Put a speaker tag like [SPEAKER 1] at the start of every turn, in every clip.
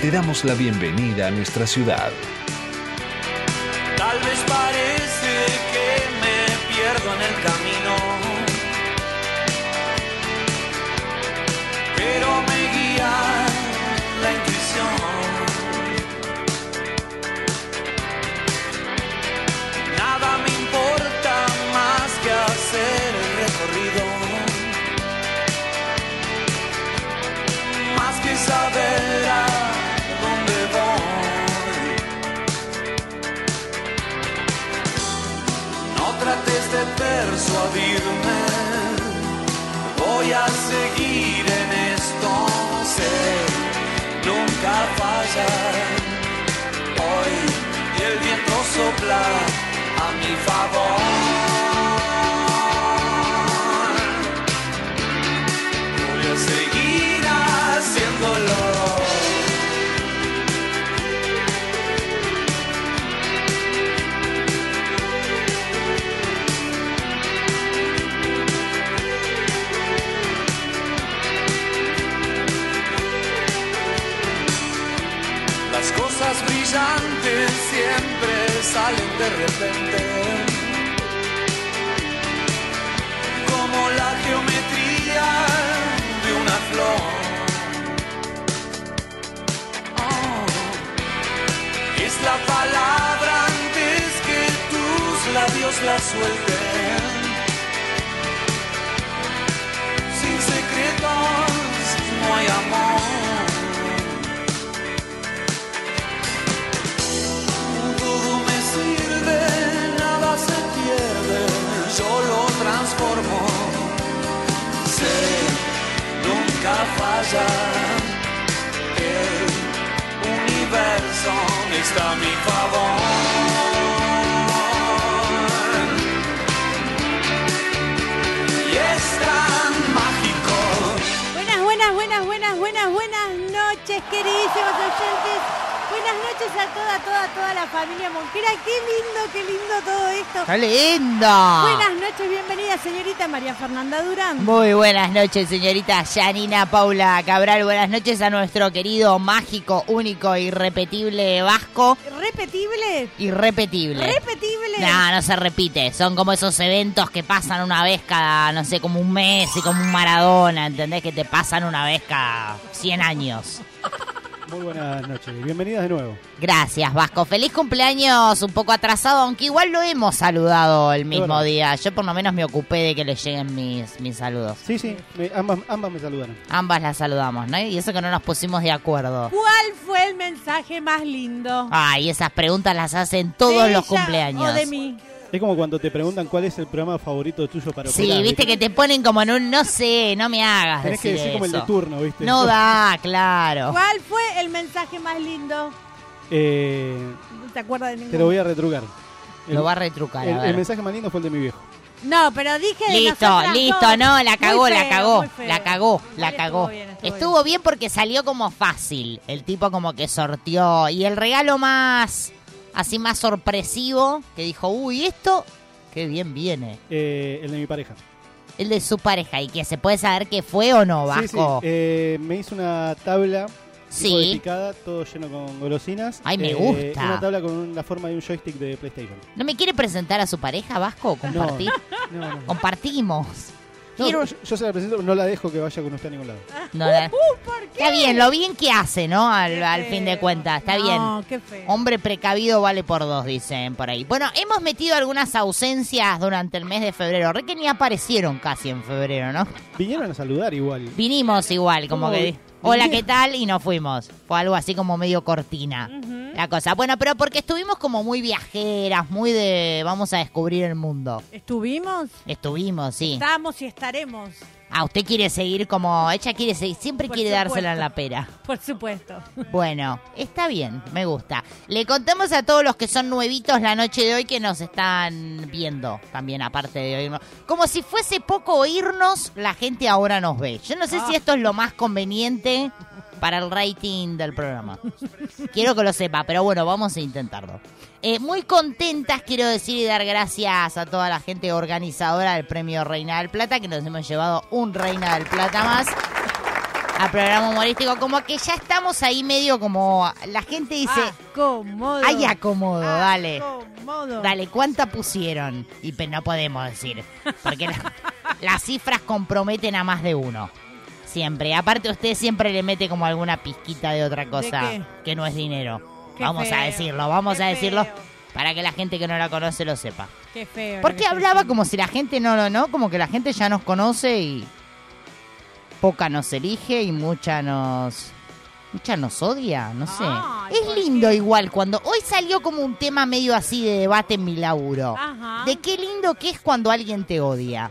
[SPEAKER 1] te damos la bienvenida a nuestra ciudad.
[SPEAKER 2] Tal vez parece que me pierdo en el camino, pero me guía la intuición. Persuadirme, voy a seguir en esto, sé, nunca fallar. Hoy y el viento sopla a mi favor. Salen de repente. Como la geometría de una flor. Oh, es la palabra antes que tus labios la suelten. Sin secretos no hay amor. Falla, el universo está a mi favor. Y es tan mágico.
[SPEAKER 3] Buenas, buenas, buenas, buenas, buenas, buenas noches, queridísimos oyentes. Buenas noches a toda, toda, toda la familia Monquera. Qué lindo, qué lindo todo esto.
[SPEAKER 4] ¡Qué lindo!
[SPEAKER 3] Buenas noches, bienvenida señorita María Fernanda Durán.
[SPEAKER 4] Muy buenas noches, señorita Janina Paula Cabral. Buenas noches a nuestro querido, mágico, único, irrepetible Vasco.
[SPEAKER 3] ¿Repetible?
[SPEAKER 4] Irrepetible.
[SPEAKER 3] ¿Repetible?
[SPEAKER 4] No, no se repite. Son como esos eventos que pasan una vez cada, no sé, como un mes y como un Maradona, ¿entendés? Que te pasan una vez cada 100 años.
[SPEAKER 5] Muy buenas noches, bienvenidas de nuevo.
[SPEAKER 4] Gracias, Vasco. Feliz cumpleaños un poco atrasado, aunque igual lo hemos saludado el mismo día. Yo por lo menos me ocupé de que le lleguen mis, mis saludos.
[SPEAKER 5] Sí, sí, me- ambas, ambas me saludaron.
[SPEAKER 4] Ambas las saludamos, ¿no? Y eso que no nos pusimos de acuerdo.
[SPEAKER 3] ¿Cuál fue el mensaje más lindo?
[SPEAKER 4] Ay, esas preguntas las hacen todos
[SPEAKER 3] ¿De
[SPEAKER 4] los
[SPEAKER 3] ella
[SPEAKER 4] cumpleaños.
[SPEAKER 3] ¿O de mí?
[SPEAKER 5] Es como cuando te preguntan cuál es el programa favorito tuyo para
[SPEAKER 4] Sí,
[SPEAKER 5] operar,
[SPEAKER 4] viste que te ponen como en un, no sé, no me hagas
[SPEAKER 5] Tenés que
[SPEAKER 4] decir
[SPEAKER 5] como el de turno, ¿viste?
[SPEAKER 4] No da, claro.
[SPEAKER 3] ¿Cuál fue el mensaje más lindo?
[SPEAKER 5] Eh,
[SPEAKER 3] ¿No te acuerdas de ninguno?
[SPEAKER 5] te lo voy a retrucar. El,
[SPEAKER 4] Lo va a retrucar,
[SPEAKER 5] el,
[SPEAKER 4] a
[SPEAKER 5] el mensaje más lindo fue el de mi viejo.
[SPEAKER 3] No, pero dije de
[SPEAKER 4] Listo,
[SPEAKER 3] nosotras
[SPEAKER 4] listo,
[SPEAKER 3] dos.
[SPEAKER 4] no, la cagó, la cagó, la cagó, la
[SPEAKER 3] Estuvo
[SPEAKER 4] cagó.
[SPEAKER 3] bien, estuvo
[SPEAKER 4] Estuvo
[SPEAKER 3] bien.
[SPEAKER 4] bien porque salió como fácil. El tipo como que sortió. Y el regalo más, así más sorpresivo, que dijo, uy, esto, qué bien viene.
[SPEAKER 5] Eh, el de mi pareja.
[SPEAKER 4] El de su pareja y que se puede saber qué fue o no,
[SPEAKER 5] Sí, sí,
[SPEAKER 4] Vasco.
[SPEAKER 5] eh, me hizo una tabla
[SPEAKER 4] Sí.
[SPEAKER 5] picada, todo lleno con golosinas.
[SPEAKER 4] Ay, me
[SPEAKER 5] Eh,
[SPEAKER 4] gusta.
[SPEAKER 5] Una tabla con la forma de un joystick de PlayStation.
[SPEAKER 4] ¿No me quiere presentar a su pareja, Vasco? ¿Compartir?
[SPEAKER 5] No, no, no.
[SPEAKER 4] Compartimos.
[SPEAKER 5] No,
[SPEAKER 4] Quiero-
[SPEAKER 5] yo, yo se la presento, no la dejo que vaya con usted a ningún lado.
[SPEAKER 4] No, la-
[SPEAKER 3] ¿Por qué?
[SPEAKER 4] Está bien, lo bien que hace, ¿no? Al, fin de cuentas, está
[SPEAKER 3] No,
[SPEAKER 4] bien.
[SPEAKER 3] qué feo.
[SPEAKER 4] Hombre precavido vale por dos, dicen por ahí. Bueno, hemos metido algunas ausencias durante el mes de febrero. Re que ni aparecieron casi en febrero, ¿no?
[SPEAKER 5] Vinieron a saludar igual.
[SPEAKER 4] Vinimos igual, como
[SPEAKER 5] ¿Cómo
[SPEAKER 4] que... Hola? ¿qué tal? Y nos fuimos. Fue algo así como medio cortina. La cosa. Bueno, pero porque estuvimos como muy viajeras, muy de... Vamos a descubrir el mundo.
[SPEAKER 3] ¿Estuvimos?
[SPEAKER 4] Estuvimos, sí.
[SPEAKER 3] Estamos y estaremos.
[SPEAKER 4] Ah, usted quiere seguir como. Ella quiere seguir. Siempre
[SPEAKER 3] Por
[SPEAKER 4] quiere dársela en la pera.
[SPEAKER 3] Por supuesto.
[SPEAKER 4] Bueno, está bien, me gusta. Le contamos a todos los que son nuevitos la noche de hoy que nos están viendo también, aparte de oírnos. Como si fuese poco oírnos, la gente ahora nos ve. Yo no sé si esto es lo más conveniente para el rating del programa. Quiero que lo sepa, pero bueno, vamos a intentarlo. Eh, muy contentas, quiero decir, y dar gracias a toda la gente organizadora del premio Reina del Plata, que nos hemos llevado un Reina del Plata más a programa humorístico. Como que ya estamos ahí medio como. La gente dice.
[SPEAKER 3] Acomodo.
[SPEAKER 4] Hay acomodo, dale.
[SPEAKER 3] Acomodo.
[SPEAKER 4] Dale, ¿cuánta pusieron? Y pe- no podemos decir. Porque la- las cifras comprometen a más de uno. Siempre. Aparte, usted siempre le mete como alguna pizquita de otra cosa que no es dinero.
[SPEAKER 3] Qué
[SPEAKER 4] vamos a decirlo, vamos a decirlo.
[SPEAKER 3] feo.
[SPEAKER 4] Para que la gente que no la conoce lo sepa.
[SPEAKER 3] Qué feo.
[SPEAKER 4] Porque hablaba como si la gente no lo no, como que la gente ya nos conoce y poca nos elige y mucha nos mucha nos odia, no sé.
[SPEAKER 3] Ay,
[SPEAKER 4] es
[SPEAKER 3] ¿por
[SPEAKER 4] lindo
[SPEAKER 3] qué?
[SPEAKER 4] igual cuando hoy salió como un tema medio así de debate en mi laburo.
[SPEAKER 3] Ajá.
[SPEAKER 4] De qué lindo que es cuando alguien te odia.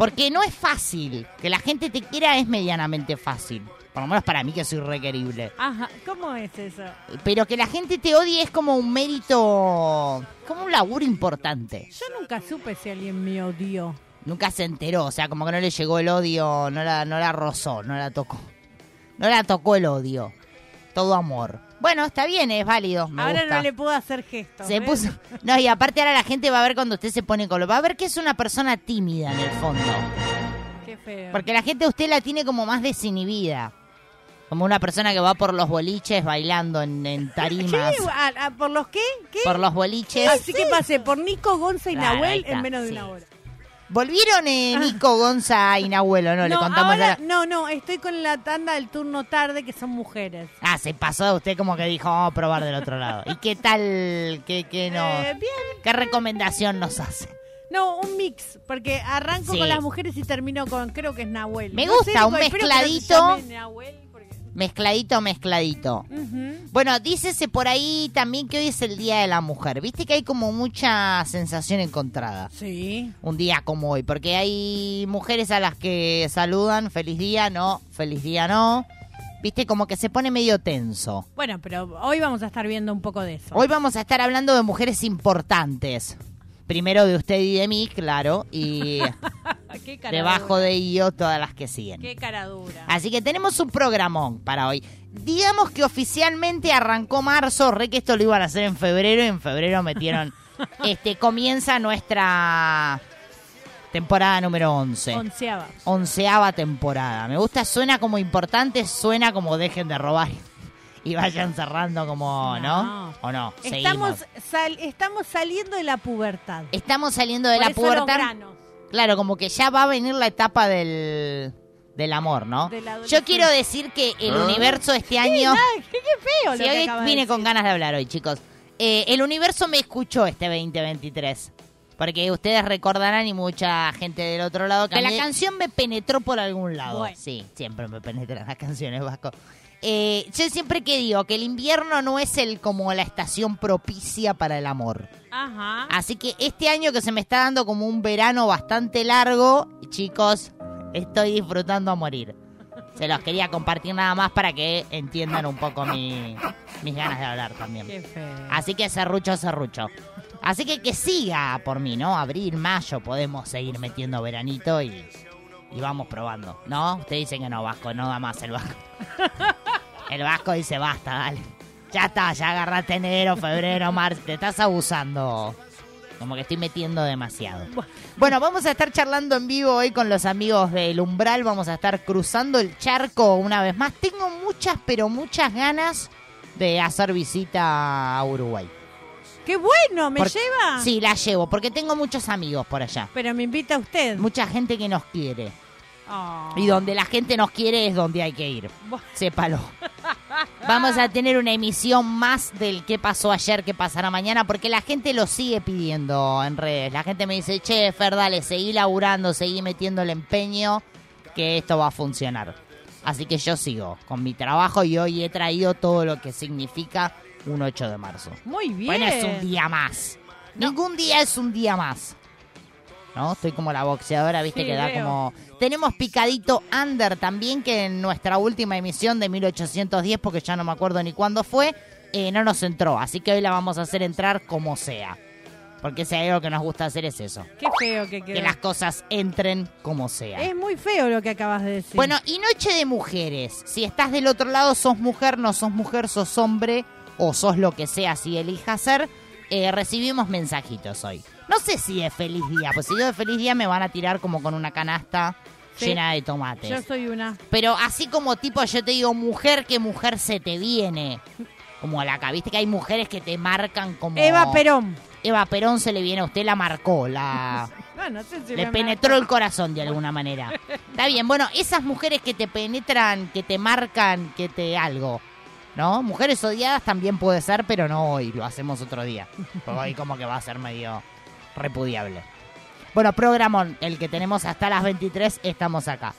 [SPEAKER 4] Porque no es fácil, que la gente te quiera es medianamente fácil. Por lo menos para mí que soy requerible.
[SPEAKER 3] Ajá. ¿Cómo es eso?
[SPEAKER 4] Pero que la gente te odie es como un mérito, como un laburo importante.
[SPEAKER 3] Yo nunca supe si alguien me odió.
[SPEAKER 4] Nunca se enteró, o sea, como que no le llegó el odio, no la, no la rozó, no la tocó. No la tocó el odio. Todo amor. Bueno, está bien, es válido. Me
[SPEAKER 3] Ahora
[SPEAKER 4] gusta.
[SPEAKER 3] no le puedo hacer gestos.
[SPEAKER 4] Se
[SPEAKER 3] ¿ves?
[SPEAKER 4] puso. No, y aparte ahora la gente va a ver cuando usted se pone color. Va a ver que es una persona tímida en el fondo.
[SPEAKER 3] Qué feo.
[SPEAKER 4] Porque la gente usted la tiene como más desinhibida. Como una persona que va por los boliches bailando en, en tarimas.
[SPEAKER 3] ¿Qué? ¿A- a- ¿Por los qué? ¿Qué?
[SPEAKER 4] Por los boliches.
[SPEAKER 3] Así que pasé por Nico, Gonza y
[SPEAKER 4] Claro,
[SPEAKER 3] Nahuel
[SPEAKER 4] está,
[SPEAKER 3] en menos de
[SPEAKER 4] sí.
[SPEAKER 3] una hora.
[SPEAKER 4] ¿Volvieron eh, Nico, Gonza y Nahuelo? No, le
[SPEAKER 3] No,
[SPEAKER 4] contamos
[SPEAKER 3] ahora,
[SPEAKER 4] ahora-
[SPEAKER 3] no, no, estoy con la tanda del turno tarde que son mujeres.
[SPEAKER 4] Ah, se pasó de usted como que dijo, vamos a probar del otro lado. ¿Y qué tal? ¿Qué, qué no?
[SPEAKER 3] Eh, bien.
[SPEAKER 4] ¿Qué recomendación nos hace?
[SPEAKER 3] No, un mix, porque arranco
[SPEAKER 4] Sí.
[SPEAKER 3] con las mujeres y termino con, creo que es Nahuel.
[SPEAKER 4] Me
[SPEAKER 3] No
[SPEAKER 4] gusta,
[SPEAKER 3] sé,
[SPEAKER 4] un
[SPEAKER 3] Nico,
[SPEAKER 4] mezcladito. Mezcladito. Bueno, dícese por ahí también que hoy es el Día de la Mujer. Viste que hay como mucha sensación encontrada.
[SPEAKER 3] Sí.
[SPEAKER 4] Un día como hoy, porque hay mujeres a las que saludan, feliz día, no, feliz día, no. Viste, como que se pone medio tenso.
[SPEAKER 3] Bueno, pero hoy vamos a estar viendo un poco de eso.
[SPEAKER 4] Hoy vamos a estar hablando de mujeres importantes. Primero de usted y de mí, claro, y
[SPEAKER 3] Qué
[SPEAKER 4] debajo de ello todas las que siguen.
[SPEAKER 3] Qué cara dura.
[SPEAKER 4] Así que tenemos un programón para hoy. Digamos que oficialmente arrancó marzo, re que esto lo iban a hacer en febrero y en febrero metieron este comienza nuestra temporada número 11.
[SPEAKER 3] Onceava.
[SPEAKER 4] Onceava temporada. Me gusta, suena como importante, suena como dejen de robar y vayan cerrando como, ¿no?
[SPEAKER 3] No.
[SPEAKER 4] ¿O no?
[SPEAKER 3] Estamos, sal- estamos saliendo de la pubertad.
[SPEAKER 4] Estamos saliendo de
[SPEAKER 3] Por
[SPEAKER 4] la
[SPEAKER 3] eso los
[SPEAKER 4] pubertad.
[SPEAKER 3] granos.
[SPEAKER 4] Claro, como que ya va a venir la etapa del, del amor, ¿no?
[SPEAKER 3] De
[SPEAKER 4] Yo quiero decir que el universo este año...
[SPEAKER 3] Qué, qué feo
[SPEAKER 4] Sí,
[SPEAKER 3] lo que
[SPEAKER 4] hoy
[SPEAKER 3] de
[SPEAKER 4] vine con ganas de hablar hoy, chicos. Eh, el universo me escuchó este 2023. Porque ustedes recordarán y mucha gente del otro lado que la canción me penetró por algún lado.
[SPEAKER 3] Bueno.
[SPEAKER 4] Sí, siempre me penetran las canciones, Vasco. Eh, yo siempre que digo que el invierno no es el como la estación propicia para el amor.
[SPEAKER 3] Ajá.
[SPEAKER 4] Así que este año que se me está dando como un verano bastante largo, chicos, estoy disfrutando a morir. Se los quería compartir nada más para que entiendan un poco mi- mis ganas de hablar también.
[SPEAKER 3] Qué feo.
[SPEAKER 4] Así que serrucho, serrucho. Así que que siga por mí, ¿no? Abril, mayo, podemos seguir metiendo veranito y, y vamos probando. ¿No? Usted dice que no, Vasco, no da más el Vasco. El Vasco dice, basta, dale. Ya está, ya agarraste enero, febrero, marzo. Te estás abusando. Como que estoy metiendo demasiado. Bueno, vamos a estar charlando en vivo hoy con los amigos del Umbral. Vamos a estar cruzando el charco una vez más. Tengo muchas, pero muchas ganas de hacer visita a Uruguay.
[SPEAKER 3] Qué bueno, ¿me
[SPEAKER 4] Por-
[SPEAKER 3] lleva?
[SPEAKER 4] Sí, la llevo, porque tengo muchos amigos por allá.
[SPEAKER 3] Pero me invita usted.
[SPEAKER 4] Mucha gente que nos quiere.
[SPEAKER 3] Oh.
[SPEAKER 4] Y donde la gente nos quiere es donde hay que ir. Sépalo. Vamos a tener una emisión más del qué pasó ayer, qué pasará mañana, porque la gente lo sigue pidiendo en redes. La gente me dice, che, Fer, dale, seguí laburando, seguí metiendo el empeño, que esto va a funcionar. Así que yo sigo con mi trabajo y hoy he traído todo lo que significa un 8 de marzo.
[SPEAKER 3] Muy bien.
[SPEAKER 4] Bueno, es un día más. Ningún día es un día más. ¿no? Estoy como la boxeadora, viste,
[SPEAKER 3] Sí,
[SPEAKER 4] que da
[SPEAKER 3] veo.
[SPEAKER 4] como... Tenemos picadito under también, que en nuestra última emisión de 1810, porque ya no me acuerdo ni cuándo fue, eh, no nos entró. Así que hoy la vamos a hacer entrar como sea. Porque si hay algo que nos gusta hacer es eso.
[SPEAKER 3] Qué feo que
[SPEAKER 4] Que
[SPEAKER 3] quedó.
[SPEAKER 4] las cosas entren como sea.
[SPEAKER 3] Es muy feo lo que acabas de decir.
[SPEAKER 4] Bueno, y noche de mujeres. Si estás del otro lado, sos mujer, no sos mujer, sos hombre o sos lo que sea, si elijas ser. eh, recibimos mensajitos hoy. No sé si es feliz día, pues si yo de feliz día me van a tirar como con una canasta
[SPEAKER 3] Sí.
[SPEAKER 4] llena de tomates.
[SPEAKER 3] yo soy una.
[SPEAKER 4] Pero así como tipo yo te digo mujer, ¿qué mujer se te viene? Como la acá, viste que hay mujeres que te marcan como...
[SPEAKER 3] Eva Perón.
[SPEAKER 4] Eva Perón se le viene a usted, la marcó, la...
[SPEAKER 3] No, no sé si
[SPEAKER 4] Le penetró el corazón de alguna manera. Está bien, bueno, esas mujeres que te penetran, que te marcan, que te algo. ¿No? Mujeres odiadas también puede ser, pero no hoy, lo hacemos otro día. Porque hoy como que va a ser medio repudiable. Bueno, programón, el que tenemos hasta las 23, estamos acá.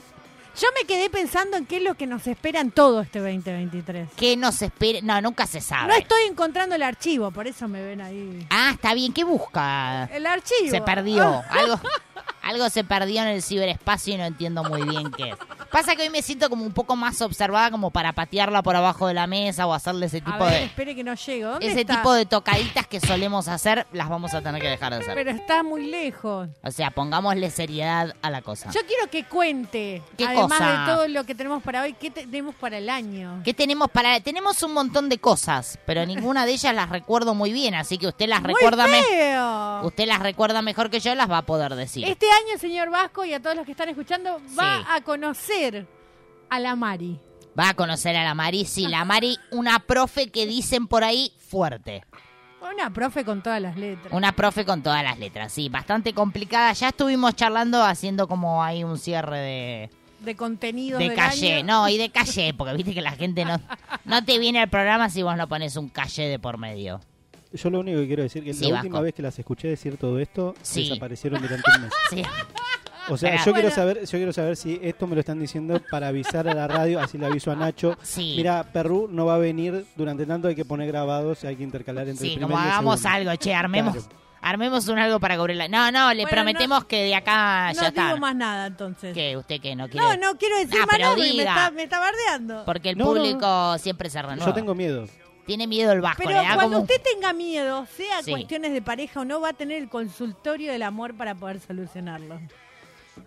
[SPEAKER 3] Yo me quedé pensando en qué es lo que nos espera en todo este 2023.
[SPEAKER 4] ¿Qué nos espera? No, nunca se sabe.
[SPEAKER 3] No estoy encontrando el archivo, por eso me ven ahí.
[SPEAKER 4] Ah, está bien, ¿qué busca?
[SPEAKER 3] El archivo.
[SPEAKER 4] Se perdió.
[SPEAKER 3] Ah,
[SPEAKER 4] Algo, algo se perdió en el ciberespacio y no entiendo muy bien qué es. Pasa que hoy me siento como un poco más observada como para patearla por abajo de la mesa o hacerle ese
[SPEAKER 3] a
[SPEAKER 4] tipo
[SPEAKER 3] ver,
[SPEAKER 4] de...
[SPEAKER 3] espere que no llego. ¿Dónde
[SPEAKER 4] Ese
[SPEAKER 3] está?
[SPEAKER 4] tipo de tocaditas que solemos hacer, las vamos a tener que dejar de hacer.
[SPEAKER 3] Pero está muy lejos.
[SPEAKER 4] O sea, pongámosle seriedad a la cosa.
[SPEAKER 3] Yo quiero que cuente,
[SPEAKER 4] ¿Qué
[SPEAKER 3] además
[SPEAKER 4] cosa?
[SPEAKER 3] de todo lo que tenemos para hoy, ¿qué tenemos para el año?
[SPEAKER 4] ¿Qué tenemos para...? Tenemos un montón de cosas, pero ninguna de ellas las recuerdo muy bien, así que usted las
[SPEAKER 3] Muy
[SPEAKER 4] recuerda...
[SPEAKER 3] feo.
[SPEAKER 4] Usted las recuerda mejor que yo, las va a poder decir.
[SPEAKER 3] Este año, señor Vasco, y a todos los que están escuchando, va
[SPEAKER 4] Sí.
[SPEAKER 3] a conocer a la Mari.
[SPEAKER 4] Va a conocer a la Mari, sí, la Mari, una profe que dicen por ahí fuerte.
[SPEAKER 3] Una profe con todas las letras.
[SPEAKER 4] Una profe con todas las letras, sí, bastante complicada. Ya estuvimos charlando haciendo como ahí un cierre de,
[SPEAKER 3] De contenidos
[SPEAKER 4] de
[SPEAKER 3] del
[SPEAKER 4] calle.
[SPEAKER 3] año.
[SPEAKER 4] No, y de calle, porque viste que la gente no, no te viene al programa si vos no pones un calle de por medio.
[SPEAKER 5] Yo lo único que quiero decir que
[SPEAKER 4] Sí,
[SPEAKER 5] la
[SPEAKER 4] Vasco.
[SPEAKER 5] última vez que las escuché decir todo esto,
[SPEAKER 4] Sí.
[SPEAKER 5] desaparecieron durante un mes.
[SPEAKER 4] Sí.
[SPEAKER 5] O sea,
[SPEAKER 4] Pero-
[SPEAKER 5] yo quiero saber, yo quiero saber si esto me lo están diciendo para avisar a la radio, así le aviso a Nacho.
[SPEAKER 4] Sí.
[SPEAKER 5] Mira, Perú no va a venir durante tanto, hay que poner grabados, hay que intercalar entre
[SPEAKER 4] Sí,
[SPEAKER 5] el
[SPEAKER 4] como
[SPEAKER 5] primer y el
[SPEAKER 4] hagamos
[SPEAKER 5] segundo.
[SPEAKER 4] algo, che, armemos,
[SPEAKER 5] Claro.
[SPEAKER 4] armemos un algo para cubrirla. No, no, le
[SPEAKER 3] Bueno,
[SPEAKER 4] prometemos que de acá
[SPEAKER 3] No
[SPEAKER 4] ya
[SPEAKER 3] digo
[SPEAKER 4] está.
[SPEAKER 3] más nada, entonces.
[SPEAKER 4] ¿Qué? ¿Usted qué? ¿No quiere?
[SPEAKER 3] No, no quiero decir
[SPEAKER 4] Ah,
[SPEAKER 3] más nada, me está, me está bardeando.
[SPEAKER 4] Porque el
[SPEAKER 5] No, no, no.
[SPEAKER 4] público siempre se renueva.
[SPEAKER 5] Yo tengo miedo.
[SPEAKER 4] Tiene miedo el vasco,
[SPEAKER 3] Pero
[SPEAKER 4] le da
[SPEAKER 3] cuando
[SPEAKER 4] como...
[SPEAKER 3] usted tenga miedo, sea
[SPEAKER 4] Sí.
[SPEAKER 3] cuestiones de pareja o no, va a tener el consultorio del amor para poder solucionarlo.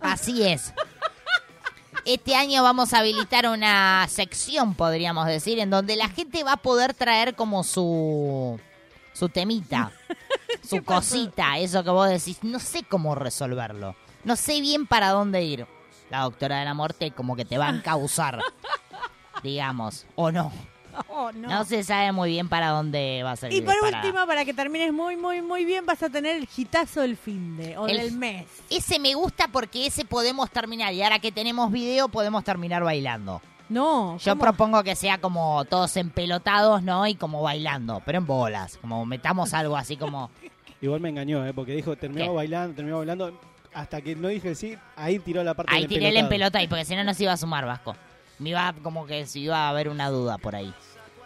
[SPEAKER 4] Así es. Este año vamos a habilitar una sección, podríamos decir, en donde la gente va a poder traer como su su temita, su cosita, eso que vos decís, no sé cómo resolverlo. No sé bien para dónde ir. La doctora de la muerte como que te va a encauzar, digamos, o no.
[SPEAKER 3] Oh, no.
[SPEAKER 4] No se sabe muy bien para dónde va a ser.
[SPEAKER 3] y por último, para que termines muy, muy, muy bien, vas a tener el gitazo del fin de o
[SPEAKER 4] El-
[SPEAKER 3] del mes.
[SPEAKER 4] Ese me gusta porque ese podemos terminar. Y ahora que tenemos video, podemos terminar bailando.
[SPEAKER 3] No,
[SPEAKER 4] Yo
[SPEAKER 3] ¿cómo?
[SPEAKER 4] propongo que sea como todos empelotados, ¿no? Y como bailando, pero en bolas. Como metamos algo así como.
[SPEAKER 5] Igual me engañó, ¿eh? porque dijo, terminamos
[SPEAKER 4] ¿Qué?
[SPEAKER 5] bailando, terminamos bailando. Hasta que no dije sí, ahí tiró la parte
[SPEAKER 4] Ahí
[SPEAKER 5] del
[SPEAKER 4] tiré el
[SPEAKER 5] empelotado.
[SPEAKER 4] empelota ahí, porque si no, no se iba a sumar, Vasco. Me iba como que si iba a haber una duda por ahí.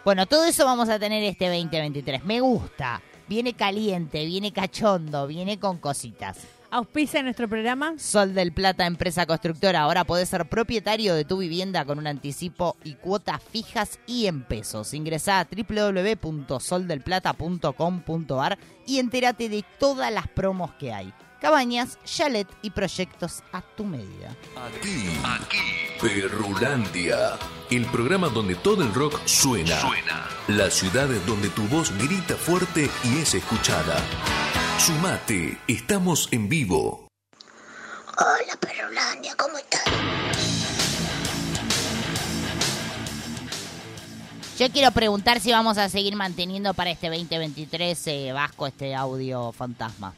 [SPEAKER 4] Bueno, todo eso vamos a tener este 2023. Me gusta. Viene caliente, viene cachondo, viene con cositas.
[SPEAKER 3] Auspicia nuestro programa.
[SPEAKER 4] Sol del Plata, empresa constructora. Ahora podés ser propietario de tu vivienda con un anticipo y cuotas fijas y en pesos. Ingresá a www.soldelplata.com.ar y entérate de todas las promos que hay. Cabañas, chalet y proyectos a tu medida.
[SPEAKER 1] Aquí, aquí, Perrulandia, el programa donde todo el rock suena. Suena. La ciudad donde tu voz grita fuerte y es escuchada. Sumate, estamos en vivo.
[SPEAKER 6] Hola, Perrolandia, ¿cómo estás?
[SPEAKER 4] Yo quiero preguntar si vamos a seguir manteniendo para este 2023 eh, Vasco este audio fantasma.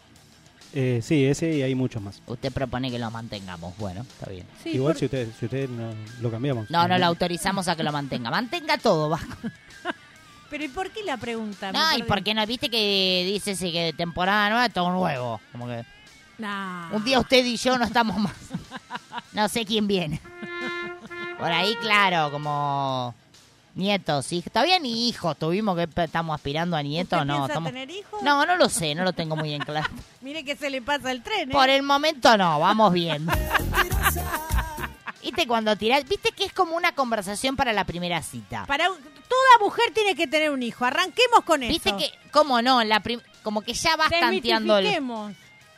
[SPEAKER 5] Eh, sí, ese y hay muchos más.
[SPEAKER 4] Usted propone que lo mantengamos. Bueno, está bien.
[SPEAKER 3] Sí,
[SPEAKER 5] Igual
[SPEAKER 3] por-
[SPEAKER 5] si ustedes si ustedes no, lo cambiamos.
[SPEAKER 4] No, no lo autorizamos a que lo mantenga. Mantenga todo, Vasco.
[SPEAKER 3] Pero ¿y por qué la pregunta? Me
[SPEAKER 4] No, y
[SPEAKER 3] perdí.
[SPEAKER 4] porque no viste que dice sí, que temporada nueva, todo nuevo. Como que
[SPEAKER 3] Nah.
[SPEAKER 4] un día usted y yo no estamos más. No sé quién viene. Por ahí, claro, como Nietos, sí. Todavía ni hijos tuvimos que estamos aspirando a nietos,
[SPEAKER 3] ¿Usted
[SPEAKER 4] no. estamos-
[SPEAKER 3] tener hijos?
[SPEAKER 4] No, no lo sé, no lo tengo muy en claro.
[SPEAKER 3] Mire que se le pasa el tren, ¿eh?
[SPEAKER 4] Por el momento no, vamos bien. ¿Viste cuando tirás? ¿Viste que es como una conversación para la primera cita?
[SPEAKER 3] Para un- toda mujer tiene que tener un hijo. Arranquemos con eso.
[SPEAKER 4] ¿Viste que, cómo no? La prim- como que ya vas tanteando el.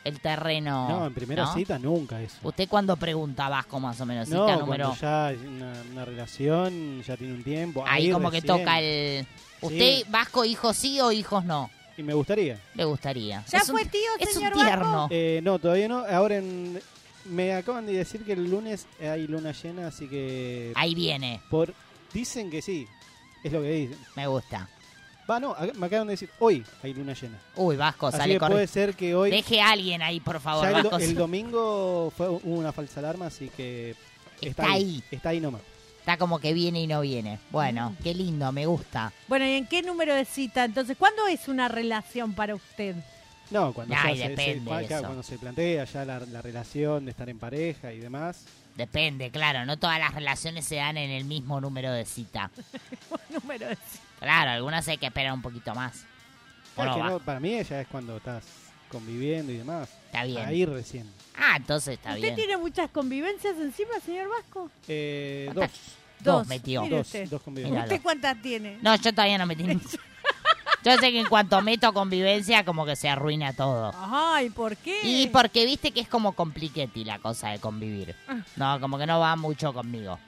[SPEAKER 4] El terreno.
[SPEAKER 5] No, en primera
[SPEAKER 4] ¿no?
[SPEAKER 5] cita nunca eso.
[SPEAKER 4] ¿Usted cuándo pregunta Vasco más o menos?
[SPEAKER 5] No,
[SPEAKER 4] Cita
[SPEAKER 5] cuando
[SPEAKER 4] número...
[SPEAKER 5] ya hay una, una relación, ya tiene un tiempo.
[SPEAKER 4] Ahí como que toca el... ¿Usted, Vasco, hijos sí o hijos no?
[SPEAKER 5] Y me gustaría.
[SPEAKER 4] Le gustaría.
[SPEAKER 3] ¿Ya
[SPEAKER 4] Es un-
[SPEAKER 3] fue tío,
[SPEAKER 4] Es un
[SPEAKER 3] señor
[SPEAKER 4] tierno.
[SPEAKER 3] Vasco?
[SPEAKER 5] Eh, no, todavía no. Ahora en- me acaban de decir que el lunes hay luna llena, así que
[SPEAKER 4] Ahí viene.
[SPEAKER 5] por dicen que sí. Es lo que dicen.
[SPEAKER 4] Me gusta.
[SPEAKER 5] Va, no, me acaban de decir hoy hay luna llena.
[SPEAKER 4] Uy, Vasco,
[SPEAKER 5] Así
[SPEAKER 4] sale
[SPEAKER 5] que puede ser que hoy
[SPEAKER 4] Deje a alguien ahí, por favor,
[SPEAKER 5] ya el,
[SPEAKER 4] Vasco.
[SPEAKER 5] el domingo fue hubo una falsa alarma, así que
[SPEAKER 4] Está ahí.
[SPEAKER 5] Está ahí nomás.
[SPEAKER 4] Está como que viene y no viene.
[SPEAKER 5] Mm.
[SPEAKER 4] Bueno, qué lindo, me gusta.
[SPEAKER 3] Bueno, ¿y en qué número de cita? Entonces, ¿cuándo es una relación para usted?
[SPEAKER 5] No, cuando,
[SPEAKER 4] Ay,
[SPEAKER 5] ya se- se,
[SPEAKER 4] depende
[SPEAKER 5] claro,
[SPEAKER 4] eso.
[SPEAKER 5] cuando se plantea ya la, la relación de estar en pareja y demás.
[SPEAKER 4] Depende, claro, no todas las relaciones se dan en el mismo número de cita.
[SPEAKER 3] número de cita.
[SPEAKER 4] Claro, algunas hay que esperar un poquito más. ¿O
[SPEAKER 5] Claro
[SPEAKER 4] no,
[SPEAKER 5] que
[SPEAKER 4] va?
[SPEAKER 5] no, para mí ya es cuando estás conviviendo y demás.
[SPEAKER 4] Está bien.
[SPEAKER 5] Ahí recién.
[SPEAKER 4] Ah, entonces está
[SPEAKER 3] ¿Usted
[SPEAKER 4] bien.
[SPEAKER 3] tiene muchas convivencias encima, señor Vasco?
[SPEAKER 5] Eh, dos.
[SPEAKER 4] Dos
[SPEAKER 3] Dos,
[SPEAKER 4] metió.
[SPEAKER 5] Dos,
[SPEAKER 3] usted.
[SPEAKER 5] dos convivencias.
[SPEAKER 3] ¿Usted cuántas tiene?
[SPEAKER 4] No, yo todavía no metí. Yo sé que en cuanto meto convivencia, como que se arruina todo.
[SPEAKER 3] Ay, ¿por qué?
[SPEAKER 4] Y porque viste que es como compliquetti la cosa de convivir. No, como que no va mucho conmigo.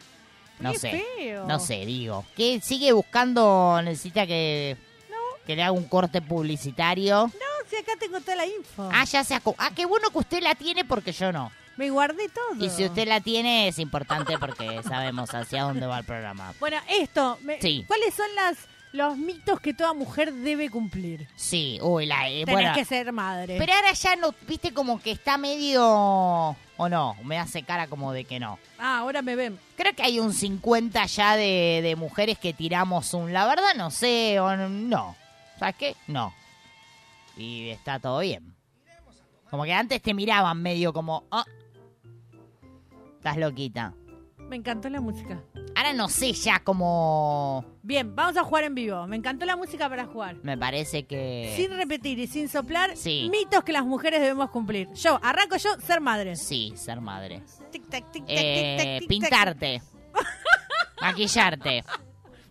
[SPEAKER 4] No
[SPEAKER 3] Qué
[SPEAKER 4] sé.
[SPEAKER 3] feo.
[SPEAKER 4] No sé, digo. ¿Qué sigue buscando? Necesita que, que le haga un corte publicitario.
[SPEAKER 3] No, si acá tengo toda la info.
[SPEAKER 4] Ah, ya se acu- Ah, qué bueno que usted la tiene porque yo no.
[SPEAKER 3] Me guardé todo.
[SPEAKER 4] Y si usted la tiene es importante porque sabemos hacia dónde va el programa.
[SPEAKER 3] Bueno, esto. me-
[SPEAKER 4] Sí.
[SPEAKER 3] ¿Cuáles son las los mitos que toda mujer debe cumplir?
[SPEAKER 4] Sí, uy, la... eh,
[SPEAKER 3] Tenés
[SPEAKER 4] bueno,
[SPEAKER 3] que ser madre.
[SPEAKER 4] pero ahora ya no, viste como que está medio... O no, me hace cara como de que no.
[SPEAKER 3] Ah, ahora me ven.
[SPEAKER 4] Creo que hay un 50 ya de, de mujeres que tiramos un... La verdad no sé, o no. ¿Sabes qué? No. Y está todo bien. Como que antes te miraban medio como... "Ah, estás loquita.
[SPEAKER 3] Me encantó la música.
[SPEAKER 4] Ahora no sé ya como...
[SPEAKER 3] Bien, vamos a jugar en vivo. Me encantó la música para jugar.
[SPEAKER 4] Me parece que...
[SPEAKER 3] Sin repetir y sin soplar,
[SPEAKER 4] Eh. Sí.
[SPEAKER 3] mitos que las mujeres debemos cumplir. Yo, arranco yo, ser madre.
[SPEAKER 4] Sí, ser madre.
[SPEAKER 3] Tic, tac, tic, tac,
[SPEAKER 4] Eh,
[SPEAKER 3] tic, tac, tic, tac.
[SPEAKER 4] pintarte. Maquillarte.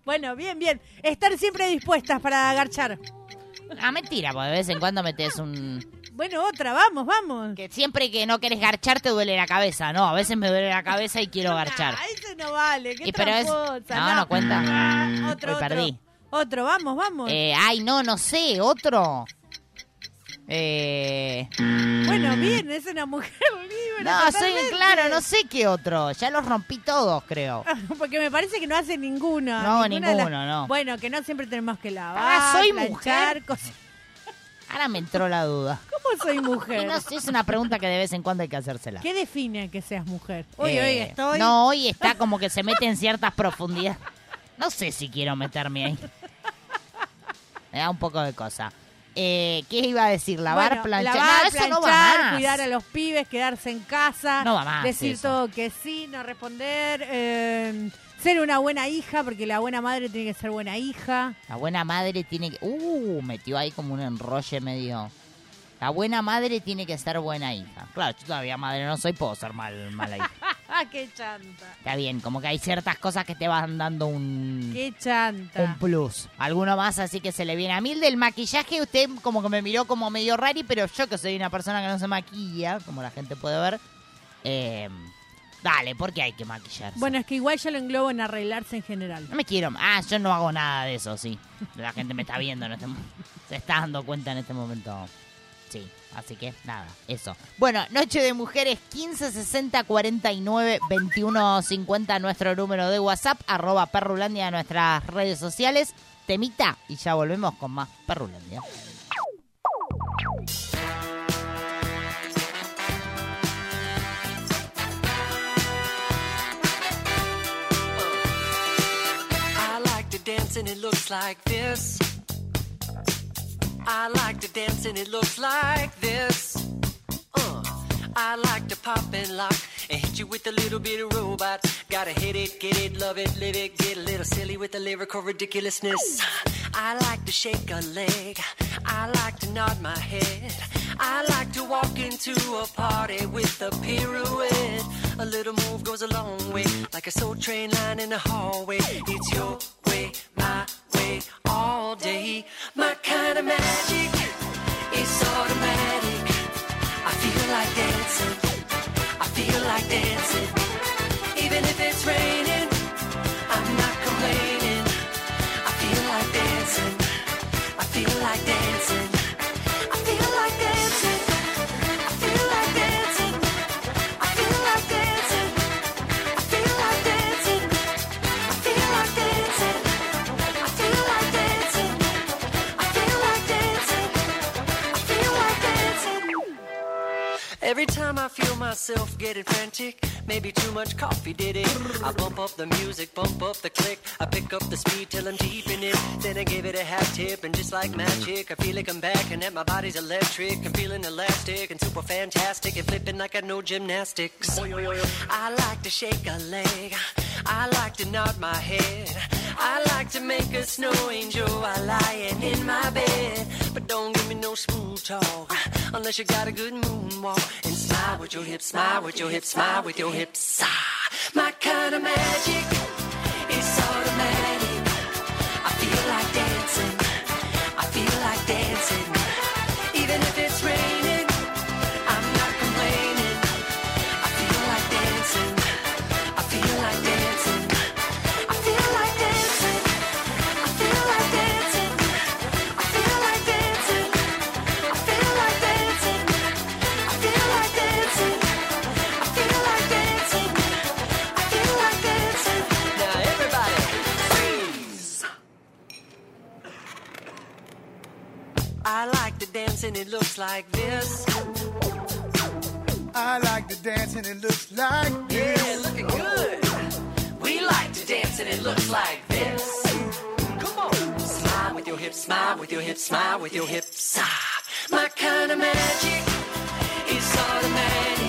[SPEAKER 3] Bueno, bien, bien. Estar siempre dispuestas para agarchar.
[SPEAKER 4] Ah, mentira, porque de vez en cuando metes un...
[SPEAKER 3] Bueno, otra, vamos, vamos.
[SPEAKER 4] Que siempre que no querés garchar te duele la cabeza. No, a veces me duele la cabeza y quiero garchar.
[SPEAKER 3] Ah, eso no vale. Qué
[SPEAKER 4] Y pero es- no, no cuenta.
[SPEAKER 3] Ah, otro,
[SPEAKER 4] Hoy
[SPEAKER 3] otro.
[SPEAKER 4] perdí.
[SPEAKER 3] Otro, vamos, vamos.
[SPEAKER 4] Eh, ay, no, no sé, otro. Eh,
[SPEAKER 3] Bueno, bien, es una mujer libre.
[SPEAKER 4] no, soy
[SPEAKER 3] totalmente.
[SPEAKER 4] claro, no sé qué otro. Ya los rompí todos, creo.
[SPEAKER 3] Porque me parece que no hace ninguna.
[SPEAKER 4] No,
[SPEAKER 3] ninguna
[SPEAKER 4] ninguno, no.
[SPEAKER 3] Bueno, que no siempre tenemos que lavar.
[SPEAKER 4] Ah, soy
[SPEAKER 3] planchar,
[SPEAKER 4] mujer. Ahora me entró la duda.
[SPEAKER 3] ¿Cómo soy
[SPEAKER 4] Y
[SPEAKER 3] mujer?
[SPEAKER 4] no sé, es una pregunta que de vez en cuando hay que hacérsela.
[SPEAKER 3] ¿Qué define que seas mujer? Hoy,
[SPEAKER 4] Eh,
[SPEAKER 3] hoy estoy.
[SPEAKER 4] No, hoy está como que se mete en ciertas profundidades. No sé si quiero meterme ahí. Me da un poco de cosa. Eh, ¿Qué iba a decir? ¿Lavar,
[SPEAKER 3] Bueno,
[SPEAKER 4] planchar?
[SPEAKER 3] lavar,
[SPEAKER 4] no, eso no va más.
[SPEAKER 3] cuidar a los pibes, quedarse en casa.
[SPEAKER 4] No va más
[SPEAKER 3] Decir
[SPEAKER 4] eso.
[SPEAKER 3] todo que sí, no responder. eh, ser una buena hija, porque la buena madre tiene que ser buena hija.
[SPEAKER 4] La buena madre tiene que... Uh, metió ahí como un enrolle medio... La buena madre tiene que ser buena hija. Claro, yo todavía madre no soy, puedo ser mal, mala hija.
[SPEAKER 3] ¡Ah, qué chanta!
[SPEAKER 4] Está bien, como que hay ciertas cosas que te van dando un...
[SPEAKER 3] ¡Qué chanta!
[SPEAKER 4] Un plus. Alguno más así que se le viene. A mí el del maquillaje, usted como que me miró como medio rari, pero yo que soy una persona que no se maquilla, como la gente puede ver, eh, dale, porque hay que maquillarse.
[SPEAKER 3] Bueno, es que igual yo lo englobo en arreglarse en general.
[SPEAKER 4] No me quiero... Ah, yo no hago nada de eso, sí. La gente me está viendo en este mo- Se está dando cuenta en este momento. Sí, así que nada, eso. Bueno, Noche de Mujeres 15 60 49 21 50 nuestro número de WhatsApp, arroba Perrulandia nuestras redes sociales. Temita y ya volvemos con más Perrulandia.
[SPEAKER 7] Dance and it looks like this. I like to dance and it looks like this. Uh, I like to pop and lock and hit you with a little bit of robot. Gotta hit it, get it, love it, live it, get a little silly with the lyrical ridiculousness. I like to shake a leg, I like to nod my head. I like to walk into a party with a pirouette. A little move goes a long way, like a soul train line in the hallway. It's your way, my way, all day. My kind of magic is automatic. I feel like dancing. I feel like dancing. Even if it's raining, Every time I feel myself getting frantic, maybe too much coffee did it. I bump up the music, bump up the click. I pick up the speed till I'm deep in it. Then I give it a half tip, and just like magic, I feel like I'm back and that my body's electric. I'm feeling elastic and super fantastic and flipping like I know gymnastics. I like to shake a leg. I like to nod my head. I like to make a snow angel while lying in my bed. But don't give me no smooth talk unless you got a good moonwalk. And smile with your hips, smile with your hips, smile with your hips. Ah, my kind of magic dance and it looks like this.
[SPEAKER 8] I like to dance and it looks like
[SPEAKER 7] Yeah,
[SPEAKER 8] this.
[SPEAKER 7] looking good. We like to dance and it looks like this. Come on. Smile with your hips, smile with your hips, smile with your hips. Ah, my kind of magic is automatic.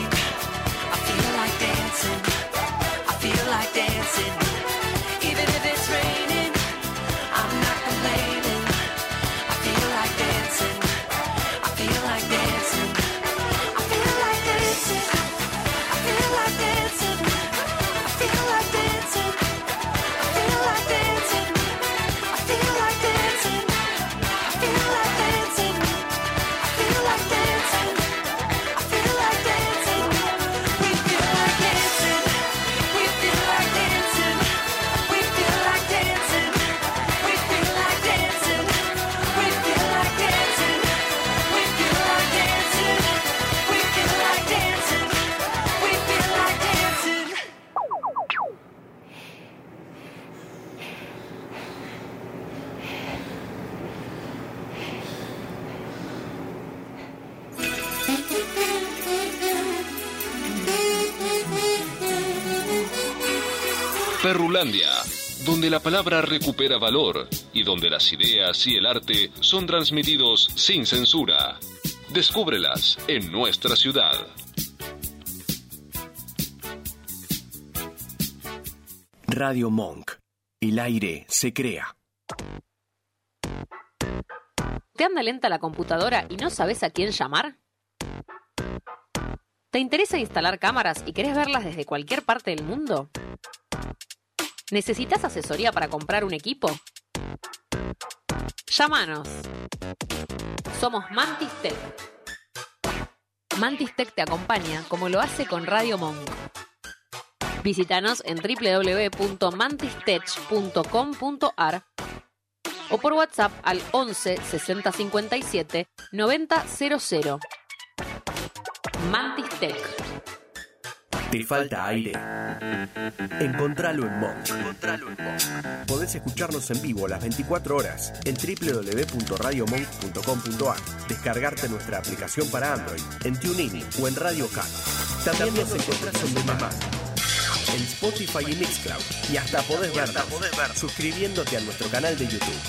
[SPEAKER 1] Donde la palabra recupera valor y donde las ideas y el arte son transmitidos sin censura. Descúbrelas en nuestra ciudad.
[SPEAKER 9] Radio Monk. El aire se crea.
[SPEAKER 10] ¿Te anda lenta la computadora y no sabes a quién llamar? ¿Te interesa instalar cámaras y querés verlas desde cualquier parte del mundo? ¿Necesitas asesoría para comprar un equipo? Llámanos. Somos Mantis Tech. Mantis Tech te acompaña como lo hace con Radio Monk. Visítanos en www.mantistech.com.ar o por WhatsApp al 11 60 57 90 00. Mantis Tech.
[SPEAKER 9] ¿Te falta aire? Encontralo en Monk. Podés escucharnos en vivo las 24 horas en www.radiomonk.com.ar. Descargarte nuestra aplicación para Android en TuneIn o en Radio Cat. También nos encontrás en Mamá, en Spotify y Mixcloud. Y hasta podés vernos suscribiéndote a nuestro canal de YouTube.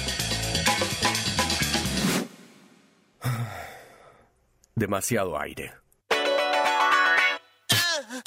[SPEAKER 9] Demasiado aire.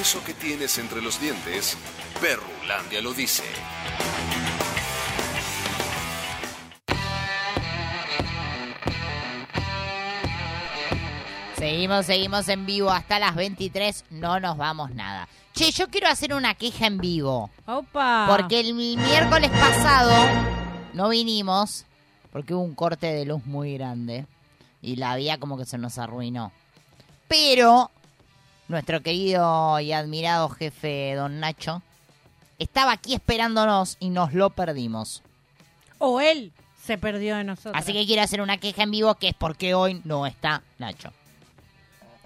[SPEAKER 1] Eso que tienes entre los dientes, Perrulandia lo dice.
[SPEAKER 4] Seguimos, seguimos en vivo hasta las 23. No nos vamos nada. Che, yo quiero hacer una queja en vivo.
[SPEAKER 3] Opa.
[SPEAKER 4] Porque el mi- miércoles pasado no vinimos porque hubo un corte de luz muy grande y la vía como que se nos arruinó. Pero nuestro querido y admirado jefe Don Nacho estaba aquí esperándonos y nos lo perdimos.
[SPEAKER 3] O él se perdió de nosotros.
[SPEAKER 4] Así que quiero hacer una queja en vivo que es porque hoy no está Nacho.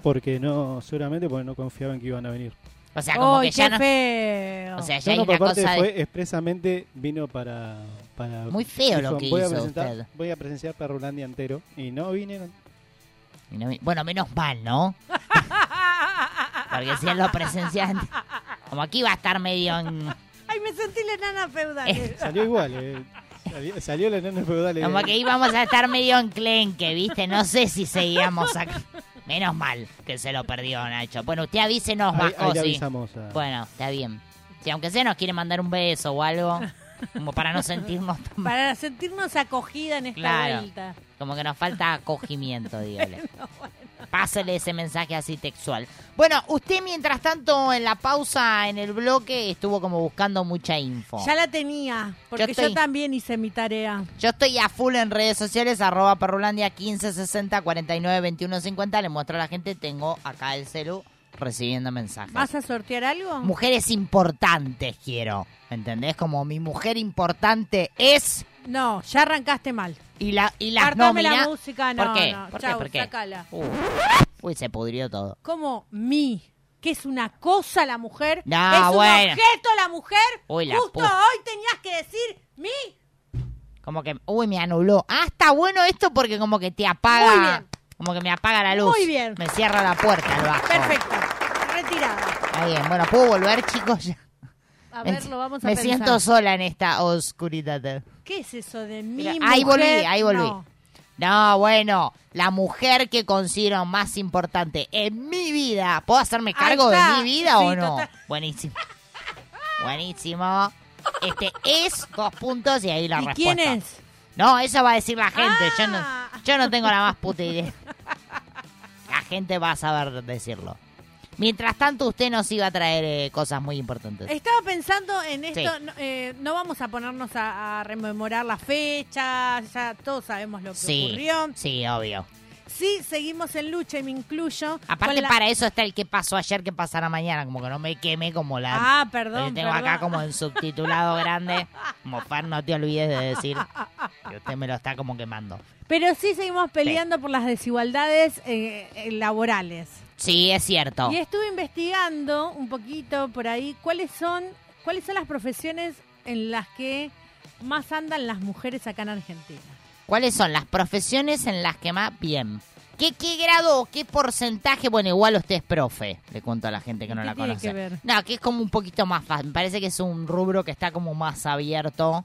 [SPEAKER 5] Porque no, seguramente porque no confiaban que iban a venir.
[SPEAKER 4] O sea, como
[SPEAKER 3] ¡Ay,
[SPEAKER 4] que ya
[SPEAKER 3] qué
[SPEAKER 4] no...
[SPEAKER 3] feo!
[SPEAKER 4] O sea, ya
[SPEAKER 5] No,
[SPEAKER 4] hay
[SPEAKER 5] no,
[SPEAKER 4] una
[SPEAKER 5] por parte
[SPEAKER 4] cosa de...
[SPEAKER 5] fue expresamente vino para, para
[SPEAKER 4] Muy feo lo que
[SPEAKER 5] voy a
[SPEAKER 4] hizo
[SPEAKER 5] presentar,
[SPEAKER 4] usted.
[SPEAKER 5] Voy a presenciar Perrulandia entero y no vinieron.
[SPEAKER 4] Y no vi- Bueno, menos mal, ¿no? Porque si él lo presencia, como aquí va a estar medio en...
[SPEAKER 3] Ay, me sentí la nana feudal.
[SPEAKER 4] Eh,
[SPEAKER 5] Salió igual, eh. salió, salió la nena feudal. eh.
[SPEAKER 4] Como que íbamos a estar medio enclenque, ¿viste? No sé si seguíamos acá. Menos mal que se lo perdió Nacho. Bueno, usted avísenos,
[SPEAKER 5] le
[SPEAKER 4] sí.
[SPEAKER 5] avisamos a-
[SPEAKER 4] Bueno, está bien. Si aunque sea nos quiere mandar un beso o algo, como para no sentirnos tan...
[SPEAKER 3] Para sentirnos acogida en esta
[SPEAKER 4] Claro.
[SPEAKER 3] vuelta.
[SPEAKER 4] Como que nos falta acogimiento, dígale. Pásele ese mensaje así textual. Bueno, usted mientras tanto en la pausa, en el bloque, estuvo como buscando mucha info.
[SPEAKER 3] Ya la tenía, porque yo,
[SPEAKER 4] estoy-
[SPEAKER 3] también hice mi tarea.
[SPEAKER 4] Yo estoy a full en redes sociales, arroba perrulandia 1560 49 21 50. Le muestro a la gente, tengo acá el celu recibiendo mensajes.
[SPEAKER 3] ¿Vas a sortear algo?
[SPEAKER 4] Mujeres importantes quiero, ¿entendés? Como mi mujer importante es...
[SPEAKER 3] No, ya arrancaste mal.
[SPEAKER 4] Y, la, y las
[SPEAKER 3] la música, no,
[SPEAKER 4] ¿Por qué?
[SPEAKER 3] no.
[SPEAKER 4] ¿Por qué? ¿Por qué?
[SPEAKER 3] sacala.
[SPEAKER 4] Uh, uy, se pudrió todo.
[SPEAKER 3] Como mi, que es una cosa la mujer.
[SPEAKER 4] No,
[SPEAKER 3] es un
[SPEAKER 4] bueno.
[SPEAKER 3] objeto la mujer.
[SPEAKER 4] Uy, la
[SPEAKER 3] Justo hoy tenías que decir mi.
[SPEAKER 4] Como que, uy, me anuló. Ah, está bueno esto porque como que te apaga.
[SPEAKER 3] Muy bien.
[SPEAKER 4] Como que me apaga la luz.
[SPEAKER 3] Muy bien.
[SPEAKER 4] Me cierra la puerta el bajo.
[SPEAKER 3] Perfecto. Retirada.
[SPEAKER 4] Está bien. Bueno, ¿puedo volver, chicos? Ya.
[SPEAKER 3] A
[SPEAKER 4] Me-
[SPEAKER 3] ver, lo vamos a
[SPEAKER 4] Me
[SPEAKER 3] pensar.
[SPEAKER 4] siento sola en esta oscuridad.
[SPEAKER 3] ¿Qué es eso de mujer?
[SPEAKER 4] ahí volví, ahí volví.
[SPEAKER 3] No.
[SPEAKER 4] No, bueno, la mujer que considero más importante en mi vida. ¿Puedo hacerme cargo de mi vida
[SPEAKER 3] Sí,
[SPEAKER 4] o no?
[SPEAKER 3] total.
[SPEAKER 4] Buenísimo. Buenísimo. Este es dos puntos y ahí la
[SPEAKER 3] ¿Y
[SPEAKER 4] respuesta.
[SPEAKER 3] quién es?
[SPEAKER 4] No, eso va a decir la gente. Yo, no,
[SPEAKER 3] Ah.
[SPEAKER 4] yo no tengo la más puta idea. La gente va a saber decirlo. Mientras tanto, usted nos iba a traer eh, cosas muy importantes.
[SPEAKER 3] Estaba pensando en esto,
[SPEAKER 4] Sí.
[SPEAKER 3] no, eh, no vamos a ponernos a, a rememorar la fecha, ya todos sabemos lo que
[SPEAKER 4] Sí,
[SPEAKER 3] ocurrió.
[SPEAKER 4] sí, obvio.
[SPEAKER 3] Sí, seguimos en lucha y me incluyo.
[SPEAKER 4] Aparte,
[SPEAKER 3] con la-
[SPEAKER 4] para eso está el que pasó ayer, que pasará mañana. Como que no me queme como la...
[SPEAKER 3] Ah, perdón,
[SPEAKER 4] Yo tengo acá
[SPEAKER 3] perdón.
[SPEAKER 4] como en subtitulado grande. Como Fer, no te olvides de decir que usted me lo está como quemando.
[SPEAKER 3] Pero sí seguimos peleando por las desigualdades eh, eh, laborales.
[SPEAKER 4] Sí, es cierto.
[SPEAKER 3] Y estuve investigando un poquito por ahí cuáles son, cuáles son las profesiones en las que más andan las mujeres acá en Argentina.
[SPEAKER 4] ¿Cuáles son las profesiones en las que más bien? ¿Qué, qué grado o qué porcentaje? Bueno, igual usted es profe, le cuento a la gente que no
[SPEAKER 3] ¿Qué
[SPEAKER 4] la
[SPEAKER 3] tiene
[SPEAKER 4] conoce.
[SPEAKER 3] que ver?
[SPEAKER 4] No, que es como un poquito más fácil. Me parece que es un rubro que está como más abierto,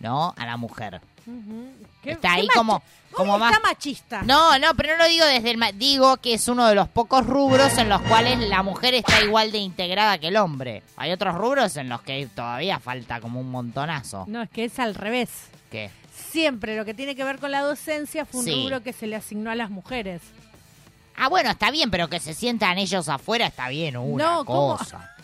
[SPEAKER 4] ¿no? A la mujer.
[SPEAKER 3] Ujú. ¿Qué-
[SPEAKER 4] Está
[SPEAKER 3] qué
[SPEAKER 4] ahí como, como
[SPEAKER 3] está
[SPEAKER 4] más...
[SPEAKER 3] machista.
[SPEAKER 4] No, no, pero no lo digo desde el... ma- Digo que es uno de los pocos rubros en los cuales la mujer está igual de integrada que el hombre. Hay otros rubros en los que todavía falta como un montonazo.
[SPEAKER 3] No, es que es al revés.
[SPEAKER 4] ¿Qué?
[SPEAKER 3] Siempre lo que tiene que ver con la docencia fue un
[SPEAKER 4] Sí.
[SPEAKER 3] rubro que se le asignó a las mujeres.
[SPEAKER 4] Ah, bueno, está bien, pero que se sientan ellos afuera está bien, una
[SPEAKER 3] No, ¿cómo?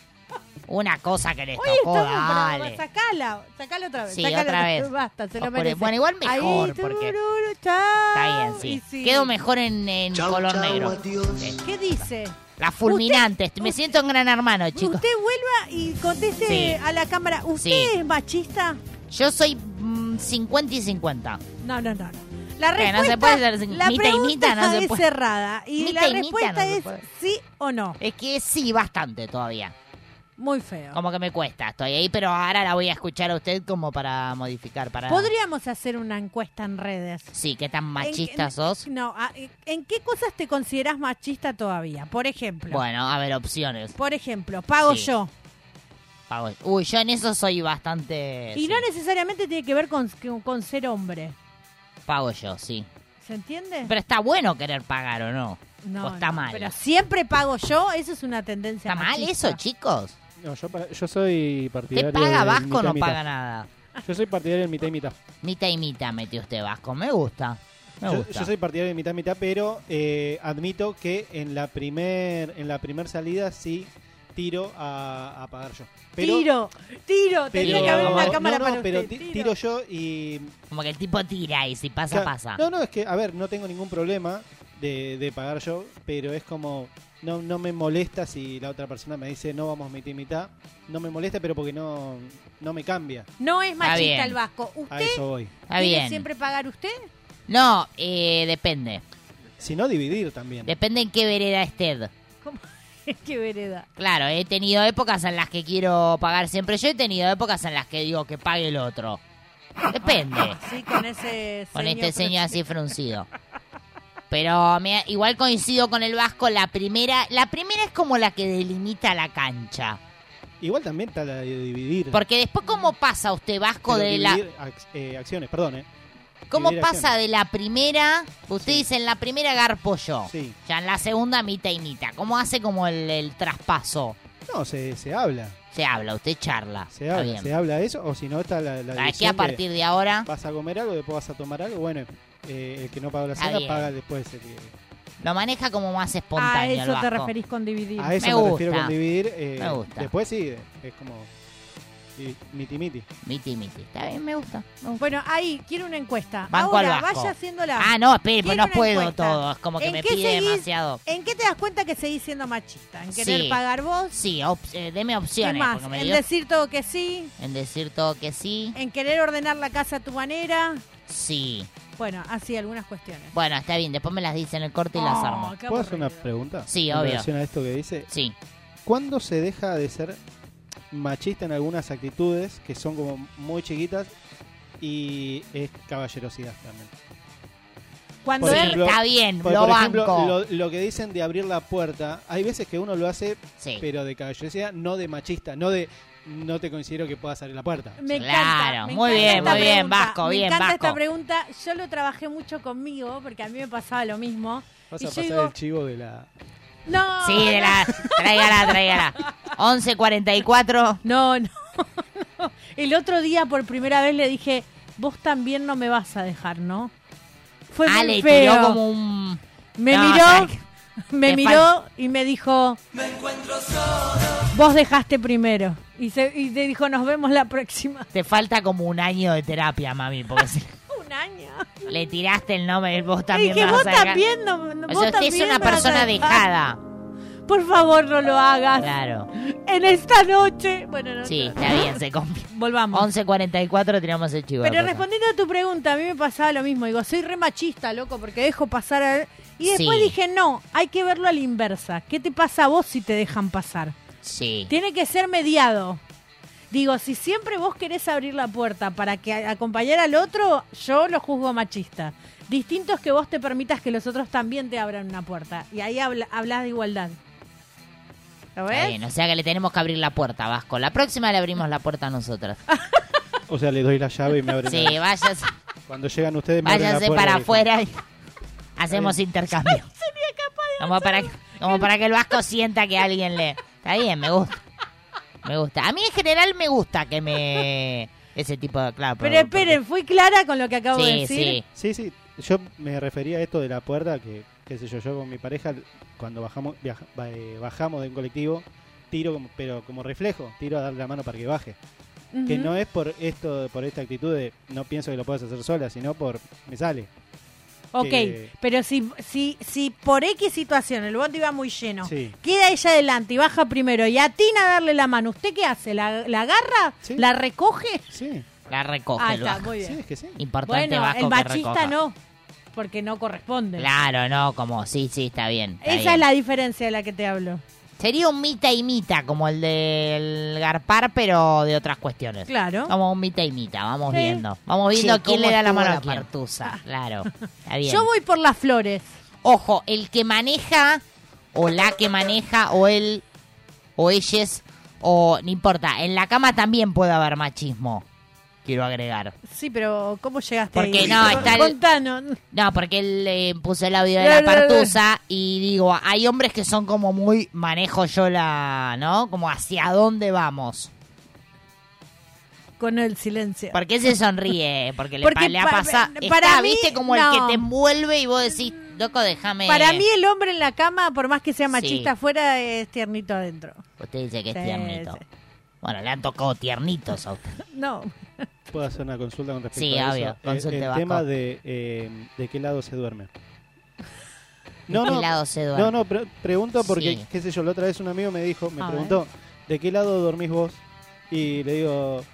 [SPEAKER 4] Una cosa que les
[SPEAKER 3] Oye,
[SPEAKER 4] tocó,
[SPEAKER 3] estamos, pero
[SPEAKER 4] dale.
[SPEAKER 3] sacala, sacala otra vez.
[SPEAKER 4] Sí,
[SPEAKER 3] sacala
[SPEAKER 4] otra vez.
[SPEAKER 3] Basta, se lo merece.
[SPEAKER 4] bueno, igual mejor,
[SPEAKER 3] Ahí,
[SPEAKER 4] porque-
[SPEAKER 3] tururú, chao.
[SPEAKER 4] Está bien, sí.
[SPEAKER 3] Sí.
[SPEAKER 4] Quedo mejor en, en color negro. Sí.
[SPEAKER 3] ¿Qué dice?
[SPEAKER 4] La fulminante. Me siento en gran hermano, chicos.
[SPEAKER 3] Usted vuelva y conteste
[SPEAKER 4] Sí.
[SPEAKER 3] a la cámara. ¿Usted
[SPEAKER 4] Sí.
[SPEAKER 3] es machista?
[SPEAKER 4] Yo soy mm, 50 y 50.
[SPEAKER 3] No, no, no. no. La respuesta
[SPEAKER 4] No se puede ser sin-
[SPEAKER 3] la
[SPEAKER 4] y mitad, no se
[SPEAKER 3] es
[SPEAKER 4] puede.
[SPEAKER 3] cerrada. Y la
[SPEAKER 4] y
[SPEAKER 3] respuesta
[SPEAKER 4] no
[SPEAKER 3] es sí o no.
[SPEAKER 4] Es que sí, bastante todavía.
[SPEAKER 3] Muy feo.
[SPEAKER 4] Como que me cuesta, estoy ahí, pero ahora la voy a escuchar a usted como para modificar, para...
[SPEAKER 3] Podríamos hacer una encuesta en redes.
[SPEAKER 4] Sí, ¿qué tan
[SPEAKER 3] ¿En-
[SPEAKER 4] machista
[SPEAKER 3] en-
[SPEAKER 4] sos?
[SPEAKER 3] No, a- ¿en qué cosas te consideras machista todavía? Por ejemplo.
[SPEAKER 4] Bueno, a ver, opciones.
[SPEAKER 3] Por ejemplo, pago
[SPEAKER 4] Sí.
[SPEAKER 3] yo.
[SPEAKER 4] Pago- Uy, yo en eso soy bastante...
[SPEAKER 3] Y
[SPEAKER 4] sí,
[SPEAKER 3] no necesariamente tiene que ver con, con- ser hombre.
[SPEAKER 4] Pago yo, sí.
[SPEAKER 3] ¿Se entiende?
[SPEAKER 4] Pero está bueno querer pagar, ¿o no?
[SPEAKER 3] no,
[SPEAKER 4] o está
[SPEAKER 3] no,
[SPEAKER 4] mal.
[SPEAKER 3] Pero siempre pago yo, eso es una tendencia
[SPEAKER 4] ¿Está mal eso, chicos?
[SPEAKER 5] No, yo, yo soy partidario
[SPEAKER 4] ¿Te paga
[SPEAKER 5] del
[SPEAKER 4] Vasco
[SPEAKER 5] mitad
[SPEAKER 4] o
[SPEAKER 5] y
[SPEAKER 4] no
[SPEAKER 5] mitad.
[SPEAKER 4] paga nada?
[SPEAKER 5] Yo soy partidario del mitad y mitad.
[SPEAKER 4] Mitad y mitad metió usted Vasco. Me gusta. Me
[SPEAKER 5] Yo,
[SPEAKER 4] gusta.
[SPEAKER 5] yo soy partidario de mitad y mitad, pero eh, admito que en la primer en la primer salida sí tiro a, a pagar yo. Pero,
[SPEAKER 3] tiro, tiro,
[SPEAKER 4] Pero-
[SPEAKER 3] que haber una
[SPEAKER 4] no,
[SPEAKER 3] cámara
[SPEAKER 5] no,
[SPEAKER 3] para
[SPEAKER 5] pero
[SPEAKER 3] usted.
[SPEAKER 5] ti- tiro yo y
[SPEAKER 4] Como que el tipo tira y si pasa,
[SPEAKER 5] Claro,
[SPEAKER 4] pasa.
[SPEAKER 5] No, no, es que, a ver, no tengo ningún problema de, de pagar yo, pero es como, no, no me molesta si la otra persona me dice no vamos mitad y mitad. No me molesta, pero porque no, no me cambia.
[SPEAKER 3] No es machista el vasco.
[SPEAKER 5] A
[SPEAKER 3] ¿Usted
[SPEAKER 5] eso voy.
[SPEAKER 4] Está
[SPEAKER 3] quiere
[SPEAKER 4] bien.
[SPEAKER 3] siempre pagar usted?
[SPEAKER 4] No, eh, depende.
[SPEAKER 5] Si no, dividir también.
[SPEAKER 4] Depende en qué vereda esté.
[SPEAKER 3] ¿Cómo? Qué vereda.
[SPEAKER 4] Claro, he tenido épocas en las que quiero pagar siempre yo, he tenido épocas en las que digo que pague el otro. Depende.
[SPEAKER 3] Sí, con ese
[SPEAKER 4] con este ceño así fruncido. Pero me- igual coincido con el Vasco, la primera, la primera es como la que delimita la cancha.
[SPEAKER 5] Igual también está la de dividir.
[SPEAKER 4] Porque después cómo pasa usted Vasco de la
[SPEAKER 5] ac- eh, acciones, perdón, ¿eh?
[SPEAKER 4] cómo
[SPEAKER 5] dividir
[SPEAKER 4] pasa
[SPEAKER 5] acciones.
[SPEAKER 4] de la primera, usted
[SPEAKER 5] Sí.
[SPEAKER 4] dice en la primera garpo yo,
[SPEAKER 5] Sí.
[SPEAKER 4] ya en la segunda mitad y mitad. ¿Cómo hace como el, el traspaso?
[SPEAKER 5] No, se, se habla.
[SPEAKER 4] Se habla, usted charla.
[SPEAKER 5] Se habla, se habla de eso, o si no está la, la
[SPEAKER 4] ¿Para qué
[SPEAKER 5] división
[SPEAKER 4] a
[SPEAKER 5] de
[SPEAKER 4] partir de ahora
[SPEAKER 5] vas a comer algo, después vas a tomar algo, bueno, eh, el que no paga la
[SPEAKER 4] Está
[SPEAKER 5] cena
[SPEAKER 4] bien.
[SPEAKER 5] paga después el que-
[SPEAKER 4] lo maneja como más
[SPEAKER 3] A
[SPEAKER 4] espontáneo el
[SPEAKER 3] eso te
[SPEAKER 4] Vasco?
[SPEAKER 3] referís con dividir.
[SPEAKER 5] A eso
[SPEAKER 4] Me
[SPEAKER 5] me, refiero
[SPEAKER 4] gusta.
[SPEAKER 5] con dividir. eh,
[SPEAKER 4] Me gusta.
[SPEAKER 5] Después sí, es como di- miti miti.
[SPEAKER 4] Miti, miti. Está bien, me gusta. me gusta.
[SPEAKER 3] Bueno, ahí, quiero una encuesta.
[SPEAKER 4] Banco
[SPEAKER 3] Ahora,
[SPEAKER 4] al Vasco.
[SPEAKER 3] vaya haciéndola.
[SPEAKER 4] Ah, no, espere, pues
[SPEAKER 3] Quiero
[SPEAKER 4] no
[SPEAKER 3] una
[SPEAKER 4] puedo
[SPEAKER 3] encuesta.
[SPEAKER 4] todo. Es como que
[SPEAKER 3] ¿En
[SPEAKER 4] me
[SPEAKER 3] qué
[SPEAKER 4] pide
[SPEAKER 3] seguís?
[SPEAKER 4] demasiado.
[SPEAKER 3] ¿En qué te das cuenta que seguís siendo machista? ¿En querer
[SPEAKER 4] Sí.
[SPEAKER 3] pagar vos?
[SPEAKER 4] Sí, op- eh, deme
[SPEAKER 3] ¿Qué
[SPEAKER 4] opciones.
[SPEAKER 3] más?
[SPEAKER 4] porque me
[SPEAKER 3] ¿En
[SPEAKER 4] dio-
[SPEAKER 3] decir todo que sí?
[SPEAKER 4] en decir todo que sí.
[SPEAKER 3] ¿En querer ordenar la casa a tu manera?
[SPEAKER 4] Sí.
[SPEAKER 3] Bueno, así algunas cuestiones.
[SPEAKER 4] Bueno, está bien. Después me las dice en el corte y las
[SPEAKER 3] Oh,
[SPEAKER 4] armo.
[SPEAKER 3] qué
[SPEAKER 5] ¿Puedo hacer una
[SPEAKER 3] aburrido.
[SPEAKER 5] pregunta?
[SPEAKER 4] Sí,
[SPEAKER 5] en
[SPEAKER 4] obvio.
[SPEAKER 5] relación a esto que dice.
[SPEAKER 4] Sí.
[SPEAKER 5] ¿Cuándo se deja de ser machista en algunas actitudes que son como muy chiquitas y es caballerosidad también?
[SPEAKER 3] Cuando
[SPEAKER 5] Por ejemplo,
[SPEAKER 4] está bien,
[SPEAKER 5] Por,
[SPEAKER 4] lo
[SPEAKER 5] por ejemplo,
[SPEAKER 4] banco.
[SPEAKER 5] lo, lo que dicen de abrir la puerta, hay veces que uno lo hace,
[SPEAKER 4] Sí.
[SPEAKER 5] pero de caballerosidad, no de machista, no de no te considero que puedas abrir la puerta.
[SPEAKER 3] Me
[SPEAKER 4] Claro,
[SPEAKER 3] encanta, me
[SPEAKER 4] muy
[SPEAKER 3] encanta
[SPEAKER 4] bien, muy bien,
[SPEAKER 3] pregunta.
[SPEAKER 4] Vasco,
[SPEAKER 3] me
[SPEAKER 4] bien,
[SPEAKER 3] encanta esta
[SPEAKER 4] Vasco.
[SPEAKER 3] pregunta. Yo lo trabajé mucho conmigo porque a mí me pasaba lo mismo.
[SPEAKER 5] Vas
[SPEAKER 3] Y
[SPEAKER 5] a pasar
[SPEAKER 3] digo,
[SPEAKER 5] el chivo de la...
[SPEAKER 3] no,
[SPEAKER 4] Sí, de la. Tráigala, tráigala. 11.44.
[SPEAKER 3] no, no, no. El otro día por primera vez le dije, vos también no me vas a dejar, ¿no? Fue
[SPEAKER 4] Ah,
[SPEAKER 3] muy
[SPEAKER 4] le
[SPEAKER 3] feo.
[SPEAKER 4] tiró como un.
[SPEAKER 3] Me
[SPEAKER 4] No,
[SPEAKER 3] miró. me miró y me dijo, vos dejaste primero. Y, se, y te dijo, nos vemos la próxima.
[SPEAKER 4] Te falta como un año de terapia, mami. Porque si
[SPEAKER 3] Un año.
[SPEAKER 4] le tiraste el nombre, vos
[SPEAKER 3] Y
[SPEAKER 4] también
[SPEAKER 3] que
[SPEAKER 4] me
[SPEAKER 3] vos
[SPEAKER 4] a
[SPEAKER 3] también, no,
[SPEAKER 4] O
[SPEAKER 3] vos
[SPEAKER 4] sea, usted es una
[SPEAKER 3] me
[SPEAKER 4] persona dejada.
[SPEAKER 3] Por favor, no lo hagas.
[SPEAKER 4] Claro.
[SPEAKER 3] En esta noche. Bueno, no.
[SPEAKER 4] Sí, está bien, se confía.
[SPEAKER 3] Volvamos.
[SPEAKER 4] 11.44 tiramos el chivo.
[SPEAKER 3] Pero respondiendo a tu pregunta, a mí me pasaba lo mismo. Digo, soy re machista, loco, porque dejo pasar a... Y después
[SPEAKER 4] Sí.
[SPEAKER 3] dije, no, hay que verlo a la inversa. ¿Qué te pasa a vos si te dejan pasar?
[SPEAKER 4] Sí.
[SPEAKER 3] Tiene que ser mediado. Digo, si siempre vos querés abrir la puerta para que acompañar al otro, yo lo juzgo machista. Distinto es que vos te permitas que los otros también te abran una puerta. Y ahí habla, hablas de igualdad. ¿Lo
[SPEAKER 4] Está
[SPEAKER 3] ves?
[SPEAKER 4] bien, o sea que le tenemos que abrir la puerta, Vasco. La próxima le abrimos la puerta a nosotras.
[SPEAKER 5] O sea, le doy la llave y me abren
[SPEAKER 4] Sí,
[SPEAKER 5] la-
[SPEAKER 4] váyase,
[SPEAKER 5] Cuando llegan ustedes me abren la
[SPEAKER 4] váyase
[SPEAKER 5] puerta
[SPEAKER 4] para
[SPEAKER 5] y-
[SPEAKER 4] afuera y hacemos intercambio. Como para, como para que el Vasco sienta que alguien le... Está bien, me gusta. Me gusta. A mí en general me gusta que me... Ese tipo de... Claro,
[SPEAKER 3] Pero esperen, fui clara con lo que acabo de
[SPEAKER 4] Sí,
[SPEAKER 3] decir.
[SPEAKER 4] sí.
[SPEAKER 5] Sí, sí, yo me refería a esto de la puerta, que, qué sé yo, yo con mi pareja, cuando bajamos viaja- eh, bajamos de un colectivo, tiro, como- pero como reflejo, tiro a darle la mano para que baje. Que no es por esto, por esta actitud de no pienso que lo puedas hacer sola, sino por me sale.
[SPEAKER 3] Ok,
[SPEAKER 5] que-
[SPEAKER 3] pero si, si, si por X situación el bote iba muy lleno,
[SPEAKER 5] Sí.
[SPEAKER 3] queda ella adelante y baja primero y atina a darle la mano, ¿usted qué hace? ¿La, la agarra?
[SPEAKER 5] Sí.
[SPEAKER 3] ¿La recoge?
[SPEAKER 5] Sí,
[SPEAKER 4] La recoge
[SPEAKER 3] Ah, está, muy
[SPEAKER 5] sí,
[SPEAKER 3] bien.
[SPEAKER 5] es que sí.
[SPEAKER 4] Importante
[SPEAKER 3] Bueno,
[SPEAKER 4] Vasco
[SPEAKER 3] el
[SPEAKER 4] que
[SPEAKER 3] machista
[SPEAKER 4] recoja.
[SPEAKER 3] no, porque no corresponde.
[SPEAKER 4] Claro, no, como... Sí, sí, está bien. está
[SPEAKER 3] Esa
[SPEAKER 4] bien.
[SPEAKER 3] es la diferencia de la que te hablo.
[SPEAKER 4] Sería un mita y mita, como el del garpar, pero de otras cuestiones.
[SPEAKER 3] Claro.
[SPEAKER 4] Como un mita y mita, vamos
[SPEAKER 3] Sí.
[SPEAKER 4] viendo. Vamos viendo
[SPEAKER 2] Che,
[SPEAKER 4] quién
[SPEAKER 2] ¿cómo
[SPEAKER 4] le da la
[SPEAKER 2] estuvo
[SPEAKER 4] mano
[SPEAKER 2] la
[SPEAKER 4] a quién.
[SPEAKER 2] partusa?
[SPEAKER 4] Claro, está bien.
[SPEAKER 3] Yo voy por las flores.
[SPEAKER 4] Ojo, el que maneja, o la que maneja, o él, o ellas, o no importa. En la cama también puede haber machismo. Quiero agregar.
[SPEAKER 3] Sí, pero ¿cómo llegaste
[SPEAKER 4] Porque
[SPEAKER 3] ahí?
[SPEAKER 4] no, está el-
[SPEAKER 3] Contanos.
[SPEAKER 4] No, porque él eh, puso el audio de la partusa y digo, hay hombres que son como muy manejo yo la, ¿no? Como hacia dónde vamos.
[SPEAKER 3] Con el silencio.
[SPEAKER 4] ¿Por qué se sonríe? Porque le,
[SPEAKER 3] Porque
[SPEAKER 4] pa- le ha
[SPEAKER 3] pa-
[SPEAKER 4] pasado.
[SPEAKER 3] para
[SPEAKER 4] Está,
[SPEAKER 3] mí,
[SPEAKER 4] viste, como el
[SPEAKER 3] no.
[SPEAKER 4] que te envuelve y vos decís, loco, déjame.
[SPEAKER 3] Para mí el hombre en la cama, por más que sea
[SPEAKER 4] Sí.
[SPEAKER 3] machista afuera, es tiernito adentro.
[SPEAKER 4] Usted dice que es
[SPEAKER 3] Sí,
[SPEAKER 4] tiernito.
[SPEAKER 3] sí.
[SPEAKER 4] Bueno, le han tocado tiernitos a usted.
[SPEAKER 3] No.
[SPEAKER 5] ¿Puedo hacer una consulta con respecto
[SPEAKER 4] Sí,
[SPEAKER 5] a
[SPEAKER 4] obvio,
[SPEAKER 5] eso? Eh,
[SPEAKER 4] consulte,
[SPEAKER 5] el
[SPEAKER 4] Vasco.
[SPEAKER 5] tema de eh, de qué lado se duerme.
[SPEAKER 4] ¿De qué lado se duerme?
[SPEAKER 5] No, no, pre- pregunto porque,
[SPEAKER 4] Sí.
[SPEAKER 5] qué sé yo, la otra vez un amigo me dijo, me
[SPEAKER 3] A
[SPEAKER 5] preguntó, ¿de qué lado dormís vos? Y le digo,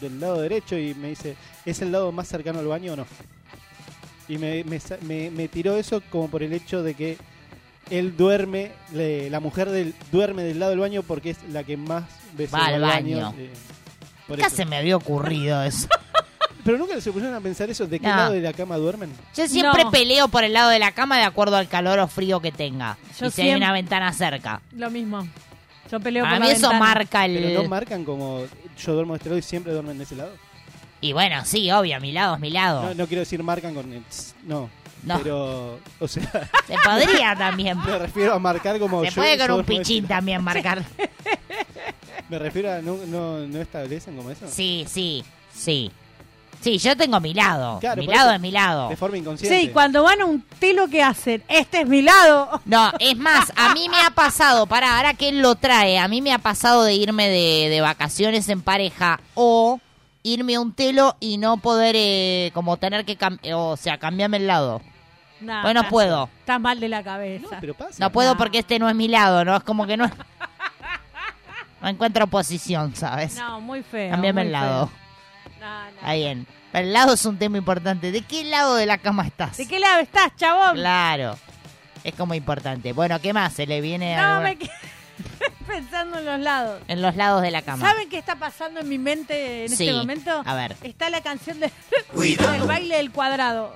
[SPEAKER 5] del lado derecho, y me dice, ¿es el lado más cercano al baño o no? Y me, me, sa- me- me tiró eso como por el hecho de que él duerme, le- la mujer del, duerme del lado del baño porque es la que más veces
[SPEAKER 4] Va al baño.
[SPEAKER 5] eh, por
[SPEAKER 4] Nunca
[SPEAKER 5] eso.
[SPEAKER 4] se me había ocurrido eso.
[SPEAKER 5] Pero nunca se pusieron a pensar eso, ¿de qué
[SPEAKER 4] No.
[SPEAKER 5] lado de la cama duermen?
[SPEAKER 4] Yo siempre
[SPEAKER 3] No.
[SPEAKER 4] peleo por el lado de la cama de acuerdo al calor o frío que tenga.
[SPEAKER 3] Yo
[SPEAKER 4] y si hay
[SPEAKER 3] siempre-
[SPEAKER 4] una ventana cerca.
[SPEAKER 3] Lo mismo. Yo peleo por
[SPEAKER 4] mí
[SPEAKER 3] la
[SPEAKER 4] eso
[SPEAKER 3] ventana.
[SPEAKER 4] marca el...
[SPEAKER 5] Pero no marcan como yo duermo de este lado y siempre duermen de ese lado.
[SPEAKER 4] y bueno, sí, obvio, mi lado es mi lado.
[SPEAKER 5] No, no quiero decir marcan con el tss, no.
[SPEAKER 4] No.
[SPEAKER 5] Pero, o sea,
[SPEAKER 4] Se podría también.
[SPEAKER 5] me refiero a marcar como
[SPEAKER 4] Se
[SPEAKER 5] yo-
[SPEAKER 4] puede
[SPEAKER 5] yo
[SPEAKER 4] con un pichín también marcar.
[SPEAKER 5] Me refiero a no, no, no establecen como eso.
[SPEAKER 4] Sí, sí, sí. Sí, yo tengo mi lado.
[SPEAKER 5] Claro,
[SPEAKER 4] mi lado es mi lado.
[SPEAKER 5] De forma inconsciente.
[SPEAKER 3] Sí, cuando van a un telo, ¿qué hacen? Este es mi lado.
[SPEAKER 4] No, es más, a mí me ha pasado, para ahora que él lo trae, a mí me ha pasado de irme de, de vacaciones en pareja o irme a un telo y no poder, eh, como tener que, cam- o sea, cambiarme el lado.
[SPEAKER 3] No,
[SPEAKER 4] Pues no
[SPEAKER 3] estás-
[SPEAKER 4] puedo.
[SPEAKER 3] Estás mal de la cabeza.
[SPEAKER 5] Pero pasa.
[SPEAKER 4] No puedo
[SPEAKER 3] No.
[SPEAKER 4] porque este no es mi lado, ¿no? Es como que no... No encuentro posición, ¿sabes?
[SPEAKER 3] No, muy feo.
[SPEAKER 4] Cambiame
[SPEAKER 3] muy
[SPEAKER 4] el lado.
[SPEAKER 3] No, no.
[SPEAKER 4] Está bien. Pero el lado es un tema importante. ¿De qué lado de la cama estás?
[SPEAKER 3] ¿De qué lado estás, chabón?
[SPEAKER 4] Claro. Es como importante. Bueno, ¿qué más? Se le viene
[SPEAKER 3] No,
[SPEAKER 4] algo-
[SPEAKER 3] me quedé pensando en los lados.
[SPEAKER 4] en los lados de la cama.
[SPEAKER 3] ¿Saben qué está pasando en mi mente en
[SPEAKER 4] Sí.
[SPEAKER 3] este momento?
[SPEAKER 4] A ver.
[SPEAKER 3] Está la canción de del baile del cuadrado.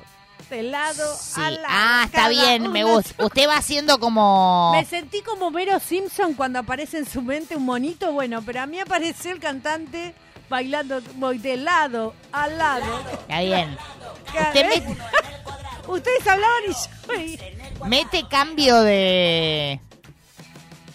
[SPEAKER 3] De lado
[SPEAKER 4] Sí.
[SPEAKER 3] a lado.
[SPEAKER 4] Ah, está bien, me gusta. Usted va haciendo como...
[SPEAKER 3] Me sentí como Vero Simpson cuando aparece en su mente un monito. Bueno, pero a mí apareció el cantante bailando. Voy de lado a lado.
[SPEAKER 4] Está bien.
[SPEAKER 3] Ustedes hablaban y yo.
[SPEAKER 4] mete cambio de...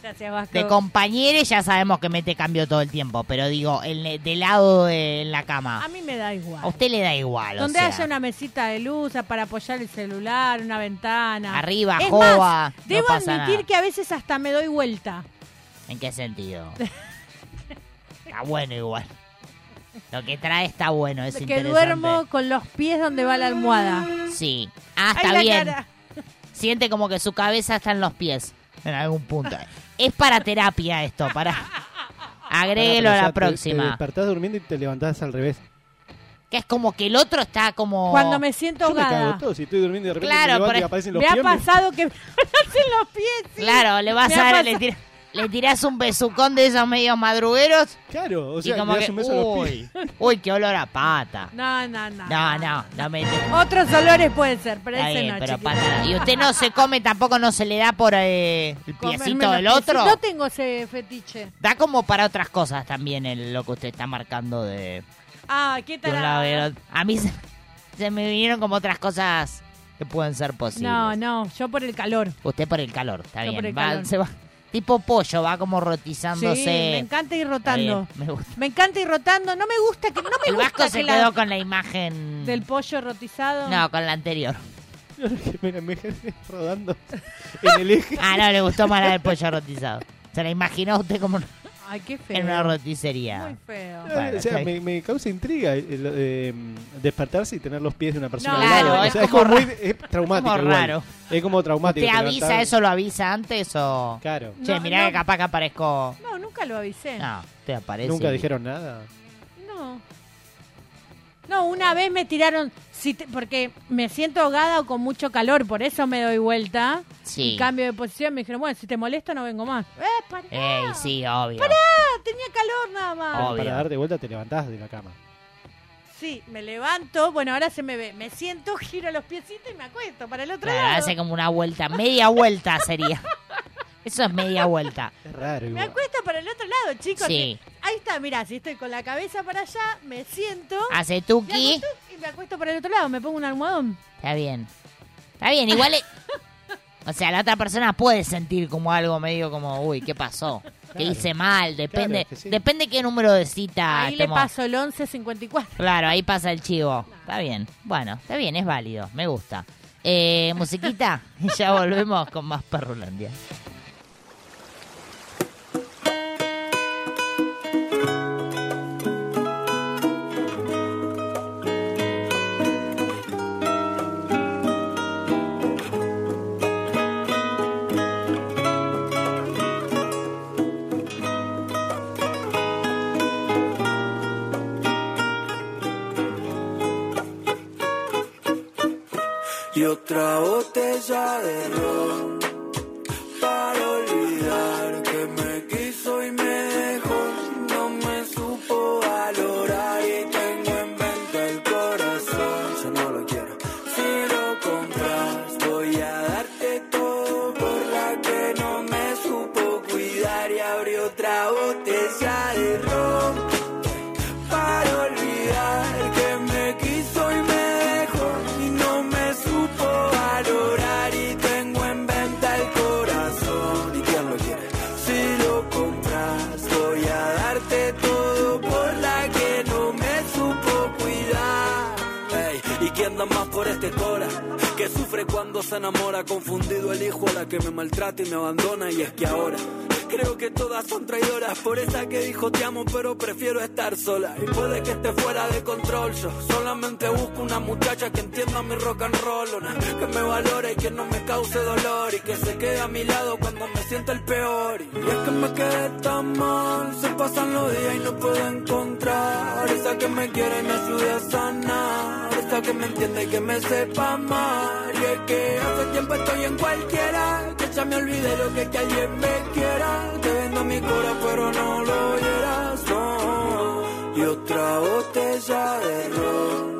[SPEAKER 3] Gracias, Vasco.
[SPEAKER 4] De compañeros ya sabemos que mete cambio todo el tiempo, pero digo, el de lado de la
[SPEAKER 3] A
[SPEAKER 4] cama.
[SPEAKER 3] mí me da igual.
[SPEAKER 4] A usted le da igual, o
[SPEAKER 3] Donde
[SPEAKER 4] sea.
[SPEAKER 3] haya una mesita de luz para apoyar el celular, una ventana.
[SPEAKER 4] Arriba,
[SPEAKER 3] es más,
[SPEAKER 4] no
[SPEAKER 3] debo
[SPEAKER 4] pasa
[SPEAKER 3] admitir
[SPEAKER 4] nada.
[SPEAKER 3] que a veces hasta me doy vuelta.
[SPEAKER 4] ¿En qué sentido? está bueno igual. Lo que trae está bueno, es
[SPEAKER 3] que
[SPEAKER 4] interesante.
[SPEAKER 3] duermo con los pies donde va la almohada.
[SPEAKER 4] Sí. Ah, está
[SPEAKER 3] la
[SPEAKER 4] bien.
[SPEAKER 3] cara.
[SPEAKER 4] Siente como que su cabeza está en los pies. En algún punto. es para terapia esto, para... Agréguelo a la
[SPEAKER 5] ya te- Te,
[SPEAKER 4] próxima.
[SPEAKER 5] despertás durmiendo y te levantás al revés.
[SPEAKER 4] que es como que el otro está como...
[SPEAKER 3] Cuando me siento
[SPEAKER 5] Yo me cago todo. Si estoy durmiendo y de repente
[SPEAKER 4] Claro,
[SPEAKER 5] me levanto y aparecen los
[SPEAKER 3] Me ha
[SPEAKER 5] pies. me-
[SPEAKER 3] pasado que me hacen los pies. sí.
[SPEAKER 4] Claro, le vas
[SPEAKER 3] Me
[SPEAKER 4] a
[SPEAKER 3] ha
[SPEAKER 4] dar, le, tira- le tirás un besucón de esos medios madrugueros
[SPEAKER 5] Claro, o
[SPEAKER 4] y
[SPEAKER 5] sea,
[SPEAKER 4] como
[SPEAKER 5] le das
[SPEAKER 4] que...
[SPEAKER 5] un beso a los pies.
[SPEAKER 4] Uy, uy, qué olor a pata.
[SPEAKER 3] No, no, no.
[SPEAKER 4] No, no, no me...
[SPEAKER 3] Otros olores pueden ser, pero
[SPEAKER 4] Está
[SPEAKER 3] ese
[SPEAKER 4] bien,
[SPEAKER 3] no,
[SPEAKER 4] pero pata. Y usted no se come, tampoco no se le da por eh, el piecito del otro.
[SPEAKER 3] No tengo ese fetiche.
[SPEAKER 4] Da como para otras cosas también el, lo que usted está marcando de,
[SPEAKER 3] Ah, ¿qué tal?
[SPEAKER 4] y. A mí se, se me vinieron como otras cosas que pueden ser posibles.
[SPEAKER 3] No, no, yo por el calor.
[SPEAKER 4] Usted por el calor, está
[SPEAKER 3] Yo
[SPEAKER 4] bien.
[SPEAKER 3] por el
[SPEAKER 4] Va-
[SPEAKER 3] calor.
[SPEAKER 4] se va- tipo pollo, va como
[SPEAKER 3] Sí,
[SPEAKER 4] rotizándose.
[SPEAKER 3] me encanta ir rotando.
[SPEAKER 4] bien, me gusta.
[SPEAKER 3] Me encanta ir rotando. No me gusta que no me
[SPEAKER 4] El
[SPEAKER 3] gusta
[SPEAKER 4] Vasco
[SPEAKER 3] que
[SPEAKER 4] se
[SPEAKER 3] la-
[SPEAKER 4] quedó con la imagen...
[SPEAKER 3] del pollo rotizado.
[SPEAKER 4] No, con la anterior.
[SPEAKER 5] me, me rodando en el eje.
[SPEAKER 4] Ah, no, le gustó más la del pollo rotizado. Se la imaginó usted como
[SPEAKER 3] Ay, qué feo.
[SPEAKER 4] en una roticería.
[SPEAKER 3] Muy feo.
[SPEAKER 4] Bueno,
[SPEAKER 5] o sea, me, me causa intriga el- eh, despertarse y tener los pies de una persona.
[SPEAKER 3] No,
[SPEAKER 5] al
[SPEAKER 4] Claro,
[SPEAKER 5] lado. O
[SPEAKER 4] es
[SPEAKER 5] sea,
[SPEAKER 4] como
[SPEAKER 5] muy es traumático.
[SPEAKER 4] como
[SPEAKER 5] igual.
[SPEAKER 4] raro.
[SPEAKER 5] Es como traumático.
[SPEAKER 4] ¿Te avisa
[SPEAKER 5] levantás-
[SPEAKER 4] eso? ¿Lo avisa antes o...?
[SPEAKER 5] Claro.
[SPEAKER 4] Che,
[SPEAKER 3] No,
[SPEAKER 4] mirá
[SPEAKER 3] no.
[SPEAKER 4] que capaz que aparezco...
[SPEAKER 3] No, nunca lo avisé.
[SPEAKER 4] No, te aparece.
[SPEAKER 5] Nunca dijeron nada.
[SPEAKER 3] No. No, una vez me tiraron, si te- porque me siento ahogada o con mucho calor, por eso me doy vuelta.
[SPEAKER 4] Sí.
[SPEAKER 3] Y cambio de posición, me dijeron, bueno, si te molesta no vengo más. ¡Eh, pará!
[SPEAKER 4] Ey, sí, obvio.
[SPEAKER 3] ¡Pará! Tenía calor nada más.
[SPEAKER 4] Obvio.
[SPEAKER 5] Para darte vuelta te levantás de la cama.
[SPEAKER 3] Sí, me levanto, bueno, ahora se me ve. Me siento, giro los piecitos y me acuesto para el otro
[SPEAKER 4] Claro,
[SPEAKER 3] lado.
[SPEAKER 4] hace como una vuelta, media vuelta sería. Eso es media vuelta.
[SPEAKER 5] Es raro
[SPEAKER 3] Me acuesto para el otro lado, chicos.
[SPEAKER 4] Sí.
[SPEAKER 3] Ahí está, mirá, si estoy con la cabeza para allá, me siento.
[SPEAKER 4] Hace
[SPEAKER 3] me
[SPEAKER 4] tuki.
[SPEAKER 3] acuesto y me acuesto para el otro lado, me pongo un almohadón.
[SPEAKER 4] Está bien. Está bien, igual. es- O sea, la otra persona puede sentir como algo medio como, uy, ¿qué pasó? ¿Qué
[SPEAKER 5] Claro.
[SPEAKER 4] hice mal? Depende
[SPEAKER 5] es que sí.
[SPEAKER 4] depende qué número de cita
[SPEAKER 3] Ahí le paso el 1154.
[SPEAKER 4] Claro, ahí pasa el chivo. Está bien. Bueno, está bien, es válido. Me gusta. Eh, musiquita, y ya volvemos con más Perrulandia.
[SPEAKER 2] Y otra botella de ron cuando se enamora confundido el hijo a la que me maltrata y me abandona y es que ahora Creo que todas son traidoras, por esa que dijo te amo, pero prefiero estar sola. Y puede que esté fuera de control, yo solamente busco una muchacha que entienda mi rock and roll, una que me valore y que no me cause dolor y que se quede a mi lado cuando me sienta el peor. Y es que me quedé tan mal, se pasan los días y no puedo encontrar esa que me quiere y me ayude a sanar, que me entiende y que me sepa amar. Y es que hace tiempo estoy en cualquiera, que ya me olvidé lo que, que alguien me quiera. Te vendo mi cora, pero no lo oyeras, no. Y otra botella de ron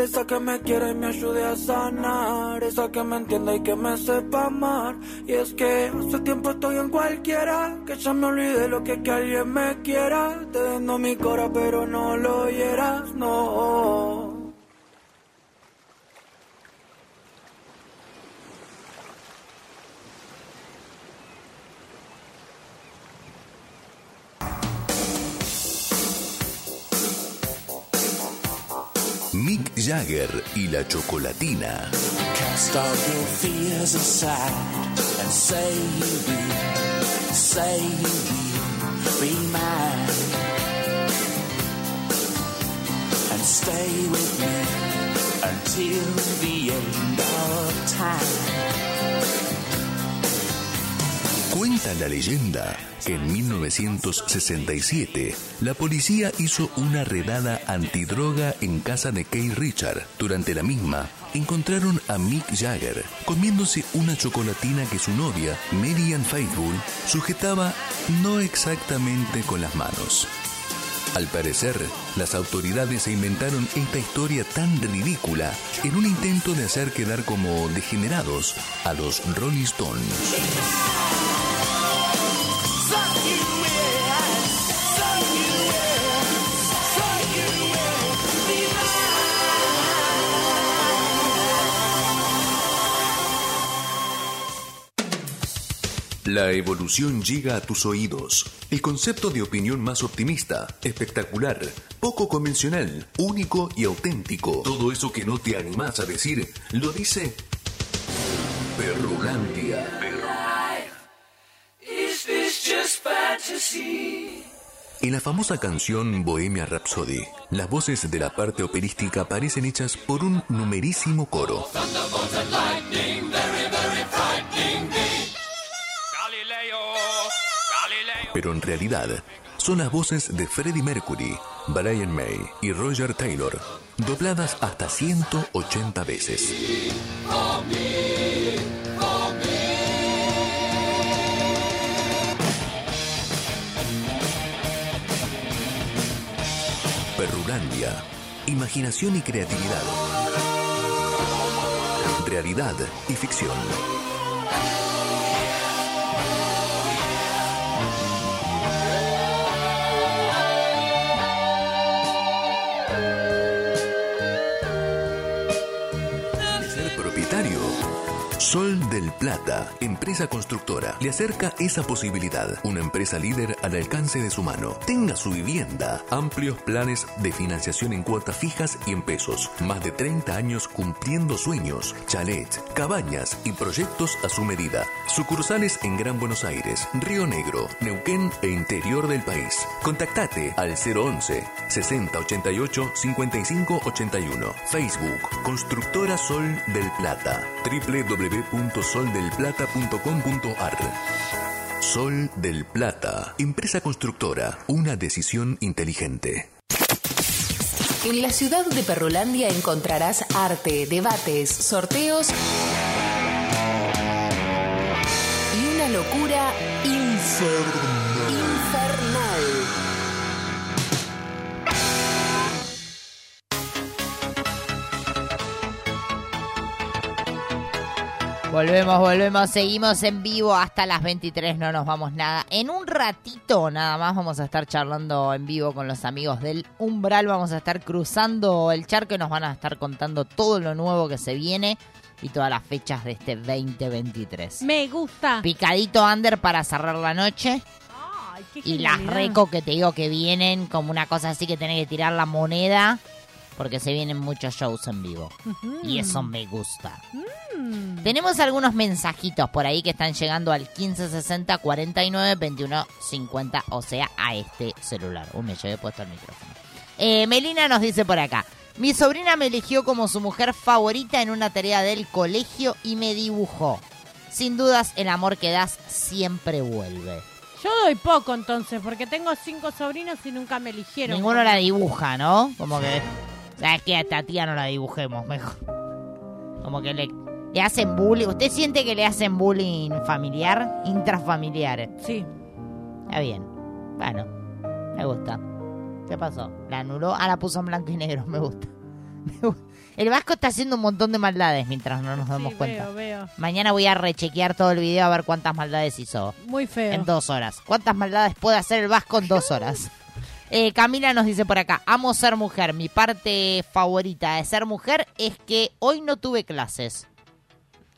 [SPEAKER 2] esa que me quiere y me ayude a sanar, esa que me entienda y que me sepa amar. Y es que hace tiempo estoy en cualquiera, que ya me olvidé lo que, que alguien me quiera. Te vendo mi cora, pero no lo oyeras, no.
[SPEAKER 1] Jagger y la chocolatina.
[SPEAKER 2] Cast all your fears aside and say you will, say you will be mine. And stay with me until the end of time.
[SPEAKER 1] Cuenta la leyenda que en 1967 la policía hizo una redada antidroga en casa de Kay Richard. Durante la misma, encontraron a Mick Jagger comiéndose una chocolatina que su novia, Marian Faithfull, sujetaba no exactamente con las manos. Al parecer, las autoridades se inventaron esta historia tan ridícula en un intento de hacer quedar como degenerados a los Rolling Stones.
[SPEAKER 11] La evolución llega a tus oídos. El concepto de opinión más optimista, espectacular, poco convencional, único y auténtico. Todo eso que no te animás a decir, lo dice
[SPEAKER 12] fantasy?
[SPEAKER 11] En la famosa canción Bohemia Rhapsody, las voces de la parte operística parecen hechas por un numerísimo coro. Pero en realidad, son las voces de Freddie Mercury, Brian May y Roger Taylor, dobladas hasta 180 veces. Perrulandia. Imaginación y creatividad. Realidad y ficción. Plata, empresa constructora, le acerca esa posibilidad. Una empresa líder al alcance de su mano. Tenga su vivienda. Amplios planes de financiación en cuotas fijas y en pesos. Más de 30 años cumpliendo sueños, chalets, cabañas y proyectos a su medida. Sucursales en Gran Buenos Aires, Río Negro, Neuquén e interior del país. Contactate al 011 6088 5581. Facebook Constructora Sol del Plata. www.soldelplata.com.ar Sol del Plata. Empresa constructora. Una decisión inteligente.
[SPEAKER 13] En la ciudad de Perrolandia encontrarás arte, debates, sorteos y una locura infer- infernal.
[SPEAKER 4] Volvemos, volvemos, seguimos en vivo hasta las 23, no nos vamos nada. En un ratito nada más vamos a estar charlando en vivo con los amigos del Umbral, vamos a estar cruzando el charco y nos van a estar contando todo lo nuevo que se viene y todas las fechas de este 2023.
[SPEAKER 3] Me gusta.
[SPEAKER 4] Picadito under para cerrar la noche
[SPEAKER 3] Ay, qué
[SPEAKER 4] y las reco que te digo que vienen como una cosa así que tenés que tirar la moneda porque se vienen muchos shows en vivo. Y eso me gusta.
[SPEAKER 3] Mm.
[SPEAKER 4] Tenemos algunos mensajitos por ahí que están llegando al 1560 49 21 50, o sea, a este celular. Uy, me llevé puesto el micrófono. Eh, Melina nos dice por acá. Mi sobrina me eligió como su mujer favorita en una tarea del colegio y me dibujó. Sin dudas, el amor que das siempre vuelve.
[SPEAKER 3] Yo doy poco entonces, porque tengo cinco sobrinos y nunca me eligieron.
[SPEAKER 4] Ninguno la dibuja, ¿no? Como que. ¿Sabes qué? A esta tía no la dibujemos mejor. Como que le, le hacen bullying. ¿Usted siente que le hacen bullying familiar? Intrafamiliar.
[SPEAKER 3] Sí.
[SPEAKER 4] Está bien. Bueno, me gusta. ¿Qué pasó? ¿La anuló? Ah, la puso en blanco y negro. Me gusta. Me gusta. El Vasco está haciendo un montón de maldades mientras no nos damos
[SPEAKER 3] Sí,
[SPEAKER 4] cuenta.
[SPEAKER 3] veo, veo.
[SPEAKER 4] Mañana voy a rechequear todo el video a ver cuántas maldades hizo.
[SPEAKER 3] Muy feo.
[SPEAKER 4] En dos horas. ¿Cuántas maldades puede hacer el Vasco en dos horas? Eh, Camila nos dice por acá, amo ser mujer. Mi parte favorita de ser mujer es que hoy no tuve clases.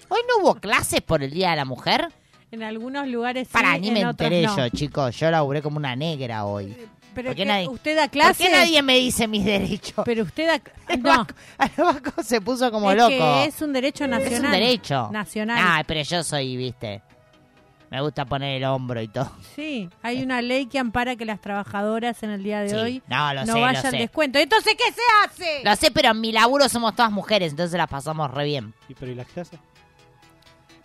[SPEAKER 4] ¿Hoy no hubo clases por el Día de la Mujer?
[SPEAKER 3] En algunos lugares sí,
[SPEAKER 4] Para, ni
[SPEAKER 3] en
[SPEAKER 4] me
[SPEAKER 3] otros
[SPEAKER 4] enteré
[SPEAKER 3] no.
[SPEAKER 4] yo, chicos. Yo laburé como una negra hoy.
[SPEAKER 3] Pero
[SPEAKER 4] ¿Por qué nadie-
[SPEAKER 3] usted da
[SPEAKER 4] ¿Por
[SPEAKER 3] clases.
[SPEAKER 4] qué nadie me dice mis derechos?
[SPEAKER 3] Pero usted da...
[SPEAKER 4] El
[SPEAKER 3] No,
[SPEAKER 4] Vasco, el Vasco se puso como
[SPEAKER 3] es
[SPEAKER 4] loco.
[SPEAKER 3] que es un derecho nacional.
[SPEAKER 4] Es un derecho.
[SPEAKER 3] Nacional.
[SPEAKER 4] Ah, pero yo soy, viste. Me gusta poner el hombro y todo.
[SPEAKER 3] Sí, hay una ley que ampara que las trabajadoras en el día de
[SPEAKER 4] Sí.
[SPEAKER 3] hoy
[SPEAKER 4] No, lo sé,
[SPEAKER 3] no
[SPEAKER 4] lo
[SPEAKER 3] vayan
[SPEAKER 4] sé.
[SPEAKER 3] descuento. Entonces, ¿qué se hace?
[SPEAKER 4] Lo sé, pero en mi laburo somos todas mujeres, entonces las pasamos re bien.
[SPEAKER 5] ¿Y pero y las clases?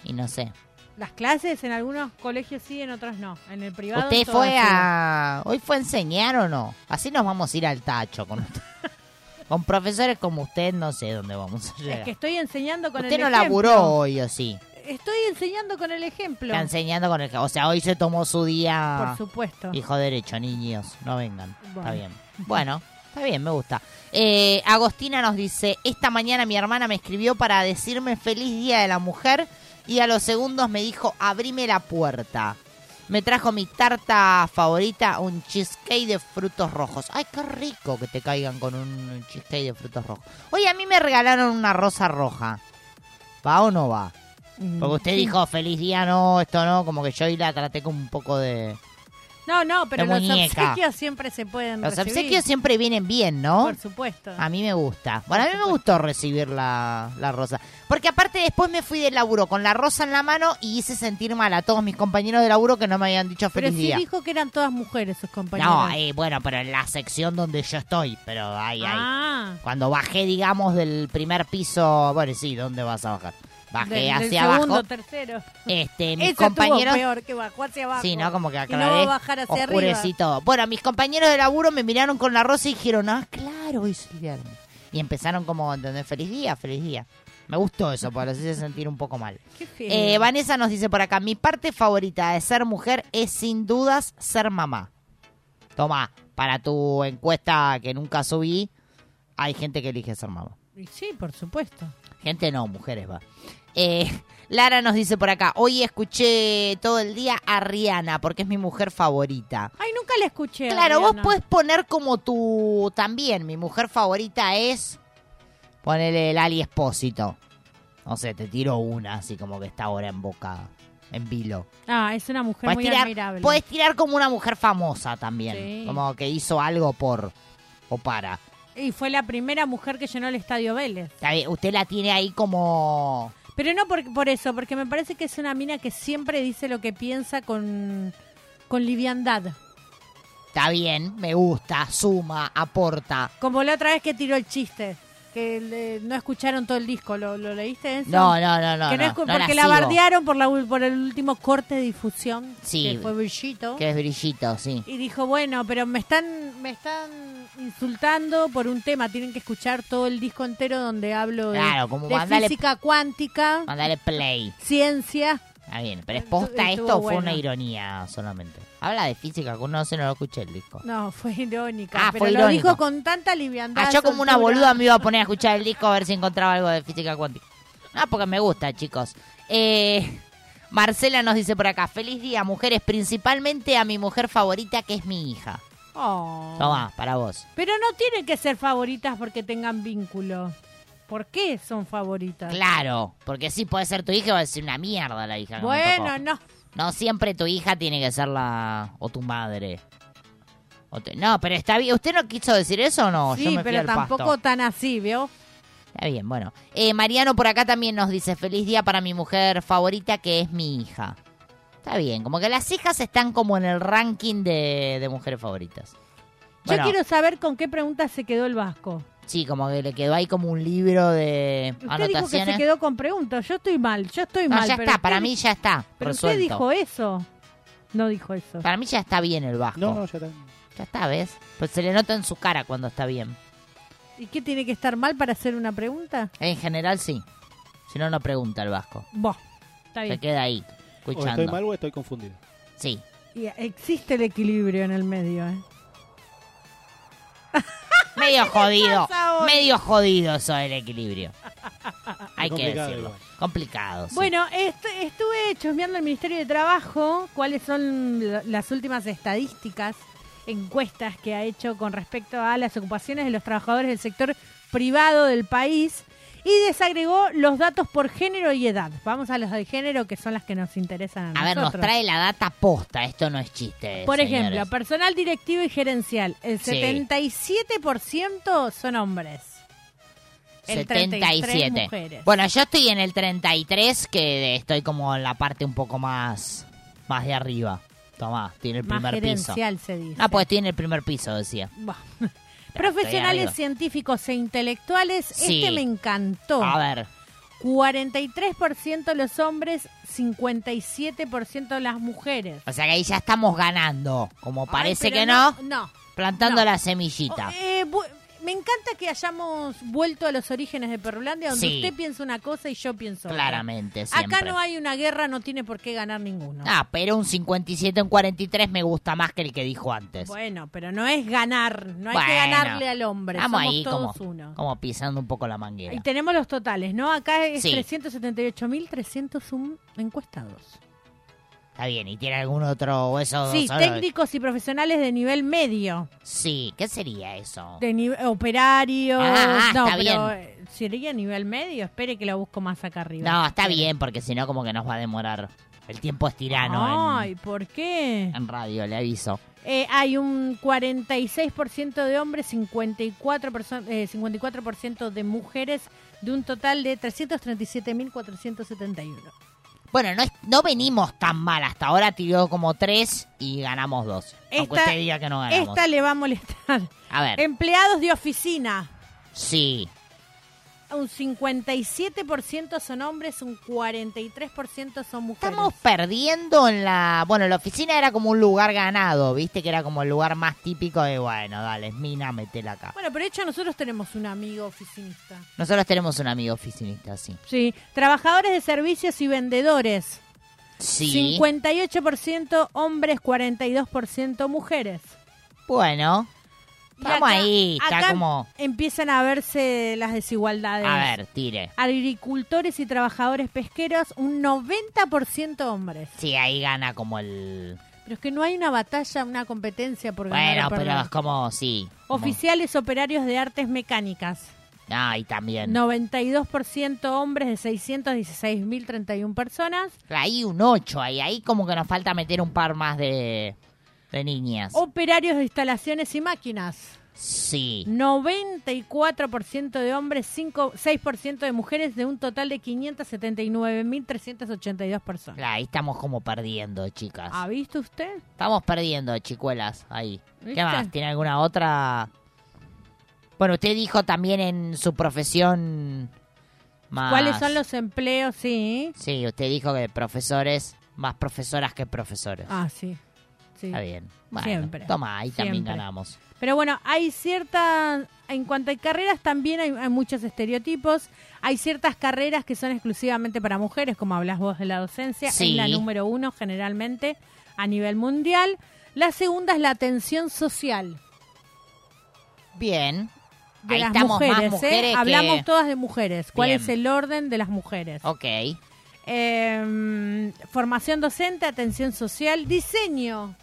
[SPEAKER 4] Y no sé.
[SPEAKER 3] Las clases en algunos colegios sí, en otros no. En el privado.
[SPEAKER 4] ¿Usted fue
[SPEAKER 3] así.
[SPEAKER 4] a... ¿Hoy fue a enseñar o no? Así nos vamos a ir al tacho con usted. Con profesores como usted no sé dónde vamos a llegar.
[SPEAKER 3] Es que estoy enseñando con
[SPEAKER 4] usted
[SPEAKER 3] el
[SPEAKER 4] no
[SPEAKER 3] ejemplo.
[SPEAKER 4] laburó hoy, ¿o sí?
[SPEAKER 3] Estoy enseñando con el ejemplo.
[SPEAKER 4] Está enseñando con el... O sea, hoy se tomó su día...
[SPEAKER 3] Por supuesto.
[SPEAKER 4] Hijo derecho, niños, no vengan. Está bien. Bueno, está bien, me gusta. Eh, Agostina nos dice, esta mañana mi hermana me escribió para decirme feliz día de la mujer y a los segundos me dijo, abrime la puerta. Me trajo mi tarta favorita, un cheesecake de frutos rojos. Ay, qué rico que te caigan con un cheesecake de frutos rojos. Oye, a mí me regalaron una rosa roja. ¿Va o no va?
[SPEAKER 3] Mm,
[SPEAKER 4] Porque usted
[SPEAKER 3] sí.
[SPEAKER 4] dijo, feliz día, no, esto no, como que yo ahí la traté como un poco de...
[SPEAKER 3] No, no, pero los
[SPEAKER 4] muñeca.
[SPEAKER 3] obsequios siempre se pueden
[SPEAKER 4] Los
[SPEAKER 3] recibir.
[SPEAKER 4] obsequios siempre vienen bien, ¿no?
[SPEAKER 3] Por supuesto.
[SPEAKER 4] A mí me gusta. Bueno, a mí me gustó recibir la, la rosa. Porque aparte después me fui del laburo con la rosa en la mano y hice sentir mal a todos mis compañeros de laburo que no me habían dicho
[SPEAKER 3] pero
[SPEAKER 4] feliz
[SPEAKER 3] sí
[SPEAKER 4] día.
[SPEAKER 3] dijo que eran todas mujeres sus compañeros.
[SPEAKER 4] No, eh, bueno, pero en la sección donde yo estoy, pero ahí, ahí.
[SPEAKER 3] ah,
[SPEAKER 4] Cuando bajé, digamos, del primer piso, bueno, sí, ¿dónde vas a bajar? Bajé
[SPEAKER 3] del, del
[SPEAKER 4] hacia
[SPEAKER 3] segundo,
[SPEAKER 4] abajo.
[SPEAKER 3] tercero.
[SPEAKER 4] Este, mis
[SPEAKER 3] Ese
[SPEAKER 4] compañeros...
[SPEAKER 3] peor que bajó hacia abajo.
[SPEAKER 4] Sí, ¿no? Como que
[SPEAKER 3] Y
[SPEAKER 4] aclaré.
[SPEAKER 3] no va a bajar hacia
[SPEAKER 4] oscurecí
[SPEAKER 3] arriba.
[SPEAKER 4] todo. Bueno, mis compañeros de laburo me miraron con la rosa y dijeron, ah, claro, hoy es viernes. Y empezaron como, ¿entendés? Feliz día, feliz día. Me gustó eso, porque los hice sentir un poco mal.
[SPEAKER 3] Qué.
[SPEAKER 4] Eh, Vanessa nos dice por acá, mi parte favorita de ser mujer es sin dudas ser mamá. Toma, para tu encuesta que nunca subí, hay gente que elige ser mamá.
[SPEAKER 3] Sí, por supuesto.
[SPEAKER 4] Gente no, mujeres va. Eh, Lara nos dice por acá, hoy escuché todo el día a Rihanna porque es mi mujer favorita.
[SPEAKER 3] Ay, nunca la escuché.
[SPEAKER 4] Claro, vos puedes poner como tu también, mi mujer favorita es ponerle el Ali Espósito. No sé, te tiro una, así como que está ahora en boca, en vilo.
[SPEAKER 3] Ah, es una mujer
[SPEAKER 4] Puedes
[SPEAKER 3] muy
[SPEAKER 4] tirar,
[SPEAKER 3] admirable.
[SPEAKER 4] podés tirar como una mujer famosa también.
[SPEAKER 3] Sí.
[SPEAKER 4] Como que hizo algo por o para.
[SPEAKER 3] Y fue la primera mujer que llenó el Estadio Vélez.
[SPEAKER 4] Está bien, Usted la tiene ahí como...
[SPEAKER 3] Pero no por, por eso, porque me parece que es una mina que siempre dice lo que piensa con, con liviandad.
[SPEAKER 4] Está bien, me gusta, suma, aporta.
[SPEAKER 3] Como la otra vez que tiró el chiste, que le- no escucharon todo el disco. ¿Lo, lo leíste eso?
[SPEAKER 4] No, no, no, no.
[SPEAKER 3] que no
[SPEAKER 4] no,
[SPEAKER 3] escu-
[SPEAKER 4] no
[SPEAKER 3] porque la,
[SPEAKER 4] sigo.
[SPEAKER 3] bardearon por, la, por el último corte de difusión,
[SPEAKER 4] Sí.
[SPEAKER 3] que fue Brillito.
[SPEAKER 4] Que es brillito, sí.
[SPEAKER 3] Y dijo, bueno, pero me están, me están insultando por un tema. Tienen que escuchar todo el disco entero donde hablo de,
[SPEAKER 4] Claro, como
[SPEAKER 3] de
[SPEAKER 4] mandale-
[SPEAKER 3] física cuántica,
[SPEAKER 4] Mandale play.
[SPEAKER 3] ciencia.
[SPEAKER 4] Está bien, pero es posta esto o fue
[SPEAKER 3] bueno.
[SPEAKER 4] una ironía solamente. Habla de física, que no sé, no lo escuché el disco.
[SPEAKER 3] No, fue irónica.
[SPEAKER 4] Ah,
[SPEAKER 3] pero
[SPEAKER 4] fue
[SPEAKER 3] lo
[SPEAKER 4] irónico.
[SPEAKER 3] dijo con tanta liviandad.
[SPEAKER 4] Ah, yo como una boluda me iba a poner a escuchar el disco a ver si encontraba algo de física cuántica. No, porque me gusta, chicos. Eh, Marcela nos dice por acá, feliz día, mujeres, principalmente a mi mujer favorita que es mi hija.
[SPEAKER 3] Oh.
[SPEAKER 4] Toma, para vos.
[SPEAKER 3] Pero no tienen que ser favoritas porque tengan vínculo. ¿Por qué son favoritas?
[SPEAKER 4] Claro, porque sí puede ser tu hija o va a ser una mierda la hija. que me tocó.
[SPEAKER 3] Bueno, no.
[SPEAKER 4] No siempre tu hija tiene que ser la... o tu madre. O te- No, pero está bien. ¿Usted no quiso decir eso o no? Yo
[SPEAKER 3] sí,
[SPEAKER 4] me fui
[SPEAKER 3] pero
[SPEAKER 4] al pasto.
[SPEAKER 3] tampoco tan así, ¿vio?
[SPEAKER 4] Está bien, bueno. Eh, Mariano por acá también nos dice, feliz día para mi mujer favorita que es mi hija. Está bien, como que las hijas están como en el ranking de, de mujeres favoritas. Bueno,
[SPEAKER 3] Yo quiero saber con qué pregunta se quedó el Vasco.
[SPEAKER 4] Sí, como que le quedó ahí como un libro de
[SPEAKER 3] Usted dijo que se quedó con preguntas. Yo estoy mal, yo estoy
[SPEAKER 4] no,
[SPEAKER 3] mal.
[SPEAKER 4] ya
[SPEAKER 3] pero
[SPEAKER 4] está, para mí ya está.
[SPEAKER 3] Pero
[SPEAKER 4] resuelto.
[SPEAKER 3] usted dijo eso. No dijo eso.
[SPEAKER 4] Para mí ya está bien el Vasco.
[SPEAKER 5] No, no, ya está.
[SPEAKER 4] Ya está, ¿ves? Pues se le nota en su cara cuando está bien.
[SPEAKER 3] ¿Y qué tiene que estar mal para hacer una pregunta?
[SPEAKER 4] En general sí. Si no, no pregunta el Vasco.
[SPEAKER 3] Vos, está
[SPEAKER 4] Se
[SPEAKER 3] bien.
[SPEAKER 4] queda ahí,
[SPEAKER 5] O
[SPEAKER 4] escuchando.
[SPEAKER 5] estoy mal o estoy confundido.
[SPEAKER 4] Sí.
[SPEAKER 3] Y existe el equilibrio en el medio, ¿eh?
[SPEAKER 4] Medio jodido. Medio jodido eso del equilibrio. Hay que decirlo.
[SPEAKER 5] igual.
[SPEAKER 4] Complicado. sí.
[SPEAKER 3] Bueno, est- estuve chusmeando el Ministerio de Trabajo cuáles son la- las últimas estadísticas, encuestas que ha hecho con respecto a las ocupaciones de los trabajadores del sector privado del país y desagregó los datos por género y edad. Vamos a los de género que son las que nos interesan a,
[SPEAKER 4] A ver, nos trae la data posta. Esto no es chiste.
[SPEAKER 3] Por
[SPEAKER 4] señores.
[SPEAKER 3] ejemplo, personal directivo y gerencial, el
[SPEAKER 4] Sí.
[SPEAKER 3] 77% son hombres. El 33
[SPEAKER 4] 77.
[SPEAKER 3] mujeres.
[SPEAKER 4] Bueno, yo estoy en el 33, que estoy como en la parte un poco más, más de arriba. Tomá, tiene el
[SPEAKER 3] Más
[SPEAKER 4] primer piso.
[SPEAKER 3] se dice.
[SPEAKER 4] Ah, pues tiene el primer piso, decía.
[SPEAKER 3] Bah. Profesionales científicos e intelectuales,
[SPEAKER 4] Sí.
[SPEAKER 3] este me encantó.
[SPEAKER 4] A ver,
[SPEAKER 3] 43% los hombres, 57% las mujeres.
[SPEAKER 4] o sea que ahí ya estamos ganando. Como parece
[SPEAKER 3] Ay,
[SPEAKER 4] que no,
[SPEAKER 3] No.
[SPEAKER 4] plantando
[SPEAKER 3] no.
[SPEAKER 4] la semillita.
[SPEAKER 3] Oh, eh, me encanta que hayamos vuelto a los orígenes de Perrulandia, donde
[SPEAKER 4] Sí.
[SPEAKER 3] usted piensa una cosa y yo pienso otra.
[SPEAKER 4] Claramente, siempre.
[SPEAKER 3] Acá no hay una guerra, no tiene por qué ganar ninguno.
[SPEAKER 4] Ah, pero un 57 en 43 me gusta más que el que dijo antes.
[SPEAKER 3] Bueno, pero no es ganar, no hay que
[SPEAKER 4] Bueno,
[SPEAKER 3] ganarle al hombre,
[SPEAKER 4] Vamos
[SPEAKER 3] somos
[SPEAKER 4] ahí
[SPEAKER 3] todos
[SPEAKER 4] como,
[SPEAKER 3] uno.
[SPEAKER 4] como pisando un poco la manguera.
[SPEAKER 3] Y tenemos los totales, ¿no? Acá es
[SPEAKER 4] Sí.
[SPEAKER 3] 378.301 encuestados.
[SPEAKER 4] Está bien. ¿Y tiene algún otro hueso?
[SPEAKER 3] Sí,
[SPEAKER 4] solo?
[SPEAKER 3] técnicos y profesionales de nivel medio.
[SPEAKER 4] Sí, ¿qué sería eso?
[SPEAKER 3] De nivel operarios.
[SPEAKER 4] Ah,
[SPEAKER 3] no,
[SPEAKER 4] está
[SPEAKER 3] pero
[SPEAKER 4] bien.
[SPEAKER 3] eh, sería nivel medio. Espere que lo busco más acá arriba.
[SPEAKER 4] No, está bien, porque si no, como que nos va a demorar. El tiempo es tirano
[SPEAKER 3] Ay, ¿por qué?
[SPEAKER 4] en, en radio, le aviso.
[SPEAKER 3] Eh, hay un 46% de hombres, 54%, perso- eh, 54% de mujeres, de un total de 337.471.
[SPEAKER 4] Bueno, no, es- no venimos tan mal. Hasta ahora tiró como tres y ganamos dos. Aunque
[SPEAKER 3] Esta-
[SPEAKER 4] usted diga que no ganamos.
[SPEAKER 3] Esta le va a molestar.
[SPEAKER 4] A ver,
[SPEAKER 3] Empleados de oficina.
[SPEAKER 4] sí.
[SPEAKER 3] Un 57% son hombres, un 43% son mujeres.
[SPEAKER 4] Estamos perdiendo en la... Bueno, la oficina era como un lugar ganado, ¿viste? Que era como el lugar más típico de, bueno, dale, mina, metela acá.
[SPEAKER 3] Bueno, pero de hecho nosotros tenemos un amigo oficinista.
[SPEAKER 4] Nosotros tenemos un amigo oficinista, sí.
[SPEAKER 3] Sí, trabajadores de servicios y vendedores.
[SPEAKER 4] Sí.
[SPEAKER 3] 58% hombres, 42% mujeres.
[SPEAKER 4] Bueno, Estamos
[SPEAKER 3] acá-
[SPEAKER 4] ahí, está
[SPEAKER 3] acá
[SPEAKER 4] como...
[SPEAKER 3] Empiezan a verse las desigualdades.
[SPEAKER 4] A ver, tire.
[SPEAKER 3] Agricultores y trabajadores pesqueros, un 90% hombres.
[SPEAKER 4] Sí, ahí gana como el...
[SPEAKER 3] Pero es que no hay una batalla, una competencia por ganar
[SPEAKER 4] Bueno, pero es como, sí. como-
[SPEAKER 3] Oficiales operarios de artes mecánicas.
[SPEAKER 4] Ah, y también.
[SPEAKER 3] 92% hombres de 616.031 personas.
[SPEAKER 4] Hay un 8 ahí. Ahí como que nos falta meter un par más de, de niñas.
[SPEAKER 3] Operarios de instalaciones y máquinas.
[SPEAKER 4] Sí.
[SPEAKER 3] 94% de hombres, 5, 6% de mujeres, de un total de 579.382 personas.
[SPEAKER 4] Ahí estamos como perdiendo, chicas.
[SPEAKER 3] ¿Ha visto usted?
[SPEAKER 4] Estamos perdiendo, chicuelas, ahí.
[SPEAKER 3] ¿Viste?
[SPEAKER 4] ¿Qué más? ¿Tiene alguna otra? Bueno, usted dijo también en su profesión más...
[SPEAKER 3] ¿Cuáles son los empleos? Sí.
[SPEAKER 4] Sí, usted dijo que profesores, más profesoras que profesores.
[SPEAKER 3] Ah, sí. Sí.
[SPEAKER 4] Está bien. Bueno,
[SPEAKER 3] Siempre.
[SPEAKER 4] Toma, ahí también
[SPEAKER 3] Siempre.
[SPEAKER 4] ganamos.
[SPEAKER 3] Pero bueno, hay ciertas, en cuanto a carreras también hay, hay muchos estereotipos. Hay ciertas carreras que son exclusivamente para mujeres, como hablas vos de la docencia.
[SPEAKER 4] Sí.
[SPEAKER 3] Es la número uno generalmente a nivel mundial. La segunda es la atención social
[SPEAKER 4] Bien.
[SPEAKER 3] de
[SPEAKER 4] ahí
[SPEAKER 3] las
[SPEAKER 4] estamos
[SPEAKER 3] mujeres.
[SPEAKER 4] más
[SPEAKER 3] ¿eh?
[SPEAKER 4] que-
[SPEAKER 3] Hablamos todas de mujeres. ¿Cuál
[SPEAKER 4] Bien.
[SPEAKER 3] es el orden de las mujeres?
[SPEAKER 4] Ok.
[SPEAKER 3] Eh, formación docente, atención social, diseño.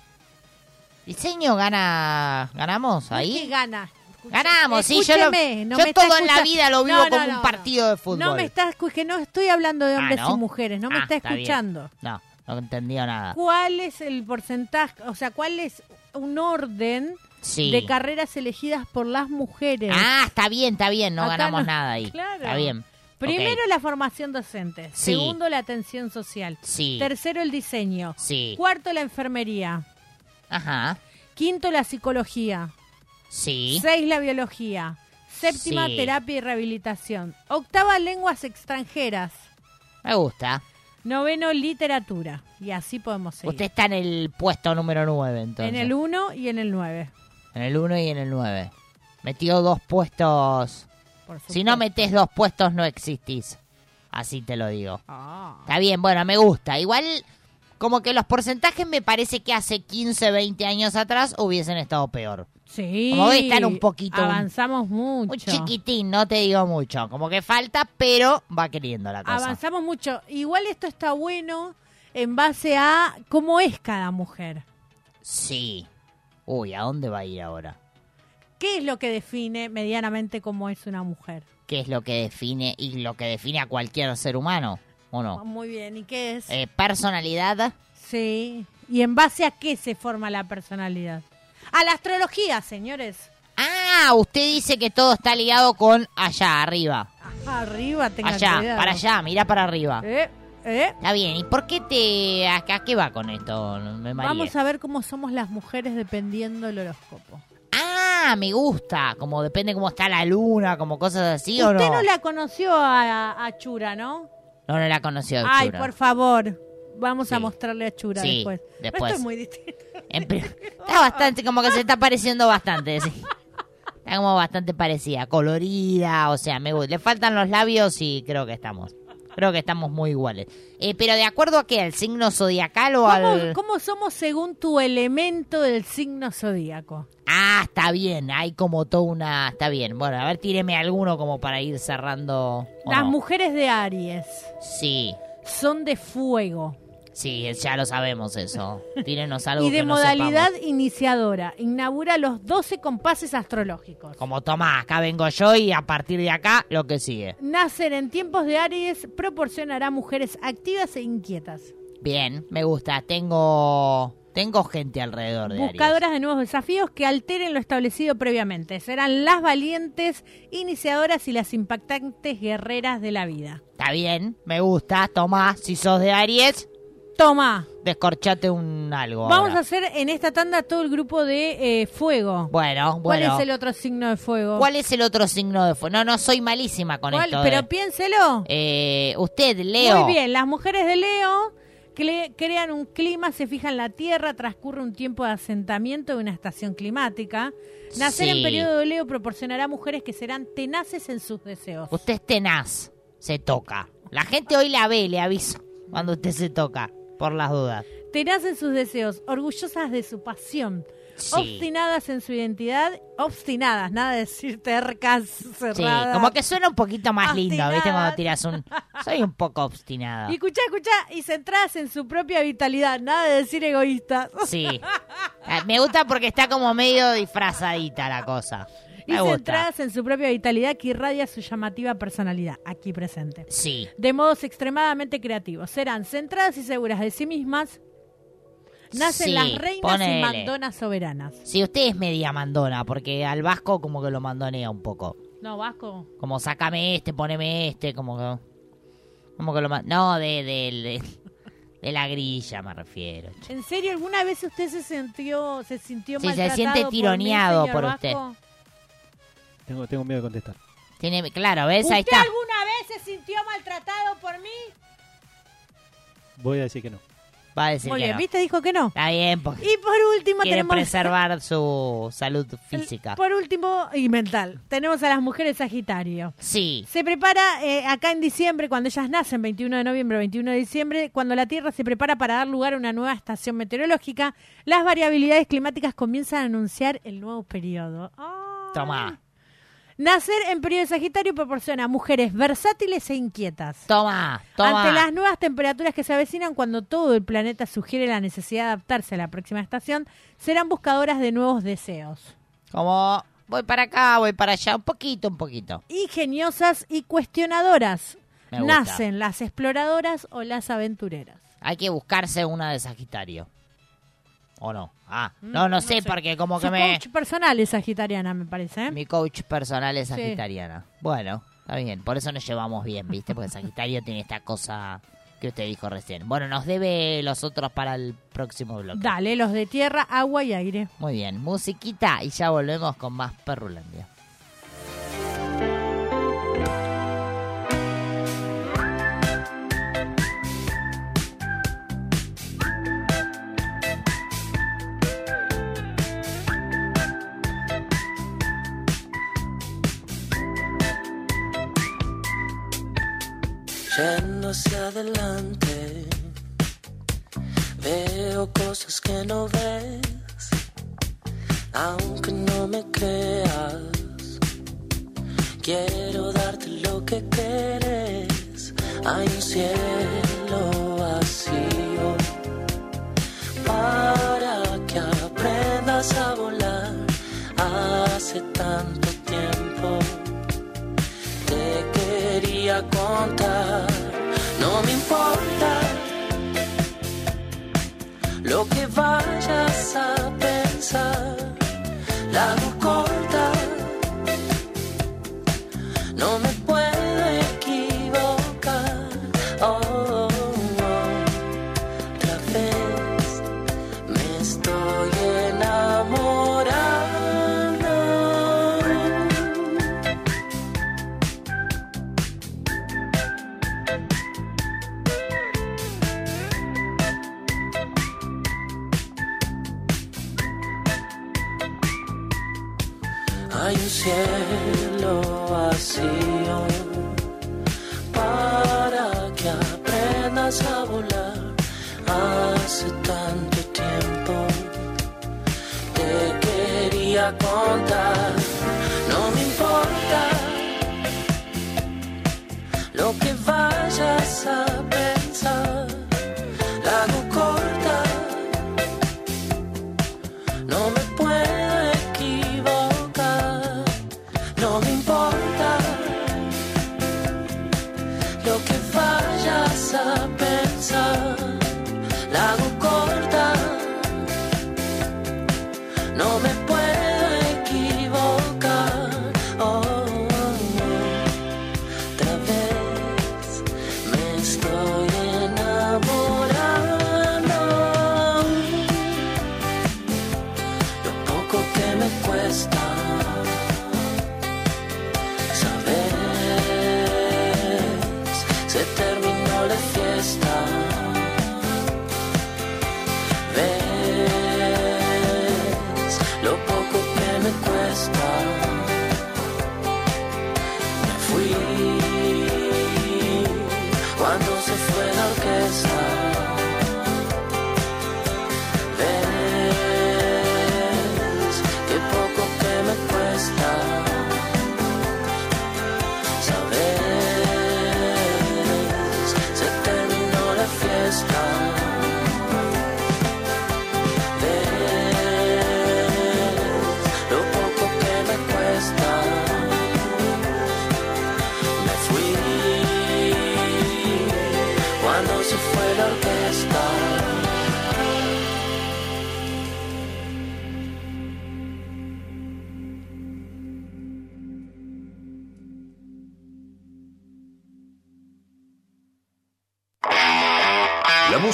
[SPEAKER 4] ¿Diseño gana... ganamos
[SPEAKER 3] ¿Qué
[SPEAKER 4] ahí?
[SPEAKER 3] gana?
[SPEAKER 4] Ganamos, sí, yo, lo-
[SPEAKER 3] no
[SPEAKER 4] yo todo en la vida lo vivo
[SPEAKER 3] No, no,
[SPEAKER 4] como un partido de fútbol.
[SPEAKER 3] No me estás que no estoy hablando de
[SPEAKER 4] Ah,
[SPEAKER 3] hombres y mujeres, no me
[SPEAKER 4] Ah,
[SPEAKER 3] está
[SPEAKER 4] bien.
[SPEAKER 3] escuchando.
[SPEAKER 4] No, no entendió nada.
[SPEAKER 3] ¿Cuál es el porcentaje, o sea, cuál es un orden
[SPEAKER 4] Sí.
[SPEAKER 3] de carreras elegidas por las mujeres?
[SPEAKER 4] Ah, está bien, está bien, no
[SPEAKER 3] Acá
[SPEAKER 4] ganamos nada ahí.
[SPEAKER 3] Claro.
[SPEAKER 4] Está bien.
[SPEAKER 3] Primero la formación docente,
[SPEAKER 4] Sí.
[SPEAKER 3] segundo la atención social,
[SPEAKER 4] Sí.
[SPEAKER 3] tercero el diseño,
[SPEAKER 4] Sí.
[SPEAKER 3] cuarto la enfermería,
[SPEAKER 4] Ajá.
[SPEAKER 3] quinto la psicología,
[SPEAKER 4] Sí.
[SPEAKER 3] seis la biología, séptima
[SPEAKER 4] Sí.
[SPEAKER 3] terapia y rehabilitación, octava lenguas extranjeras,
[SPEAKER 4] Me gusta.
[SPEAKER 3] noveno literatura y así podemos seguir.
[SPEAKER 4] Usted está en el puesto número 9, entonces.
[SPEAKER 3] en el 1 y en el 9.
[SPEAKER 4] En el 1 y en el 9. Metió dos puestos.
[SPEAKER 3] Por
[SPEAKER 4] Si no metes dos puestos, no existís. Así te lo digo.
[SPEAKER 3] Ah.
[SPEAKER 4] Está bien, bueno, me gusta. Igual, como que los porcentajes me parece que hace 15, 20 años atrás hubiesen estado peor.
[SPEAKER 3] Sí.
[SPEAKER 4] Como que están un poquito-
[SPEAKER 3] Avanzamos mucho.
[SPEAKER 4] Un chiquitín, no te digo mucho. Como que falta, pero va queriendo la cosa.
[SPEAKER 3] Avanzamos mucho. Igual esto está bueno en base a cómo es cada mujer.
[SPEAKER 4] Sí. Uy, ¿a dónde va a ir ahora?
[SPEAKER 3] ¿Qué es lo que define medianamente cómo es una mujer?
[SPEAKER 4] ¿Qué es lo que define y lo que define a cualquier ser humano? ¿O no?
[SPEAKER 3] Muy bien. ¿Y qué es?
[SPEAKER 4] Eh, personalidad.
[SPEAKER 3] Sí. ¿Y en base a qué se forma la personalidad? A la astrología, señores.
[SPEAKER 4] Ah, usted dice que todo está ligado con allá, arriba.
[SPEAKER 3] Ajá, arriba, tenga
[SPEAKER 4] Allá,
[SPEAKER 3] cuidado.
[SPEAKER 4] para allá, mira para arriba.
[SPEAKER 3] Eh, eh.
[SPEAKER 4] Está bien, ¿y por qué te... ¿A, a qué va con esto? Me.
[SPEAKER 3] Vamos a ver cómo somos las mujeres dependiendo del horóscopo.
[SPEAKER 4] Ah, me gusta. Como depende cómo está la luna, como cosas así o no.
[SPEAKER 3] Usted no la conoció a, a Chura, ¿no?
[SPEAKER 4] No, no la conoció.
[SPEAKER 3] Ay,
[SPEAKER 4] Chura.
[SPEAKER 3] por favor. Vamos a mostrarle a Chura
[SPEAKER 4] Sí,
[SPEAKER 3] después.
[SPEAKER 4] después.
[SPEAKER 3] Pero esto es muy distinto.
[SPEAKER 4] Está bastante, como que se está pareciendo bastante, sí. Está como bastante parecida, colorida, o sea, me gusta. Le faltan los labios y creo que estamos. Creo que estamos muy iguales. Eh, pero de acuerdo a qué, al signo zodiacal o
[SPEAKER 3] ¿Cómo,
[SPEAKER 4] al...
[SPEAKER 3] cómo somos según tu elemento del signo zodíaco?
[SPEAKER 4] Ah, está bien, hay como toda una... Está bien, bueno, a ver, tíreme alguno como para ir cerrando. ¿o
[SPEAKER 3] Las
[SPEAKER 4] no?
[SPEAKER 3] mujeres de Aries
[SPEAKER 4] Sí,
[SPEAKER 3] son de fuego.
[SPEAKER 4] Sí, ya lo sabemos eso. Tírenos algo
[SPEAKER 3] y de
[SPEAKER 4] que no
[SPEAKER 3] modalidad
[SPEAKER 4] sepamos.
[SPEAKER 3] iniciadora. Inaugura los 12 compases astrológicos.
[SPEAKER 4] Como tomá, acá vengo yo y a partir de acá lo que sigue.
[SPEAKER 3] Nacer en tiempos de Aries proporcionará mujeres activas e inquietas.
[SPEAKER 4] Bien, me gusta. Tengo tengo gente alrededor de Aries.
[SPEAKER 3] Buscadoras de nuevos desafíos que alteren lo establecido previamente. Serán las valientes iniciadoras y las impactantes guerreras de la vida.
[SPEAKER 4] Está bien, me gusta. Tomá, si sos de Aries,
[SPEAKER 3] Toma.
[SPEAKER 4] descorchate un algo.
[SPEAKER 3] Vamos
[SPEAKER 4] ahora.
[SPEAKER 3] a hacer en esta tanda todo el grupo de eh, fuego.
[SPEAKER 4] Bueno,
[SPEAKER 3] ¿Cuál
[SPEAKER 4] bueno.
[SPEAKER 3] es el otro signo de fuego?
[SPEAKER 4] ¿Cuál es el otro signo de fuego? No, no, soy malísima con
[SPEAKER 3] ¿Cuál?
[SPEAKER 4] esto. de-
[SPEAKER 3] Pero piénselo.
[SPEAKER 4] Eh, usted, Leo.
[SPEAKER 3] Muy bien, las mujeres de Leo cre- crean un clima, se fijan en la tierra, transcurre un tiempo de asentamiento de una estación climática. Nacer
[SPEAKER 4] Sí.
[SPEAKER 3] en periodo de Leo proporcionará mujeres que serán tenaces en sus deseos.
[SPEAKER 4] Usted es tenaz, se toca. La gente hoy la ve, le aviso, cuando usted se toca, por las dudas.
[SPEAKER 3] Tenaz en sus deseos, orgullosas de su pasión,
[SPEAKER 4] Sí.
[SPEAKER 3] obstinadas en su identidad, obstinadas, nada de decir tercas,
[SPEAKER 4] Sí,
[SPEAKER 3] cerradas.
[SPEAKER 4] como que suena un poquito más lindo, ¿viste? Cuando tiras un... Soy un poco obstinada.
[SPEAKER 3] Y escuchá, escuchá, y centradas en su propia vitalidad, nada de decir egoístas.
[SPEAKER 4] Sí. Eh, Me gusta porque está como medio disfrazadita la cosa.
[SPEAKER 3] Y
[SPEAKER 4] Me
[SPEAKER 3] centradas en su propia vitalidad que irradia su llamativa personalidad, aquí presente.
[SPEAKER 4] Sí.
[SPEAKER 3] De modos extremadamente creativos. Serán centradas y seguras de sí mismas. Nacen
[SPEAKER 4] Sí,
[SPEAKER 3] las reinas
[SPEAKER 4] ponele.
[SPEAKER 3] y mandonas soberanas.
[SPEAKER 4] Sí, usted es media mandona, porque al vasco como que lo mandonea un poco.
[SPEAKER 3] No, Vasco.
[SPEAKER 4] Como sácame este, poneme este, como que... Como que lo... ma- No, de, de, de, de la grilla me refiero.
[SPEAKER 3] ¿En serio alguna vez usted se sintió, se sintió
[SPEAKER 4] Sí, se
[SPEAKER 3] maltratado
[SPEAKER 4] siente
[SPEAKER 3] por mí,
[SPEAKER 4] tironeado
[SPEAKER 3] señor
[SPEAKER 4] por
[SPEAKER 3] Vasco?
[SPEAKER 5] Tengo, tengo miedo de contestar.
[SPEAKER 4] Tiene, claro, ¿ves? Ahí
[SPEAKER 3] ¿Usted
[SPEAKER 4] está.
[SPEAKER 3] alguna vez se sintió maltratado por mí?
[SPEAKER 5] Voy a decir que no.
[SPEAKER 4] Va a decir
[SPEAKER 3] Muy
[SPEAKER 4] que
[SPEAKER 3] bien,
[SPEAKER 4] no.
[SPEAKER 3] ¿viste? Dijo que no.
[SPEAKER 4] Está bien, porque
[SPEAKER 3] Y por último
[SPEAKER 4] quiere
[SPEAKER 3] tenemos...
[SPEAKER 4] preservar su salud física.
[SPEAKER 3] Por último, y mental, tenemos a las mujeres Sagitario.
[SPEAKER 4] Sí.
[SPEAKER 3] Se prepara eh, acá en diciembre, cuando ellas nacen, 21 de noviembre, 21 de diciembre, cuando la Tierra se prepara para dar lugar a una nueva estación meteorológica, las variabilidades climáticas comienzan a anunciar el nuevo periodo. Ah.
[SPEAKER 4] Toma.
[SPEAKER 3] Nacer en periodo de Sagitario proporciona a mujeres versátiles e inquietas.
[SPEAKER 4] Toma, toma.
[SPEAKER 3] Ante las nuevas temperaturas que se avecinan cuando todo el planeta sugiere la necesidad de adaptarse a la próxima estación, serán buscadoras de nuevos deseos.
[SPEAKER 4] Como voy para acá, voy para allá, un poquito, un poquito.
[SPEAKER 3] Ingeniosas y cuestionadoras.
[SPEAKER 4] Me gusta.
[SPEAKER 3] Nacen las exploradoras o las aventureras.
[SPEAKER 4] Hay que buscarse una de Sagitario. ¿O no? Ah, no, no, sé, porque como que
[SPEAKER 3] Su
[SPEAKER 4] me...
[SPEAKER 3] coach personal es sagitariana, me parece. ¿eh?
[SPEAKER 4] Mi coach personal es
[SPEAKER 3] Sí.
[SPEAKER 4] sagitariana. Bueno, está bien. Por eso nos llevamos bien, ¿viste? Porque Sagitario tiene esta cosa que usted dijo recién. Bueno, nos debe los otros para el próximo bloque.
[SPEAKER 3] Dale, los de tierra, agua y aire.
[SPEAKER 4] Muy bien, musiquita y ya volvemos con más Perrulandia.
[SPEAKER 14] Yendo hacia adelante, veo cosas que no ves, aunque no me creas. Quiero darte lo que quieres. Hay un cielo vacío para que aprendas a volar. Hace tanto tiempo te quería contar. Que vayas a pensar.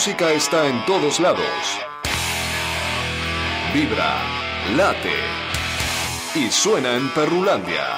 [SPEAKER 1] Música está en todos lados. Vibra, late y suena en Perrulandia.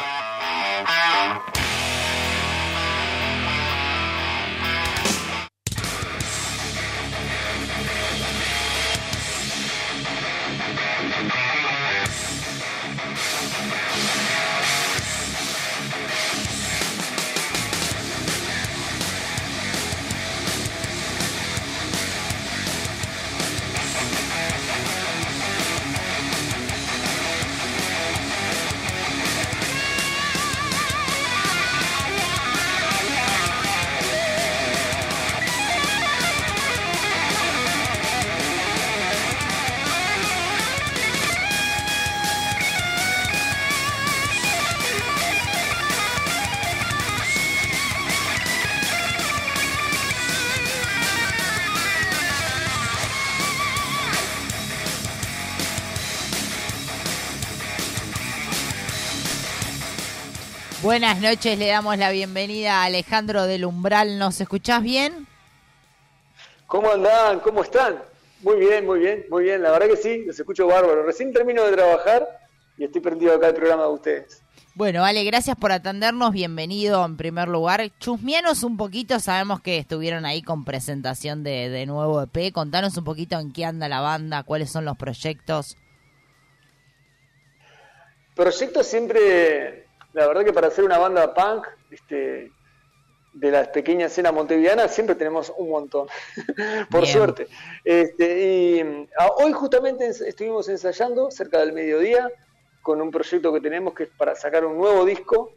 [SPEAKER 4] Buenas noches, le damos la bienvenida a Alejandro del Umbral. ¿Nos escuchás bien?
[SPEAKER 15] ¿Cómo andan? ¿Cómo están? Muy bien, muy bien, muy bien. La verdad que sí, los escucho bárbaro. Recién termino de trabajar y estoy prendido acá el programa de ustedes.
[SPEAKER 4] Bueno, Ale, gracias por atendernos. Bienvenido en primer lugar. Chusmianos un poquito, sabemos que estuvieron ahí con presentación de, de nuevo EP. Contanos un poquito en qué anda la banda, cuáles son los proyectos.
[SPEAKER 15] Proyectos siempre, la verdad que para hacer una banda punk, este, de la pequeña escena montevideana, siempre tenemos un montón, por
[SPEAKER 4] Bien.
[SPEAKER 15] suerte. Este, y mm, a- hoy justamente ens- estuvimos ensayando cerca del mediodía con un proyecto que tenemos que es para sacar un nuevo disco,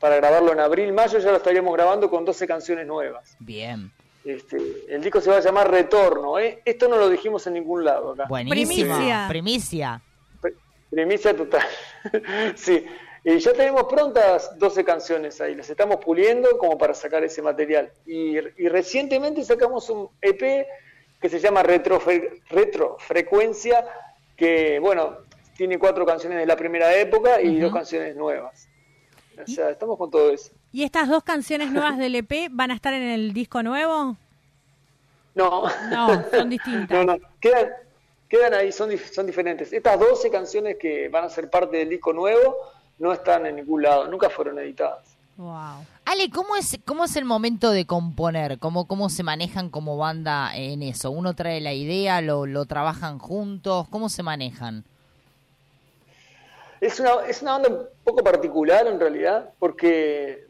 [SPEAKER 15] para grabarlo en abril, mayo, ya lo estaríamos grabando con 12 canciones nuevas.
[SPEAKER 4] Bien.
[SPEAKER 15] Este, el disco se va a llamar Retorno, ¿eh? Esto no lo dijimos en ningún lado acá.
[SPEAKER 4] Buenísimo.
[SPEAKER 3] Primicia.
[SPEAKER 4] Primicia.
[SPEAKER 15] Primicia total. sí. Y ya tenemos prontas 12 canciones ahí, las estamos puliendo como para sacar ese material. Y, y recientemente sacamos un EP que se llama Retrofre- Retrofrecuencia, que bueno, tiene cuatro canciones de la primera época y dos canciones nuevas. O sea, estamos con todo eso.
[SPEAKER 3] ¿Y estas dos canciones nuevas del EP van a estar en el disco nuevo?
[SPEAKER 15] No,
[SPEAKER 3] No, son distintas.
[SPEAKER 15] no, no, quedan, quedan ahí, son, son diferentes. Estas 12 canciones que van a ser parte del disco nuevo no están en ningún lado, nunca fueron editadas.
[SPEAKER 3] Wow.
[SPEAKER 4] Ale, ¿cómo es, cómo es el momento de componer? ¿Cómo, ¿Cómo se manejan como banda en eso? ¿Uno trae la idea, lo, lo trabajan juntos? ¿Cómo se manejan?
[SPEAKER 15] Es una, es una banda un poco particular en realidad, porque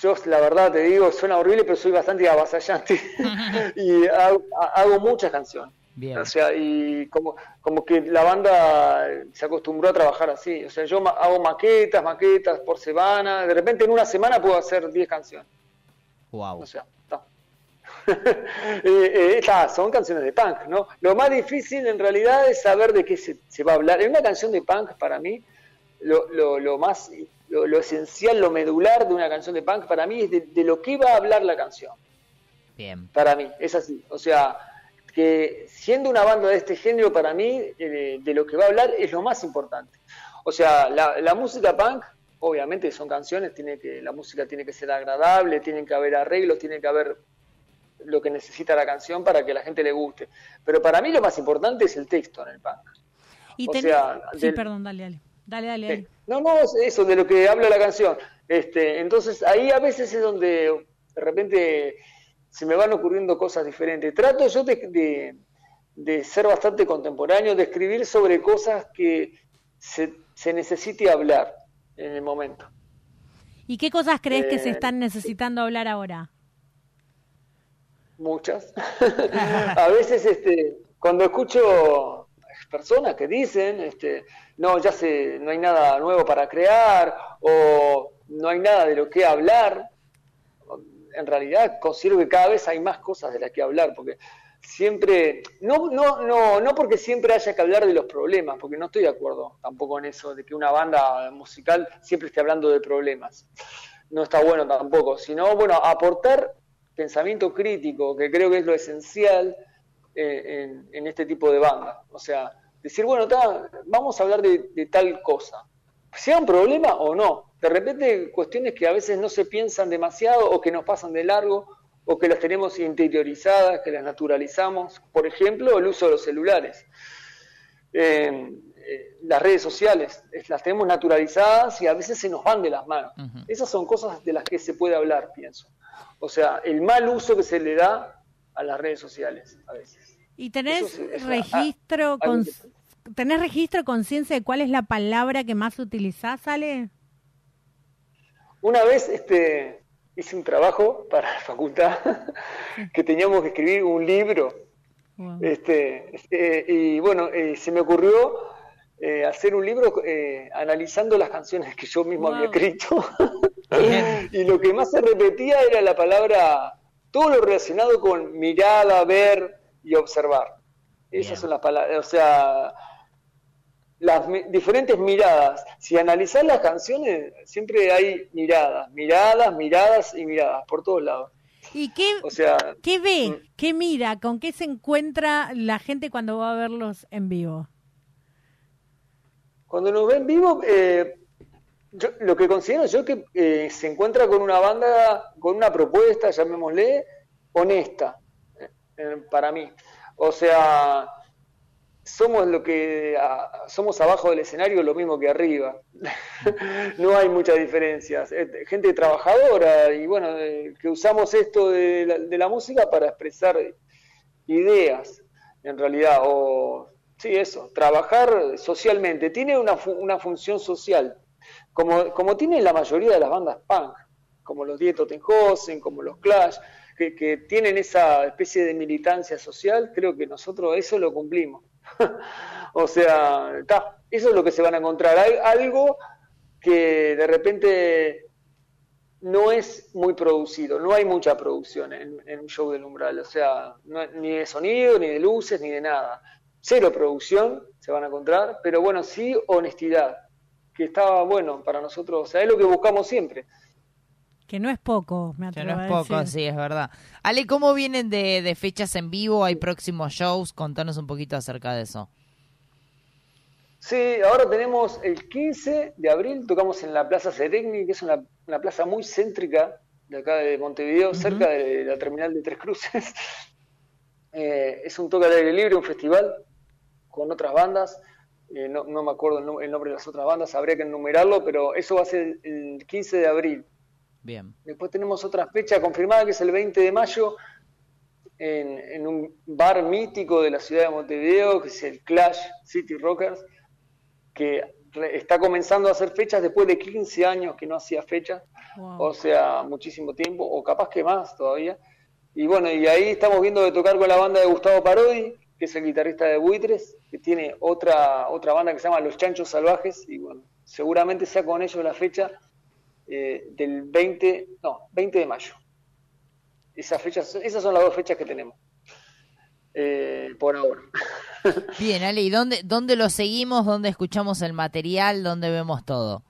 [SPEAKER 15] yo la verdad te digo, suena horrible, pero soy bastante avasallante y hago, hago muchas canciones.
[SPEAKER 4] Bien.
[SPEAKER 15] O sea, y como, como que la banda se acostumbró a trabajar así. O sea, yo ma- hago maquetas, maquetas por semana. De repente en una semana puedo hacer 10 canciones.
[SPEAKER 4] Wow.
[SPEAKER 15] O sea, está. Eh, eh, está, son canciones de punk, ¿no? Lo más difícil en realidad es saber de qué se, se va a hablar. En una canción de punk, para mí, lo, lo, lo más, lo, lo esencial, lo medular de una canción de punk, para mí es de, de lo que va a hablar la canción.
[SPEAKER 4] Bien.
[SPEAKER 15] Para mí, es así. O sea, que siendo una banda de este género, para mí, eh, de lo que va a hablar es lo más importante. O sea, la, la música punk, obviamente son canciones, tiene que, la música tiene que ser agradable, tienen que haber arreglos, tiene que haber lo que necesita la canción para que la gente le guste. Pero para mí lo más importante es el texto en el punk.
[SPEAKER 3] Y
[SPEAKER 15] O
[SPEAKER 3] tenés-
[SPEAKER 15] sea,
[SPEAKER 3] Sí,
[SPEAKER 15] del-
[SPEAKER 3] perdón, dale, dale. Dale, dale, dale.
[SPEAKER 15] No, no, es eso de lo que habla la canción. Este, entonces ahí a veces es donde de repente se me van ocurriendo cosas diferentes. Trato yo de, de- de ser bastante contemporáneo, de escribir sobre cosas que se, se necesite hablar en el momento.
[SPEAKER 3] ¿Y qué cosas crees que se
[SPEAKER 15] Eh,
[SPEAKER 3] están necesitando hablar ahora?
[SPEAKER 15] Muchas. a veces este, cuando escucho personas que dicen, este, no, ya se, no hay nada nuevo para crear o no hay nada de lo que hablar, en realidad considero que cada vez hay más cosas de las que hablar, porque siempre, no, no, no, no porque siempre haya que hablar de los problemas, porque no estoy de acuerdo tampoco en eso, de que una banda musical siempre esté hablando de problemas. No está bueno tampoco, sino, bueno, aportar pensamiento crítico, que creo que es lo esencial eh, en, este tipo de banda. O sea, decir, bueno, ta, vamos a hablar de, de tal cosa. Sea un problema o no. De repente cuestiones que a veces no se piensan demasiado o que nos pasan de largo o que las tenemos interiorizadas, que las naturalizamos. Por ejemplo, el uso de los celulares. Eh, eh, las redes sociales, es- las tenemos naturalizadas y a veces se nos van de las manos. Esas son cosas de las que se puede hablar, pienso. O sea, el mal uso que se le da a las redes sociales a veces.
[SPEAKER 3] ¿Y tenés registro,
[SPEAKER 15] ah,
[SPEAKER 3] con, tenés registro, conciencia de cuál es la palabra que más utilizás, Ale?
[SPEAKER 15] Una vez este, hice un trabajo para la facultad que teníamos que escribir un libro. Este, este, y bueno, eh, se me ocurrió eh, hacer un libro eh, analizando las canciones que yo mismo había escrito. y lo que más se repetía era la palabra, todo lo relacionado con mirada, ver y observar. Esas son las palabras, o sea, las diferentes miradas. Si analizás las canciones, siempre hay miradas, miradas, miradas y miradas por todos lados.
[SPEAKER 3] ¿Y qué,
[SPEAKER 15] O sea,
[SPEAKER 3] qué ve,
[SPEAKER 15] mm.
[SPEAKER 3] qué mira, con qué se encuentra la gente cuando va a verlos en vivo?
[SPEAKER 15] cuando nos ven vivo, eh, yo- lo que considero yo que eh, se encuentra con una banda, con una propuesta, llamémosle, honesta, eh, para mí. O sea, somos lo que somos abajo del escenario lo mismo que arriba. no hay muchas diferencias. Eh, Gente trabajadora y bueno, eh, que usamos esto de la, de la música para expresar ideas, en realidad, o sí, eso, trabajar socialmente. Tiene una, una función social, como, como tiene la mayoría de las bandas punk, como los Die Totenhausen, como los Clash, que tienen esa especie de militancia social, creo que nosotros eso lo cumplimos. o sea, eso es lo que se van a encontrar. Hay algo que de repente no es muy producido, no hay mucha producción en, en un show del umbral, o sea, no- ni de sonido, ni de luces, ni de nada. Cero producción se van a encontrar, pero bueno, sí honestidad, que estaba bueno para nosotros, o sea, es lo que buscamos siempre.
[SPEAKER 3] Que no es poco, me
[SPEAKER 4] Que
[SPEAKER 3] atrevo
[SPEAKER 4] no es
[SPEAKER 3] a
[SPEAKER 4] poco,
[SPEAKER 3] decir.
[SPEAKER 4] sí, es verdad. Ale, ¿cómo vienen de, de fechas en vivo? ¿Hay próximos shows? Contanos un poquito acerca de eso.
[SPEAKER 15] Sí, ahora tenemos el 15 de abril, tocamos en la Plaza Seregni, que es una, una plaza muy céntrica de acá de Montevideo, cerca de la terminal de Tres Cruces. Eh, es un toque al aire libre, un festival con otras bandas. Eh, no, no me acuerdo el, el nombre de las otras bandas, habría que enumerarlo, pero eso va a ser el 15 de abril.
[SPEAKER 4] Bien.
[SPEAKER 15] Después tenemos otra fecha confirmada que es el 20 de mayo en, en un bar mítico de la ciudad de Montevideo, que es el Clash City Rockers, que está comenzando a hacer fechas después de 15 años que no hacía fechas, o sea, muchísimo tiempo, o capaz que más todavía. Y bueno, y ahí estamos viendo de tocar con la banda de Gustavo Parodi, que es el guitarrista de Buitres, que tiene otra, otra banda que se llama Los Chanchos Salvajes, y bueno, seguramente sea con ellos la fecha eh, del 20, no, 20 de mayo. Esas fechas, esas son las dos fechas que tenemos. Eh, por ahora.
[SPEAKER 4] Bien, Ale, ¿y dónde, dónde lo seguimos? ¿Dónde escuchamos el material? ¿Dónde vemos todo?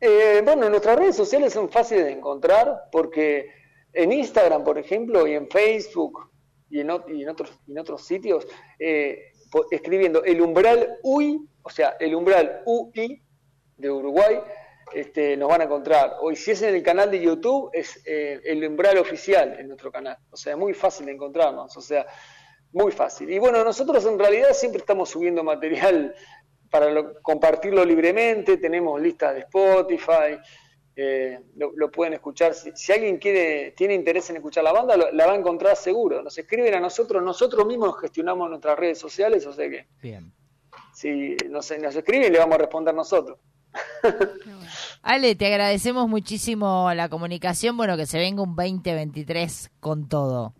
[SPEAKER 15] Eh, bueno, nuestras redes sociales son fáciles de encontrar porque en Instagram, por ejemplo, y en Facebook y en, ot- y en otros, y en otros sitios, eh, escribiendo el umbral UI, o sea, el umbral UI de Uruguay, este, nos van a encontrar. O y si es en el canal de YouTube, es eh, el umbral oficial en nuestro canal. O sea, es muy fácil de encontrarnos. O sea, muy fácil. Y bueno, nosotros en realidad siempre estamos subiendo material para lo- compartirlo libremente, tenemos listas de Spotify, eh, lo, lo pueden escuchar. Si, si alguien quiere, tiene interés en escuchar la banda, lo- la va a encontrar seguro. Nos escriben a nosotros, nosotros mismos gestionamos nuestras redes sociales, o sea que
[SPEAKER 4] Bien.
[SPEAKER 15] si nos, nos escriben, le vamos a responder nosotros.
[SPEAKER 4] Ale, te agradecemos muchísimo la comunicación. Bueno, que se venga un 2023 con todo.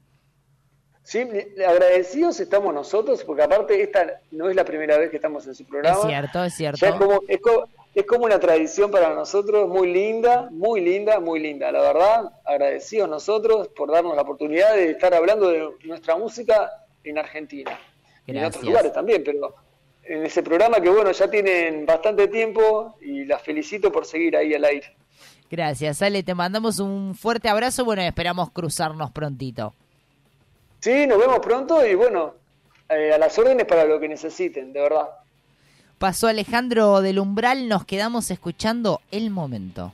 [SPEAKER 15] Sí, agradecidos estamos nosotros, porque aparte esta no es la primera vez que estamos en su programa.
[SPEAKER 4] Es cierto, es cierto.
[SPEAKER 15] Es como, es, co- es como una tradición para nosotros, muy linda, muy linda, muy linda. La verdad, agradecidos nosotros por darnos la oportunidad de estar hablando de nuestra música en Argentina. Y en otros lugares también, pero en ese programa que bueno, ya tienen bastante tiempo y las felicito por seguir ahí al aire.
[SPEAKER 4] Gracias, Ale. Te mandamos un fuerte abrazo. Bueno, esperamos cruzarnos prontito.
[SPEAKER 15] Sí, nos vemos pronto y bueno, eh, a las órdenes para lo que necesiten, de verdad.
[SPEAKER 4] Pasó Alejandro del Umbral. Nos quedamos escuchando el momento.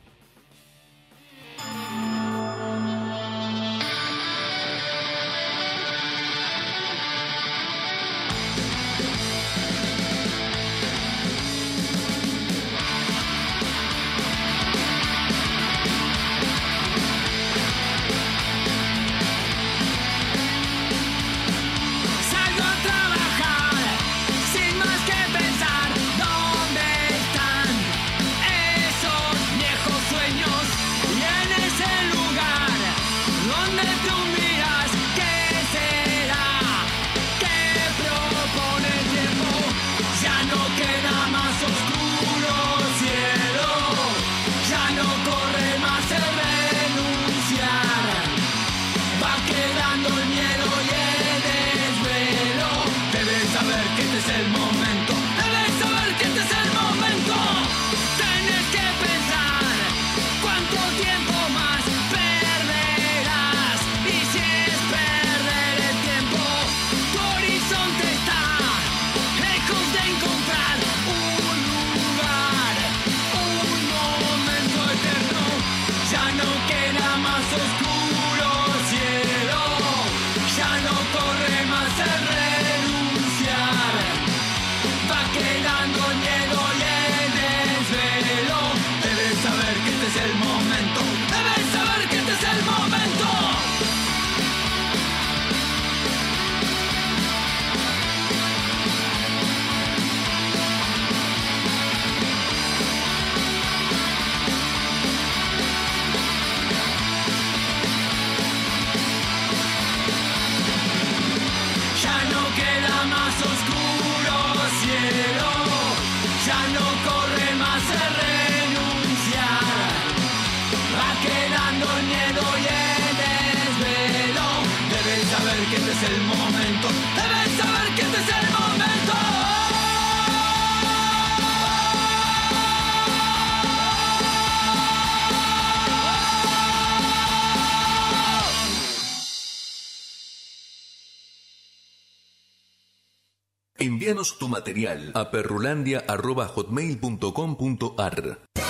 [SPEAKER 1] Material. A perrulandia.hotmail.com.ar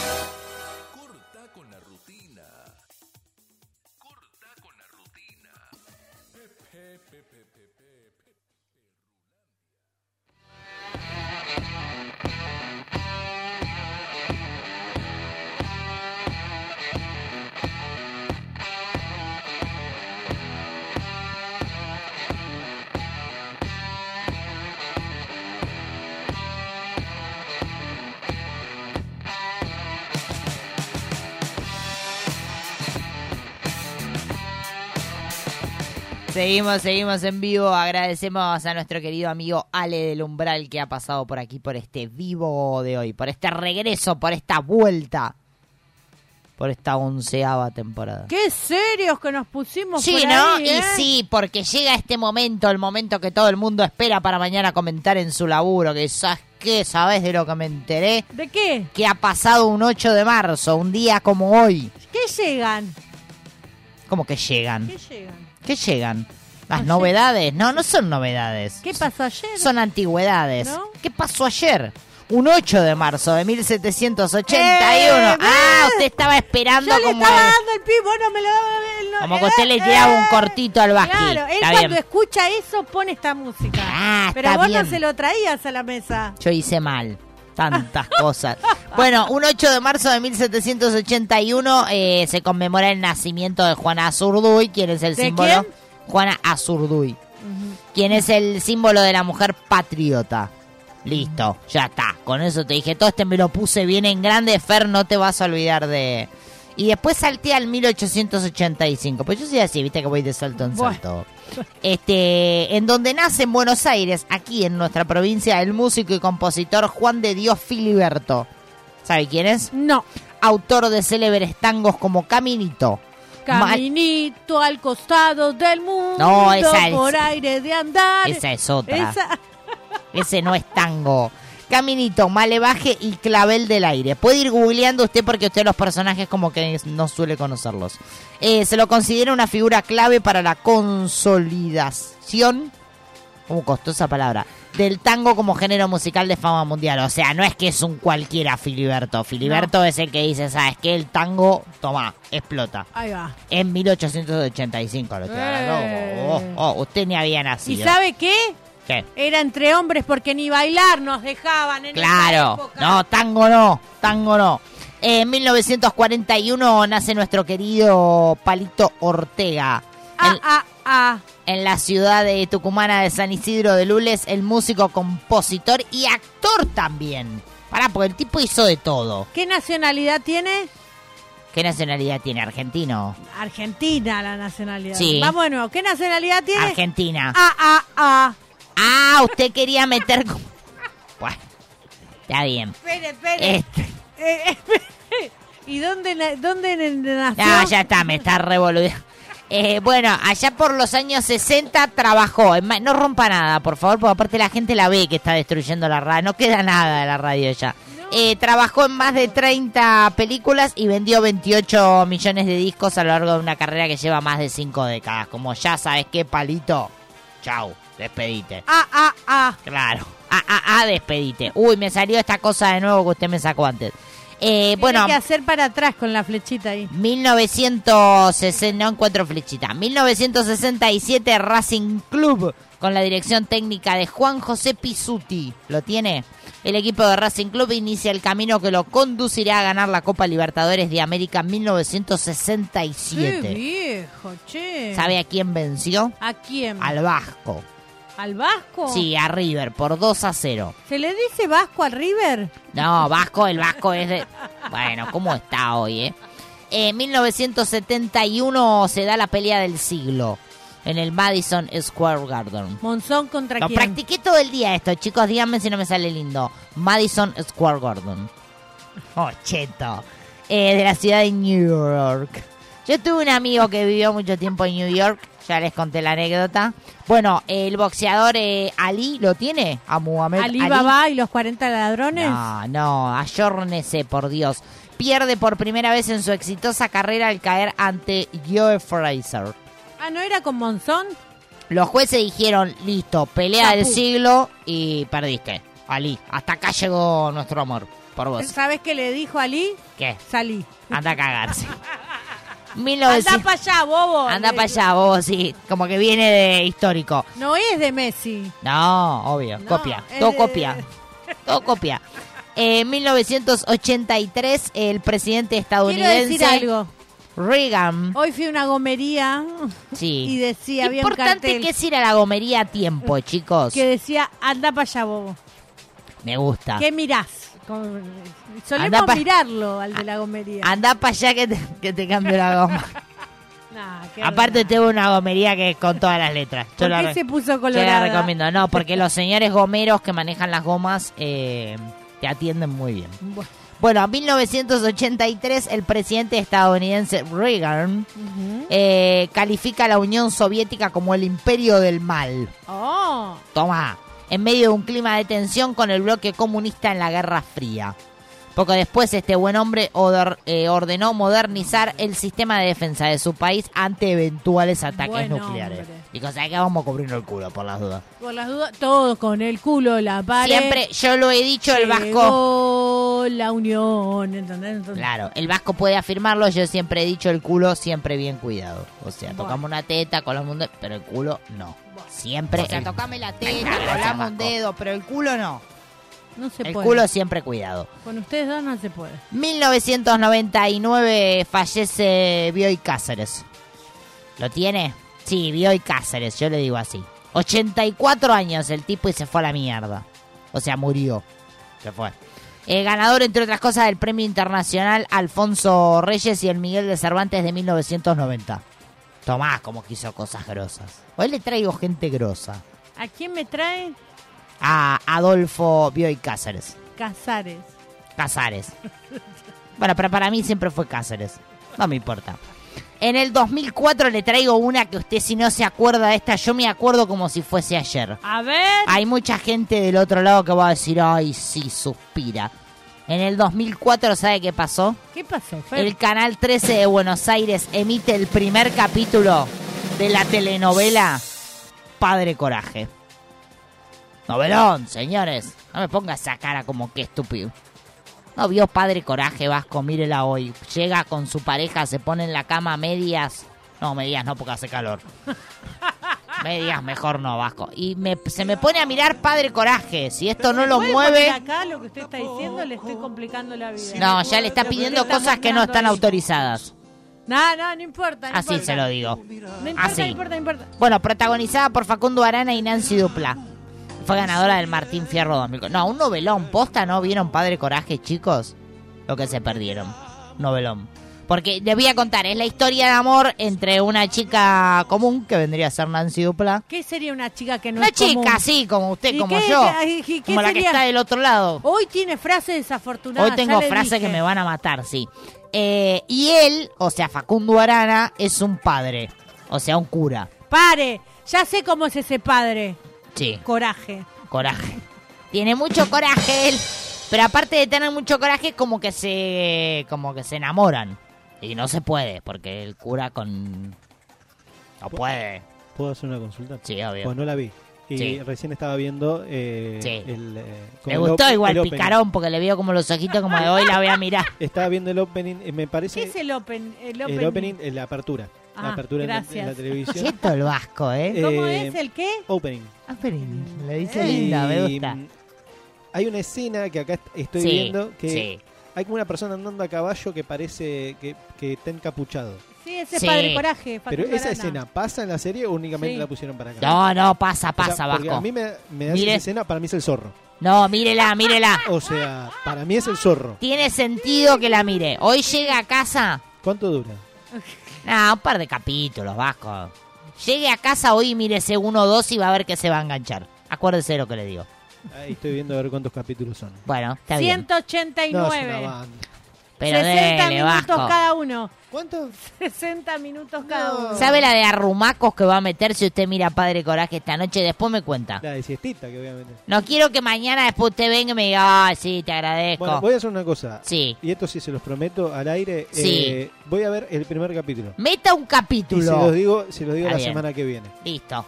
[SPEAKER 4] Seguimos, seguimos en vivo. Agradecemos a nuestro querido amigo Ale del Umbral que ha pasado por aquí por este vivo de hoy, por este regreso, por esta vuelta, por esta onceava temporada.
[SPEAKER 3] Qué serios que nos pusimos
[SPEAKER 4] Sí,
[SPEAKER 3] por
[SPEAKER 4] ¿no?
[SPEAKER 3] ahí,
[SPEAKER 4] Y
[SPEAKER 3] ¿eh?
[SPEAKER 4] sí, porque llega este momento, el momento que todo el mundo espera para mañana comentar en su laburo, que ¿sabes qué? ¿Sabes de lo que me enteré?
[SPEAKER 3] ¿De qué?
[SPEAKER 4] Que ha pasado un 8 de marzo, un día como hoy.
[SPEAKER 3] ¿Qué llegan?
[SPEAKER 4] ¿Cómo que llegan?
[SPEAKER 3] ¿Qué llegan?
[SPEAKER 4] ¿Qué llegan? Las novedades. No, no son novedades.
[SPEAKER 3] ¿Qué pasó ayer?
[SPEAKER 4] Son antigüedades.
[SPEAKER 3] ¿No?
[SPEAKER 4] ¿Qué pasó ayer? Un 8 de marzo de 1781.
[SPEAKER 3] Eh,
[SPEAKER 4] ah,
[SPEAKER 3] ¿ves?
[SPEAKER 4] usted estaba esperando
[SPEAKER 3] Yo le
[SPEAKER 4] como,
[SPEAKER 3] estaba
[SPEAKER 4] el-
[SPEAKER 3] dando el pi, vos no me lo no-
[SPEAKER 4] como que usted le tiraba un cortito al basqui.
[SPEAKER 3] Claro, él
[SPEAKER 4] Está
[SPEAKER 3] cuando
[SPEAKER 4] bien.
[SPEAKER 3] escucha eso pone esta música.
[SPEAKER 4] Ah,
[SPEAKER 3] Pero vos
[SPEAKER 4] bien.
[SPEAKER 3] no se lo traías a la mesa.
[SPEAKER 4] Yo hice mal. Tantas cosas. Bueno, un 8 de marzo de 1781 eh, se conmemora el nacimiento de Juana Azurduy, quien es el
[SPEAKER 3] ¿De
[SPEAKER 4] símbolo.
[SPEAKER 3] quién?
[SPEAKER 4] Juana Azurduy, quien es el símbolo de la mujer patriota. Listo, ya está. Con eso te dije, todo este me lo puse bien en grande, Fer, no te vas a olvidar de... Y después salté al 1885. Pues yo soy así, viste que voy de salto en
[SPEAKER 3] Bueno.
[SPEAKER 4] salto. Este, en donde nace en Buenos Aires, aquí en nuestra provincia, el músico y compositor Juan de Dios Filiberto. ¿Sabe quién es?
[SPEAKER 3] No.
[SPEAKER 4] Autor de célebres tangos como Caminito. Ma-
[SPEAKER 3] Caminito al costado del mundo.
[SPEAKER 4] No, esa es-
[SPEAKER 3] Por aire de andar.
[SPEAKER 4] Esa es otra.
[SPEAKER 3] Esa-
[SPEAKER 4] Ese no es tango. Caminito, Malevaje y Clavel del Aire. Puede ir googleando usted porque usted los personajes como que no suele conocerlos. Eh, se lo considera una figura clave para la consolidación, como costó esa palabra, del tango como género musical de fama mundial. O sea, no es que es un cualquiera Filiberto. Filiberto es el que dice, ¿sabes qué? El tango, toma, explota.
[SPEAKER 3] Ahí va.
[SPEAKER 4] En 1885 lo.
[SPEAKER 3] Eh.
[SPEAKER 4] Oh, oh, usted ni había
[SPEAKER 3] ¿Y
[SPEAKER 4] nacido.
[SPEAKER 3] sabe qué?
[SPEAKER 4] ¿Qué?
[SPEAKER 3] Era entre hombres porque ni bailar nos dejaban en
[SPEAKER 4] Claro,
[SPEAKER 3] época.
[SPEAKER 4] no, tango no, tango no. En 1941 nace nuestro querido Palito Ortega.
[SPEAKER 3] Ah, ah, ah.
[SPEAKER 4] En la ciudad de Tucumana de San Isidro de Lules, el músico, compositor y actor también. Pará, porque el tipo hizo de todo.
[SPEAKER 3] ¿Qué nacionalidad tiene?
[SPEAKER 4] ¿Qué nacionalidad tiene? ¿Argentino?
[SPEAKER 3] Argentina la nacionalidad.
[SPEAKER 4] Sí.
[SPEAKER 3] Vamos de nuevo. ¿Qué nacionalidad tiene?
[SPEAKER 4] Argentina.
[SPEAKER 3] Ah, ah, ah.
[SPEAKER 4] Ah, usted quería meter... Bueno, está bien.
[SPEAKER 3] Espere, espere.
[SPEAKER 4] Este-
[SPEAKER 3] Eh, espere. ¿Y dónde, dónde na- nació?
[SPEAKER 4] No, ya está, me está revolviendo. Eh, bueno, allá por los años 60 trabajó. ma- No rompa nada, por favor, porque aparte la gente la ve que está destruyendo la radio. No queda nada de la radio ya. Eh, trabajó en más de 30 películas y vendió 28 millones de discos a lo largo de una carrera que lleva más de 5 décadas. Como ya sabes qué, palito. Chau, despedite.
[SPEAKER 3] Ah, ah, ah.
[SPEAKER 4] Claro. Ah, ah, ah, despedite. Uy, me salió esta cosa de nuevo que usted me sacó antes. Eh, bueno,
[SPEAKER 3] que hacer para atrás con la flechita ahí.
[SPEAKER 4] 1960, no encuentro flechita. 1967 Racing Club con la dirección técnica de Juan José Pisuti. ¿Lo tiene? El equipo de Racing Club inicia el camino que lo conducirá a ganar la Copa Libertadores de América en
[SPEAKER 3] Qué
[SPEAKER 4] 1967.
[SPEAKER 3] viejo, che.
[SPEAKER 4] ¿Sabe a quién venció?
[SPEAKER 3] ¿A quién?
[SPEAKER 4] Al Vasco.
[SPEAKER 3] ¿Al Vasco?
[SPEAKER 4] Sí, a River por 2 a 0.
[SPEAKER 3] ¿Se le dice Vasco al River?
[SPEAKER 4] No, Vasco, el Vasco es de... Bueno, ¿cómo está hoy, eh? En 1971 se da la pelea del siglo en el Madison Square Garden.
[SPEAKER 3] Monzón contra
[SPEAKER 4] Lo
[SPEAKER 3] quién?
[SPEAKER 4] practiqué todo el día esto, chicos, díganme si no me sale lindo. Madison Square Garden. Oh, cheto. Eh, de la ciudad de New York. Yo tuve un amigo que vivió mucho tiempo en New York, ya les conté la anécdota. Bueno, el boxeador eh, Ali, ¿lo tiene? A Muhammad
[SPEAKER 3] Ali Baba y los 40 ladrones.
[SPEAKER 4] no, no, ayórnese, por Dios. Pierde por primera vez en su exitosa carrera al caer ante Joe Fraser.
[SPEAKER 3] Ah, ¿no era con Monzón?
[SPEAKER 4] Los jueces dijeron, listo, pelea del siglo y perdiste. Ali, hasta acá llegó nuestro amor por vos.
[SPEAKER 3] ¿Sabes qué le dijo Ali?
[SPEAKER 4] ¿Qué?
[SPEAKER 3] Salí.
[SPEAKER 4] Anda a cagarse.
[SPEAKER 3] Anda
[SPEAKER 4] 1900
[SPEAKER 3] para allá, bobo.
[SPEAKER 4] Anda para allá, vos, sí. Como que viene de histórico.
[SPEAKER 3] No es de Messi.
[SPEAKER 4] No, obvio,
[SPEAKER 3] No,
[SPEAKER 4] copia. Todo
[SPEAKER 3] de-
[SPEAKER 4] copia. Todo copia. En 1983, el presidente
[SPEAKER 3] Quiero
[SPEAKER 4] estadounidense
[SPEAKER 3] decir algo.
[SPEAKER 4] Reagan.
[SPEAKER 3] Hoy fui a una gomería
[SPEAKER 4] Sí.
[SPEAKER 3] y decía, había un
[SPEAKER 4] Importante
[SPEAKER 3] cartel
[SPEAKER 4] que es ir a la gomería a tiempo, chicos.
[SPEAKER 3] que decía, anda para allá, bobo.
[SPEAKER 4] Me gusta.
[SPEAKER 3] ¿Qué mirás? Con- Solemos
[SPEAKER 4] pa-
[SPEAKER 3] mirarlo al de la gomería.
[SPEAKER 4] Anda para allá que te, que te cambio la goma.
[SPEAKER 3] Nah,
[SPEAKER 4] Aparte tengo una gomería que es con todas las letras. Yo
[SPEAKER 3] ¿Por
[SPEAKER 4] la
[SPEAKER 3] qué se puso
[SPEAKER 4] Yo la
[SPEAKER 3] colorada?
[SPEAKER 4] recomiendo. No, porque los señores gomeros que manejan las gomas eh, te atienden muy bien.
[SPEAKER 3] Bueno,
[SPEAKER 4] en 1983 el presidente estadounidense Reagan eh, califica a la Unión Soviética como el imperio del mal.
[SPEAKER 3] Oh,
[SPEAKER 4] Toma, en medio de un clima de tensión con el bloque comunista en la Guerra Fría. Poco después, este buen hombre eh, ordenó modernizar el sistema de defensa de su país ante eventuales ataques
[SPEAKER 3] Buen
[SPEAKER 4] nucleares.
[SPEAKER 3] hombre.
[SPEAKER 4] Dijo, ¿sabes qué? Vamos a cubrirnos el culo por las dudas.
[SPEAKER 3] por las dudas, todo con el culo, la pared.
[SPEAKER 4] Siempre, yo lo he dicho, el vasco...
[SPEAKER 3] La unión, ¿entendés? Entonces,
[SPEAKER 4] Claro, el vasco puede afirmarlo, yo siempre he dicho el culo siempre bien cuidado. O sea,
[SPEAKER 3] Bueno.
[SPEAKER 4] tocamos una teta, colamos un dedo, pero el culo no. Siempre...
[SPEAKER 3] O sea,
[SPEAKER 4] el-
[SPEAKER 3] tocame la teta, colame un dedo, pero el culo no. No se
[SPEAKER 4] El
[SPEAKER 3] puede.
[SPEAKER 4] culo siempre cuidado.
[SPEAKER 3] Con ustedes dos no se puede.
[SPEAKER 4] 1999 fallece Bioy Cáceres. ¿Lo tiene? Sí, Bioy Cáceres, yo le digo así. 84 años el tipo y se fue a la mierda. O sea, murió. Se fue. Eh, ganador, entre otras cosas, del Premio Internacional Alfonso Reyes y el Miguel de Cervantes de 1990. Tomás, como que hizo cosas grosas. Hoy le traigo gente grosa.
[SPEAKER 3] ¿A quién me trae?
[SPEAKER 4] A Adolfo Bioy Cáceres.
[SPEAKER 3] Casares.
[SPEAKER 4] Casares. Bueno, pero para mí siempre fue Cáceres. No me importa. En el 2004 le traigo una que usted si no se acuerda de esta, yo me acuerdo como si fuese ayer.
[SPEAKER 3] A ver.
[SPEAKER 4] Hay mucha gente del otro lado que va a decir, ay, sí, suspira. En el 2004, ¿sabe qué pasó?
[SPEAKER 3] ¿Qué pasó, Fer?
[SPEAKER 4] El Canal 13 de Buenos Aires emite el primer capítulo de la telenovela Padre Coraje. Novelón, señores. No me ponga esa cara como que estúpido. No vio Padre Coraje, Vasco, mírela hoy. Llega con su pareja, se pone en la cama medias. No, medias no, porque hace calor. medias mejor no, Vasco. Y me- se me pone a mirar Padre Coraje. Si esto no lo
[SPEAKER 3] ¿Puede
[SPEAKER 4] mueve...
[SPEAKER 3] acá lo que usted está diciendo? Le estoy complicando la vida.
[SPEAKER 4] No, ya le está pidiendo cosas que no están autorizadas.
[SPEAKER 3] No, no, no importa. no
[SPEAKER 4] Así
[SPEAKER 3] importa.
[SPEAKER 4] se lo digo.
[SPEAKER 3] No importa,
[SPEAKER 4] Así.
[SPEAKER 3] no importa, no importa.
[SPEAKER 4] Bueno, protagonizada por Facundo Arana y Nancy Dupla. Fue ganadora del Martín Fierro 2000. No, un novelón. ¿Posta no vieron Padre Coraje, chicos? Lo que se perdieron. Novelón. Porque les voy a contar, es la historia de amor entre una chica común, que vendría a ser Nancy Dupla.
[SPEAKER 3] ¿Qué sería una chica que no
[SPEAKER 4] Una
[SPEAKER 3] es común?
[SPEAKER 4] chica así, como usted,
[SPEAKER 3] ¿Y
[SPEAKER 4] como
[SPEAKER 3] qué-
[SPEAKER 4] yo.
[SPEAKER 3] y qué
[SPEAKER 4] Como la que está del otro lado.
[SPEAKER 3] Hoy tiene frases desafortunadas.
[SPEAKER 4] Hoy tengo frases
[SPEAKER 3] dije.
[SPEAKER 4] que me van a matar, sí. Eh, y él, o sea, Facundo Arana, es un padre. O sea, un cura.
[SPEAKER 3] Pare, ya sé cómo es ese padre.
[SPEAKER 4] Sí.
[SPEAKER 3] Coraje.
[SPEAKER 4] Coraje. Tiene mucho coraje él. Pero aparte de tener mucho coraje, como que se. como que se enamoran. Y no se puede, porque el cura con. No puede.
[SPEAKER 5] ¿Puedo hacer una consulta?
[SPEAKER 4] Sí, obvio.
[SPEAKER 5] Pues no la vi. Y
[SPEAKER 4] Sí.
[SPEAKER 5] recién estaba viendo eh,
[SPEAKER 4] Sí.
[SPEAKER 5] el... eh,
[SPEAKER 4] Me gustó igual
[SPEAKER 5] el opening.
[SPEAKER 4] picarón, porque le veo como los ojitos como de hoy la voy a mirar.
[SPEAKER 5] Estaba viendo el opening, eh, me parece...
[SPEAKER 3] ¿Qué es el open? El opening.
[SPEAKER 5] El opening, la apertura. La
[SPEAKER 3] Ah,
[SPEAKER 5] apertura en la- en,
[SPEAKER 3] gracias.
[SPEAKER 5] la televisión.
[SPEAKER 4] Cheto el vasco, ¿eh?
[SPEAKER 3] ¿Cómo
[SPEAKER 5] Eh,
[SPEAKER 3] es el qué?
[SPEAKER 5] Opening.
[SPEAKER 4] Opening. Le dice linda, me gusta.
[SPEAKER 5] Hay una escena que acá est- estoy
[SPEAKER 4] Sí,
[SPEAKER 5] viendo que
[SPEAKER 4] sí.
[SPEAKER 5] hay como una persona andando a caballo que parece que, que está encapuchado.
[SPEAKER 3] Sí, ese
[SPEAKER 4] Sí.
[SPEAKER 3] padre coraje.
[SPEAKER 5] Pero esa
[SPEAKER 3] Arana.
[SPEAKER 5] escena pasa en la serie o únicamente
[SPEAKER 3] Sí.
[SPEAKER 5] la pusieron para acá.
[SPEAKER 4] No, no, pasa,
[SPEAKER 5] O sea,
[SPEAKER 4] pasa,
[SPEAKER 5] porque
[SPEAKER 4] vasco.
[SPEAKER 5] a mí me, me da esa escena, para mí es el zorro.
[SPEAKER 4] No, mírela, mírela.
[SPEAKER 5] O sea, para mí es el zorro.
[SPEAKER 4] Tiene sentido que la mire. Hoy llega a casa.
[SPEAKER 5] ¿Cuánto dura?
[SPEAKER 4] Ah, un par de capítulos, Vasco. Llegue a casa hoy y mírese uno o dos y va a ver que se va a enganchar. Acuérdese de lo que le digo.
[SPEAKER 5] Ahí estoy viendo a ver cuántos capítulos son.
[SPEAKER 4] Bueno, está bien.
[SPEAKER 3] 189.
[SPEAKER 5] No, es una banda.
[SPEAKER 4] Pero
[SPEAKER 3] 60
[SPEAKER 4] dele,
[SPEAKER 3] minutos
[SPEAKER 4] Vasco.
[SPEAKER 3] cada uno.
[SPEAKER 5] ¿Cuánto?
[SPEAKER 3] 60 minutos cada uno.
[SPEAKER 4] ¿Sabe la de arrumacos que va a meter si usted mira Padre Coraje esta noche? Después me cuenta.
[SPEAKER 5] La de siestita que obviamente.
[SPEAKER 4] No quiero que mañana después usted venga y me diga, ay, sí, te agradezco.
[SPEAKER 5] Bueno, voy a hacer una cosa.
[SPEAKER 4] Sí.
[SPEAKER 5] Y esto sí se los prometo al aire.
[SPEAKER 4] Sí.
[SPEAKER 5] eh, voy a ver el primer capítulo.
[SPEAKER 4] Meta un
[SPEAKER 5] Y
[SPEAKER 4] capítulo.
[SPEAKER 5] se los digo, se los digo
[SPEAKER 4] Está
[SPEAKER 5] la
[SPEAKER 4] bien.
[SPEAKER 5] semana que viene.
[SPEAKER 4] Listo.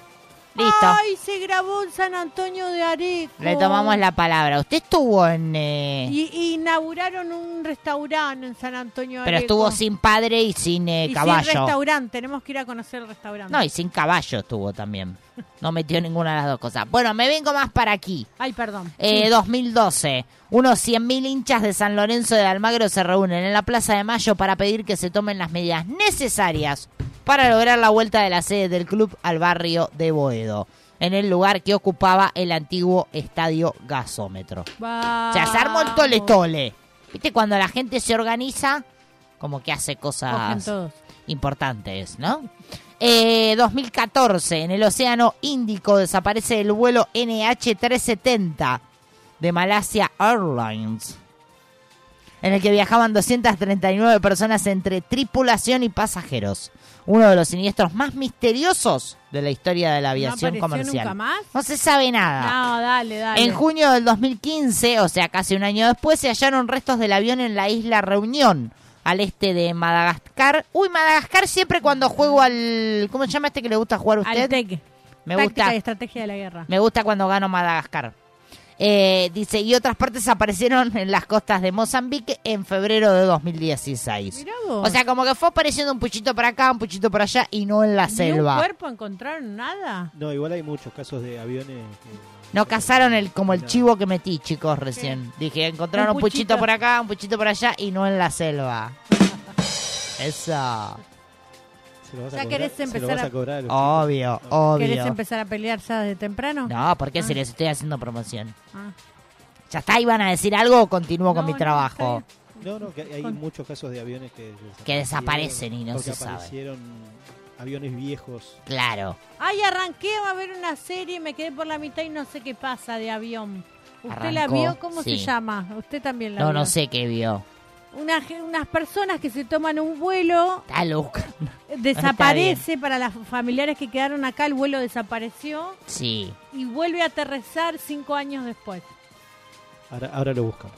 [SPEAKER 4] Listo.
[SPEAKER 3] Ay, se grabó en San Antonio de Areco.
[SPEAKER 4] Le tomamos la palabra. Usted estuvo en... eh,
[SPEAKER 3] Y, y inauguraron un restaurante en San Antonio de
[SPEAKER 4] pero
[SPEAKER 3] Areco.
[SPEAKER 4] estuvo sin padre y sin eh,
[SPEAKER 3] Y sin
[SPEAKER 4] caballo.
[SPEAKER 3] restaurante. Tenemos que ir a conocer el restaurante.
[SPEAKER 4] No, y sin caballo estuvo también. No metió ninguna de las dos cosas. Bueno, me vengo más para aquí.
[SPEAKER 3] Ay, perdón.
[SPEAKER 4] Eh,
[SPEAKER 3] Sí.
[SPEAKER 4] 2012. Unos 100.000 hinchas de San Lorenzo de Almagro se reúnen en la Plaza de Mayo para pedir que se tomen las medidas necesarias para lograr la vuelta de la sede del club al barrio de Boedo, en el lugar que ocupaba el antiguo estadio gasómetro. O sea, se armó el tole tole. ¿Viste? Cuando la gente se organiza, como que hace cosas importantes, ¿no? Eh, 2014, en el Océano Índico desaparece el vuelo NH370 de Malasia Airlines, en el que viajaban 239 personas entre tripulación y pasajeros. Uno de los siniestros más misteriosos de la historia de la aviación
[SPEAKER 3] apareció
[SPEAKER 4] comercial.
[SPEAKER 3] nunca más?
[SPEAKER 4] No se sabe nada.
[SPEAKER 3] No, dale, dale.
[SPEAKER 4] En junio del 2015, o sea, casi un año después, se hallaron restos del avión en la isla Reunión, al este de Madagascar. Uy, Madagascar siempre cuando juego al... ¿Cómo se llama este que le gusta jugar a usted?
[SPEAKER 3] Al TEC.
[SPEAKER 4] Me
[SPEAKER 3] Táctica
[SPEAKER 4] gusta,
[SPEAKER 3] y estrategia de la guerra.
[SPEAKER 4] me gusta cuando gano Madagascar. Eh, dice, y otras partes aparecieron en las costas de Mozambique en febrero de 2016.
[SPEAKER 3] Mirá vos.
[SPEAKER 4] O sea, como que fue apareciendo un puchito por acá, un puchito por allá y no en la
[SPEAKER 3] ¿Ni un
[SPEAKER 4] selva.
[SPEAKER 3] cuerpo encontraron nada?
[SPEAKER 5] No, igual hay muchos casos de aviones. que-
[SPEAKER 4] No cazaron el como el
[SPEAKER 5] No.
[SPEAKER 4] chivo que metí, chicos, recién. Dije, encontraron
[SPEAKER 3] Un
[SPEAKER 4] puchito. por acá, un puchito por allá y no en la selva. Eso.
[SPEAKER 5] Se lo vas a
[SPEAKER 3] Ya
[SPEAKER 5] cobrar,
[SPEAKER 3] querés
[SPEAKER 5] se lo
[SPEAKER 3] empezar
[SPEAKER 5] vas
[SPEAKER 3] a-
[SPEAKER 5] a cobrar. a los
[SPEAKER 4] Obvio,
[SPEAKER 3] ¿Querés
[SPEAKER 4] obvio.
[SPEAKER 3] empezar a pelear ya desde temprano?
[SPEAKER 4] No, porque
[SPEAKER 3] Ah.
[SPEAKER 4] si les estoy haciendo promoción.
[SPEAKER 3] Ah.
[SPEAKER 4] Ya está, iban a decir algo o continúo con mi
[SPEAKER 3] no,
[SPEAKER 4] trabajo.
[SPEAKER 5] No, no, que hay
[SPEAKER 3] Con-
[SPEAKER 5] muchos casos de aviones que
[SPEAKER 4] Que desaparecen y no se sabe.
[SPEAKER 5] aparecieron aviones viejos.
[SPEAKER 4] Claro.
[SPEAKER 3] Ay, arranqué a ver una serie, me quedé por la mitad y no sé qué pasa de avión. ¿Usted la vio? ¿Cómo
[SPEAKER 4] sí.
[SPEAKER 3] se llama? Usted también la
[SPEAKER 4] No,
[SPEAKER 3] vio.
[SPEAKER 4] no sé qué vio.
[SPEAKER 3] Una unas personas que se toman un vuelo,
[SPEAKER 4] Está loca.
[SPEAKER 3] desaparece para las familiares que quedaron acá, el vuelo desapareció
[SPEAKER 4] Sí,
[SPEAKER 3] y vuelve a aterrizar cinco años después.
[SPEAKER 5] Ahora, ahora lo buscan.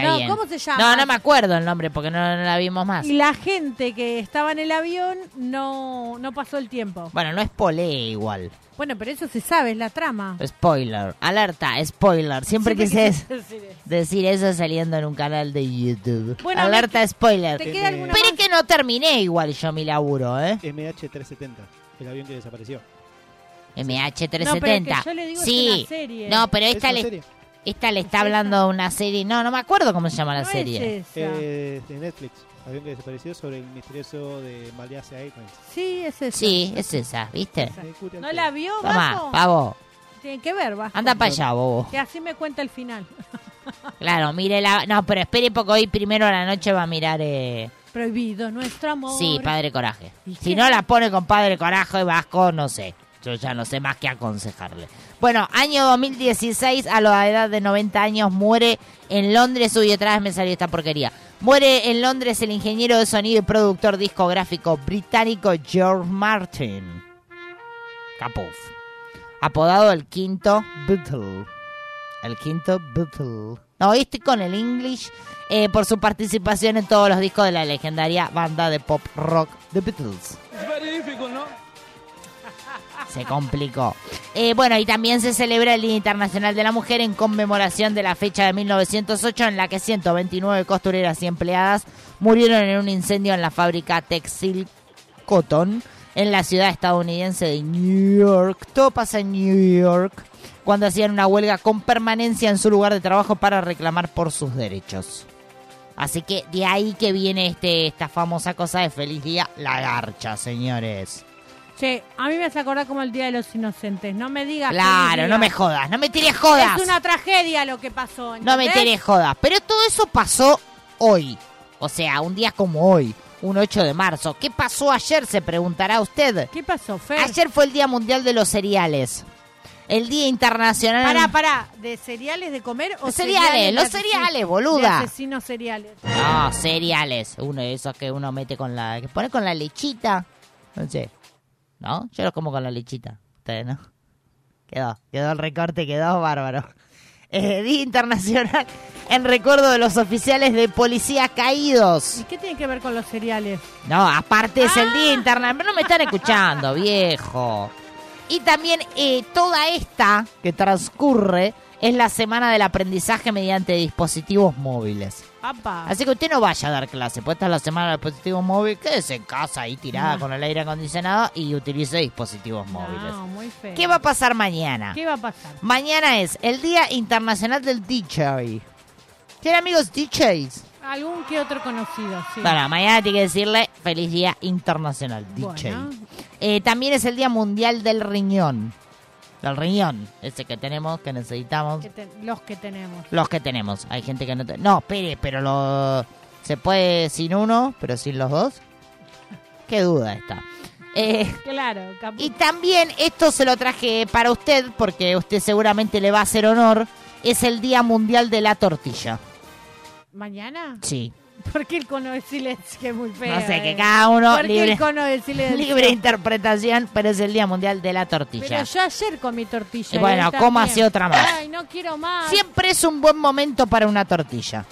[SPEAKER 4] Está
[SPEAKER 3] No,
[SPEAKER 4] bien.
[SPEAKER 3] ¿cómo se llama?
[SPEAKER 4] No, no me acuerdo el nombre porque no, no la vimos más.
[SPEAKER 3] Y la gente que estaba en el avión no, no pasó el tiempo.
[SPEAKER 4] Bueno, no es polé igual.
[SPEAKER 3] Bueno, pero eso se sabe, es la trama.
[SPEAKER 4] Spoiler. Alerta, spoiler. Siempre,
[SPEAKER 3] Siempre
[SPEAKER 4] quise
[SPEAKER 3] decir eso.
[SPEAKER 4] decir eso saliendo en un canal de YouTube.
[SPEAKER 3] Bueno,
[SPEAKER 4] Alerta, spoiler.
[SPEAKER 3] ¿Te queda alguna
[SPEAKER 4] Pero es
[SPEAKER 3] más?
[SPEAKER 4] que no terminé igual yo mi laburo, ¿eh?
[SPEAKER 5] MH370, el avión que desapareció.
[SPEAKER 4] MH370.
[SPEAKER 3] No, pero que yo le digo es
[SPEAKER 4] sí.
[SPEAKER 3] una serie.
[SPEAKER 4] No, pero
[SPEAKER 5] ¿Es
[SPEAKER 4] esta
[SPEAKER 5] una
[SPEAKER 4] le,
[SPEAKER 5] serie?
[SPEAKER 4] Esta le está hablando de una serie. No, no me acuerdo cómo se llama la
[SPEAKER 3] No
[SPEAKER 4] serie.
[SPEAKER 3] es.
[SPEAKER 5] Eh, de Netflix, avión que desapareció sobre el misterioso de Malaysia Airlines.
[SPEAKER 3] Sí, es esa.
[SPEAKER 4] Sí, es esa, ¿viste?
[SPEAKER 3] ¿No la vio,
[SPEAKER 4] Toma, pavo.
[SPEAKER 3] Tiene que ver, Vasco.
[SPEAKER 4] Anda para allá, bobo.
[SPEAKER 3] Que así me cuenta el final.
[SPEAKER 4] Claro, mire la... No, pero espere porque hoy primero a la noche va a mirar... Eh...
[SPEAKER 3] Prohibido nuestro amor.
[SPEAKER 4] Sí, Padre Coraje.
[SPEAKER 3] ¿Y
[SPEAKER 4] Si
[SPEAKER 3] qué?
[SPEAKER 4] no la pone con Padre Coraje y Vasco, no sé. Yo ya no sé más que aconsejarle. Bueno, año 2016, a la edad de 90 años, muere en Londres. Uy, otra vez me salió esta porquería. Muere en Londres el ingeniero de sonido y productor discográfico británico George Martin. Capuf. Apodado el quinto Beatle. El quinto Beatle. No, hoy con el English eh, por su participación en todos los discos de la legendaria banda de pop rock The Beatles. Se complicó. Eh, bueno, y también se celebra el Día Internacional de la Mujer en conmemoración de la fecha de 1908 en la que 129 costureras y empleadas murieron en un incendio en la fábrica textil Cotton en la ciudad estadounidense de New York. Todo pasa en New York cuando hacían una huelga con permanencia en su lugar de trabajo para reclamar por sus derechos. Así que de ahí que viene este, esta famosa cosa de feliz día la garcha, señores.
[SPEAKER 3] Che, a mí me hace acordar como el Día de los Inocentes. No me digas.
[SPEAKER 4] Claro, no me jodas, no me tires jodas.
[SPEAKER 3] Es una tragedia lo que pasó.
[SPEAKER 4] No me tires jodas. Pero todo eso pasó hoy. O sea, un día como hoy, un 8 de marzo. ¿Qué pasó ayer? Se preguntará usted.
[SPEAKER 3] ¿Qué pasó, Fer?
[SPEAKER 4] Ayer fue el Día Mundial de los Cereales. El Día Internacional...
[SPEAKER 3] Pará, pará. ¿De cereales de comer o
[SPEAKER 4] Los cereales, los cereales, boluda.
[SPEAKER 3] De asesinos cereales.
[SPEAKER 4] No, cereales. Uno de esos que uno mete con la... que pone con la lechita. No sé. ¿No? Yo los como con la lechita. Ustedes, ¿no? Quedó. Quedó el recorte, quedó bárbaro. Eh, Día Internacional en recuerdo de los oficiales de policía caídos.
[SPEAKER 3] ¿Y qué tiene que ver con los cereales?
[SPEAKER 4] No, aparte es el Día Internacional. Pero no me están escuchando, viejo. Y también eh, toda esta que transcurre es la semana del aprendizaje mediante dispositivos móviles.
[SPEAKER 3] Apa.
[SPEAKER 4] Así que usted no vaya a dar clase, pues esta es la semana del dispositivo móvil, quédese en casa ahí tirada
[SPEAKER 3] No.
[SPEAKER 4] con el aire acondicionado y utilice dispositivos móviles.
[SPEAKER 3] No, muy feo.
[SPEAKER 4] ¿Qué va a pasar mañana?
[SPEAKER 3] ¿Qué va a pasar?
[SPEAKER 4] Mañana es el Día Internacional del DJ. ¿Tiene amigos DJs?
[SPEAKER 3] Algún que otro conocido, sí.
[SPEAKER 4] Bueno, mañana tiene que decirle feliz Día Internacional DJ.
[SPEAKER 3] Bueno.
[SPEAKER 4] Eh, también es el Día Mundial del Riñón. Del riñón, ese que tenemos, que necesitamos.
[SPEAKER 3] Que te- los que tenemos.
[SPEAKER 4] Los que tenemos. Hay gente que no... te- No, espere, pero lo... Se puede sin uno, pero sin los dos. Qué duda está. Eh,
[SPEAKER 3] Claro, capu-
[SPEAKER 4] y también esto se lo traje para usted, porque usted seguramente le va a hacer honor. Es el Día Mundial de la Tortilla.
[SPEAKER 3] ¿Mañana?
[SPEAKER 4] Sí.
[SPEAKER 3] ¿Por qué el cono de silencio? Es muy feo.
[SPEAKER 4] No sé, que
[SPEAKER 3] eh.
[SPEAKER 4] cada uno
[SPEAKER 3] ¿Por qué
[SPEAKER 4] libre,
[SPEAKER 3] el cono de silencio?
[SPEAKER 4] libre interpretación, pero es el Día Mundial de la Tortilla.
[SPEAKER 3] Pero yo ayer comí tortilla.
[SPEAKER 4] Y bueno,
[SPEAKER 3] hoy también.
[SPEAKER 4] cómase otra más.
[SPEAKER 3] Ay, no quiero más.
[SPEAKER 4] Siempre es un buen momento para una tortilla.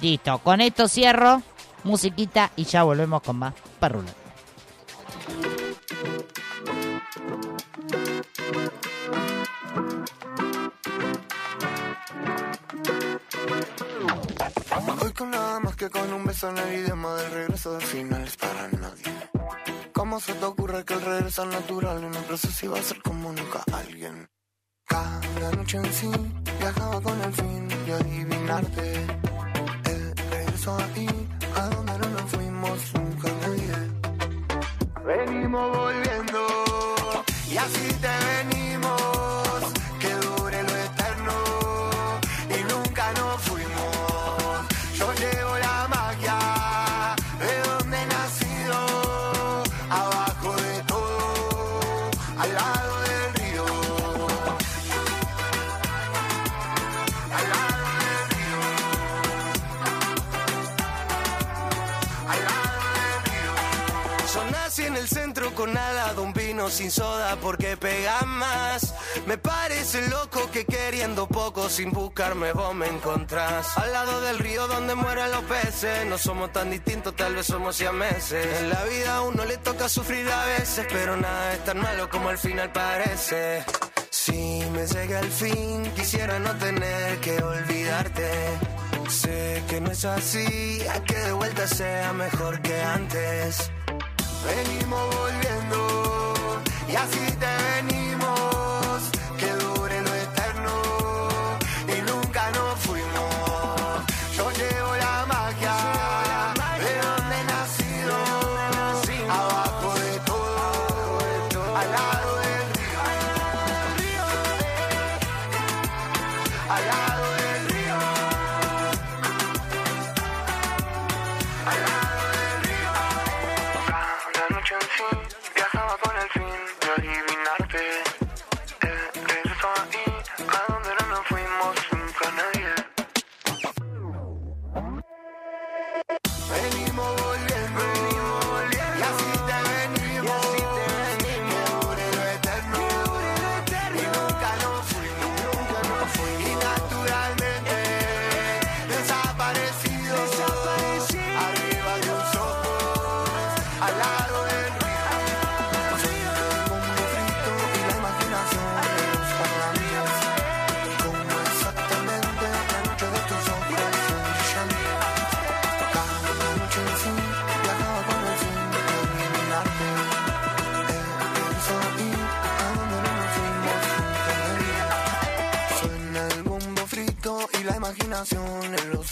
[SPEAKER 4] Listo, con esto cierro, musiquita y ya volvemos con más perrula.
[SPEAKER 2] Con nada más que con un beso en el idioma del regreso del final es para nadie. ¿Cómo se te ocurre que el regreso es natural en un proceso iba a ser como nunca alguien? Cada noche en sí viajaba con el fin de adivinarte. El regreso ahí, a donde no nos fuimos nunca nadie. Venimos volviendo y así te venimos.
[SPEAKER 16] Sin soda porque pega más. Me parece loco que queriendo poco sin buscarme vos me encontrás. Al lado del río donde mueren los peces, no somos tan distintos, tal vez somos meses. En la vida a uno le toca sufrir a veces, pero nada es tan malo como al final parece. Si me llega el fin, quisiera no tener que olvidarte. Sé que no es así, a que de vuelta sea mejor que antes. Venimos volviendo y así te venimos.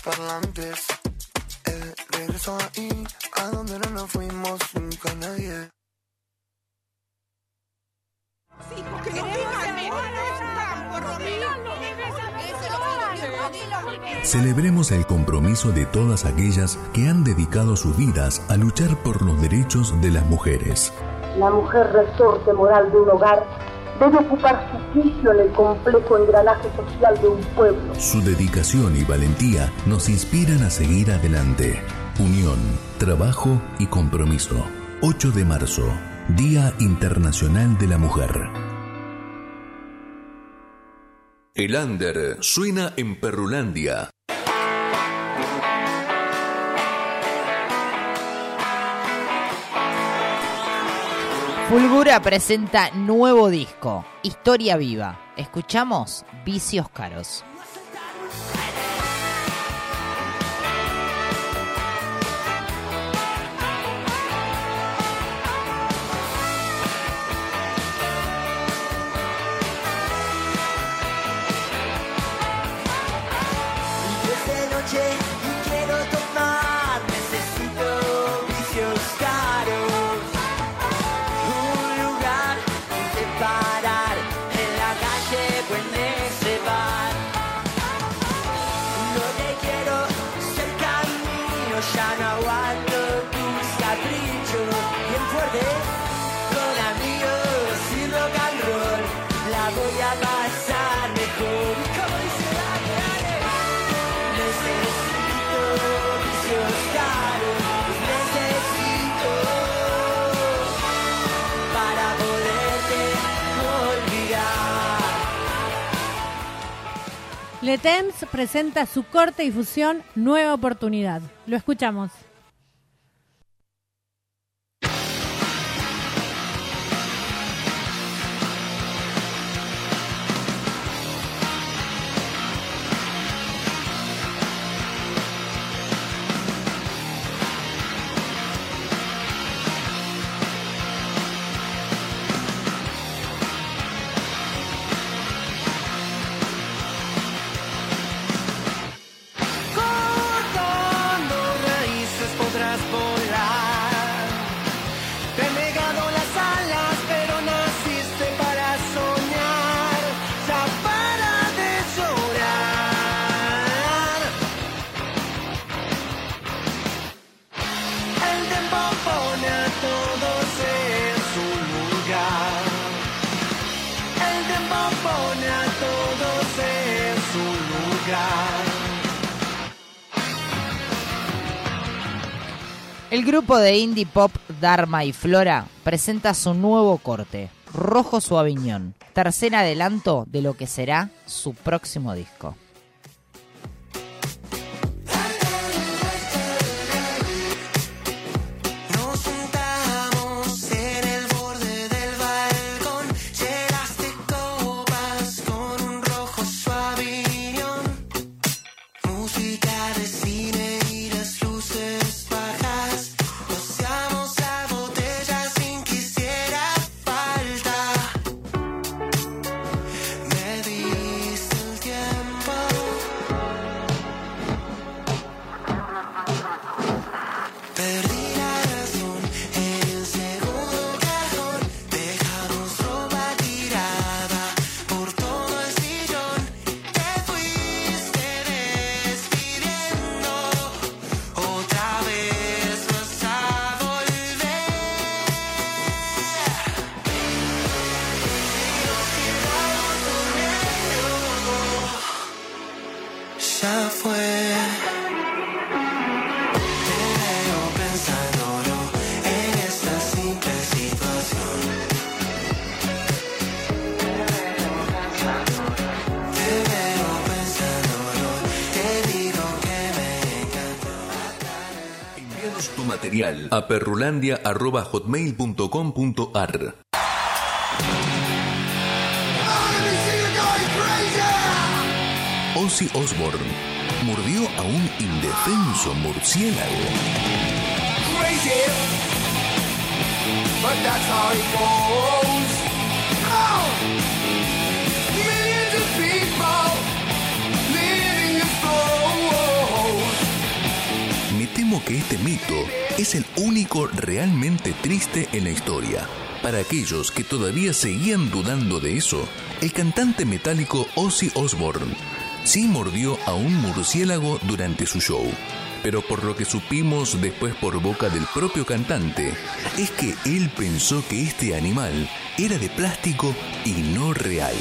[SPEAKER 16] Parlantes. Eh, regreso ahí, a donde no nos fuimos nunca nadie.
[SPEAKER 11] Celebremos el compromiso de todas aquellas que han dedicado sus vidas a luchar por los derechos de las mujeres.
[SPEAKER 17] La mujer resorte moral de un hogar debe ocupar su sitio en el complejo engranaje social de un pueblo.
[SPEAKER 11] Su dedicación y valentía nos inspiran a seguir adelante. Unión, trabajo y compromiso. 8 de marzo, Día Internacional de la Mujer.
[SPEAKER 4] El under suena en Perrulandia.
[SPEAKER 18] Fulgura presenta nuevo disco, Historia Viva. Escuchamos Vicios Caros.
[SPEAKER 3] Le Temps presenta su corte difusión Nueva Oportunidad. Lo escuchamos.
[SPEAKER 4] Grupo de indie pop Dharma y Flora presenta su nuevo corte, Rojo Suaviñón, tercer adelanto de lo que será su próximo disco.
[SPEAKER 11] Material a perrulandia.hotmail.com.ar Ozzy Osbourne mordió a un indefenso murciélago.
[SPEAKER 2] Crazy, but that's how it goes. Oh,
[SPEAKER 11] que este mito es el único realmente triste en la historia. Para aquellos que todavía seguían dudando de eso, el cantante metálico Ozzy Osbourne sí mordió a un murciélago durante su show. Pero por lo que supimos después por boca del propio cantante, es que él pensó que este animal era de plástico y no real.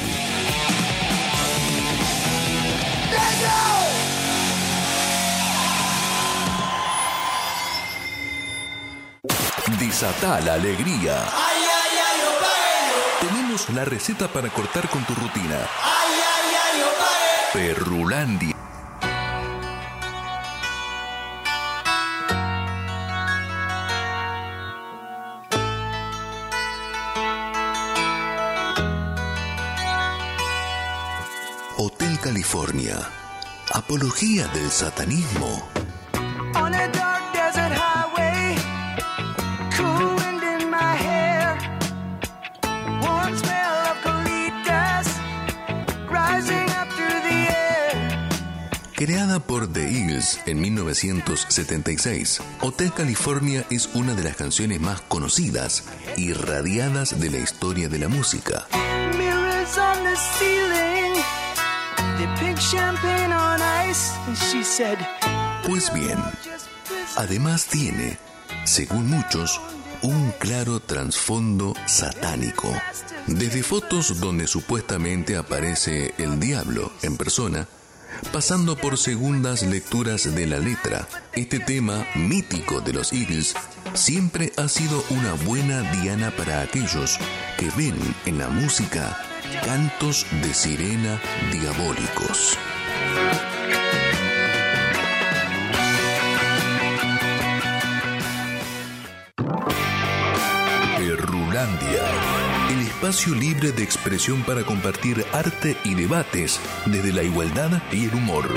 [SPEAKER 11] Desata la alegría. Tenemos la receta para cortar con tu rutina.
[SPEAKER 2] Ay, ay, ay.
[SPEAKER 11] Perrulandia. Hotel California. Apología del satanismo. En 1976, Hotel California es una de las canciones más conocidas y radiadas de la historia de la música. Pues bien, además tiene, según muchos, un claro trasfondo satánico. Desde fotos donde supuestamente aparece el diablo en persona, pasando por segundas lecturas de la letra, este tema mítico de los Eagles siempre ha sido una buena diana para aquellos que ven en la música cantos de sirena diabólicos. Espacio libre de expresión para compartir arte y debates desde la igualdad y el humor.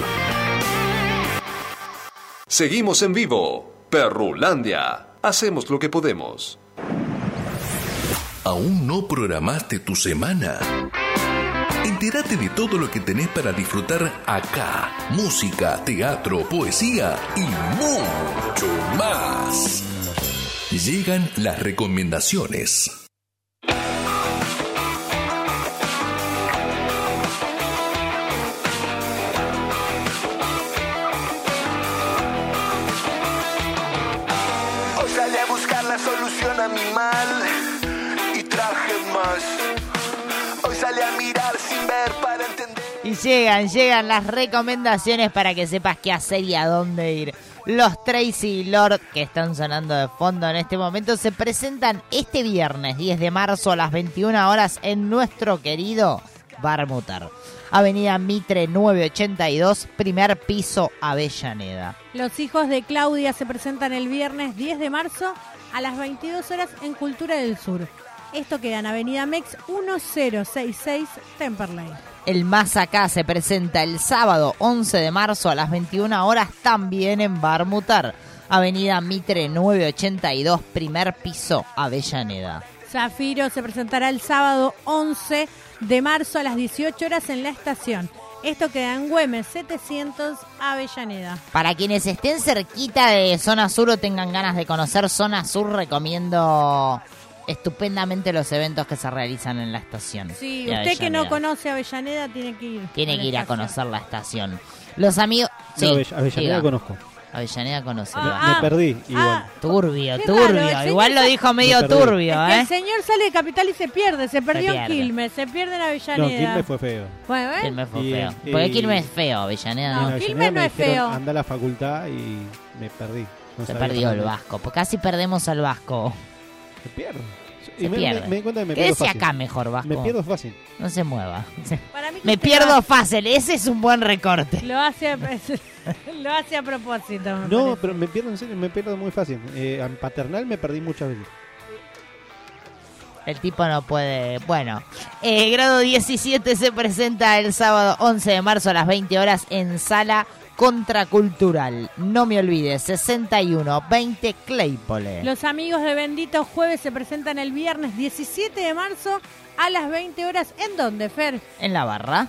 [SPEAKER 1] Seguimos en vivo. Perrulandia. Hacemos lo que podemos.
[SPEAKER 11] ¿Aún no programaste tu semana? Entérate de todo lo que tenés para disfrutar acá. Música, teatro, poesía y mucho más. Llegan las recomendaciones.
[SPEAKER 2] Ver para entender.
[SPEAKER 4] Y llegan, llegan las recomendaciones para que sepas qué hacer y a dónde ir. Los Tracy Lord, que están sonando de fondo en este momento, se presentan este viernes 10 de marzo a las 21 horas en nuestro querido Bar Mutar. Avenida Mitre 982, primer piso, Avellaneda.
[SPEAKER 3] Los hijos de Claudia se presentan el viernes 10 de marzo a las 22 horas en Cultura del Sur. Esto queda en Avenida Mex 1066 Temperley.
[SPEAKER 4] El Más Acá se presenta el sábado 11 de marzo a las 21 horas también en Bar Mutar. Avenida Mitre 982, primer piso, Avellaneda.
[SPEAKER 3] Zafiro se presentará el sábado 11 de marzo a las 18 horas en la estación. Esto queda en Güemes 700 Avellaneda.
[SPEAKER 4] Para quienes estén cerquita de Zona Sur o tengan ganas de conocer Zona Sur, recomiendo estupendamente los eventos que se realizan en la estación.
[SPEAKER 3] Sí, usted que no conoce Avellaneda tiene que ir.
[SPEAKER 4] Tiene que ir a conocer la estación. Los amigos... Sí,
[SPEAKER 5] No, Avellaneda
[SPEAKER 4] diga.
[SPEAKER 5] conozco.
[SPEAKER 4] Avellaneda conoce.
[SPEAKER 5] Me-
[SPEAKER 3] Ah,
[SPEAKER 5] me perdí igual.
[SPEAKER 4] Turbio,
[SPEAKER 3] Qué
[SPEAKER 4] turbio.
[SPEAKER 3] raro, el señor
[SPEAKER 4] Igual lo dijo medio
[SPEAKER 5] Me
[SPEAKER 4] turbio,
[SPEAKER 3] Es que
[SPEAKER 4] ¿eh?
[SPEAKER 3] el señor sale de Capital y se pierde. Se perdió
[SPEAKER 4] pierde.
[SPEAKER 3] Quilmes, se pierde en
[SPEAKER 5] no,
[SPEAKER 3] Avellaneda.
[SPEAKER 5] Quilmes fue feo.
[SPEAKER 3] Bueno, ¿eh?
[SPEAKER 4] Quilmes fue
[SPEAKER 5] Y,
[SPEAKER 4] feo.
[SPEAKER 5] eh,
[SPEAKER 4] Porque
[SPEAKER 5] y-
[SPEAKER 4] Quilmes es feo, Avellaneda no.
[SPEAKER 5] Avellaneda
[SPEAKER 3] Quilmes no
[SPEAKER 5] me
[SPEAKER 3] es
[SPEAKER 5] dijeron,
[SPEAKER 3] feo.
[SPEAKER 5] Anda a la facultad y me perdí. No
[SPEAKER 4] Se perdió el. Vasco. porque Casi perdemos al Vasco.
[SPEAKER 5] Se pierde.
[SPEAKER 4] Se
[SPEAKER 5] Y me,
[SPEAKER 4] pierde.
[SPEAKER 5] me- me di cuenta que me pierdo
[SPEAKER 4] Quédese
[SPEAKER 5] fácil.
[SPEAKER 4] acá mejor, Vasco.
[SPEAKER 5] Me pierdo fácil.
[SPEAKER 4] No se mueva.
[SPEAKER 3] Para mí que
[SPEAKER 4] Me pierdo fácil. Ese es un buen recorte.
[SPEAKER 3] Lo hace, a- lo hace a propósito. me
[SPEAKER 5] No,
[SPEAKER 3] parece.
[SPEAKER 5] pero me pierdo en serio, me pierdo muy fácil. Eh, en paternal me perdí muchas veces.
[SPEAKER 4] El tipo no puede. Bueno, eh, grado 17 se presenta el sábado 11 de marzo a las 20 horas en Sala Contracultural. No me olvides, 61 20 Claypole.
[SPEAKER 3] Los amigos de Bendito Jueves se presentan el viernes 17 de marzo a las 20 horas. ¿En dónde, Fer?
[SPEAKER 4] En la barra.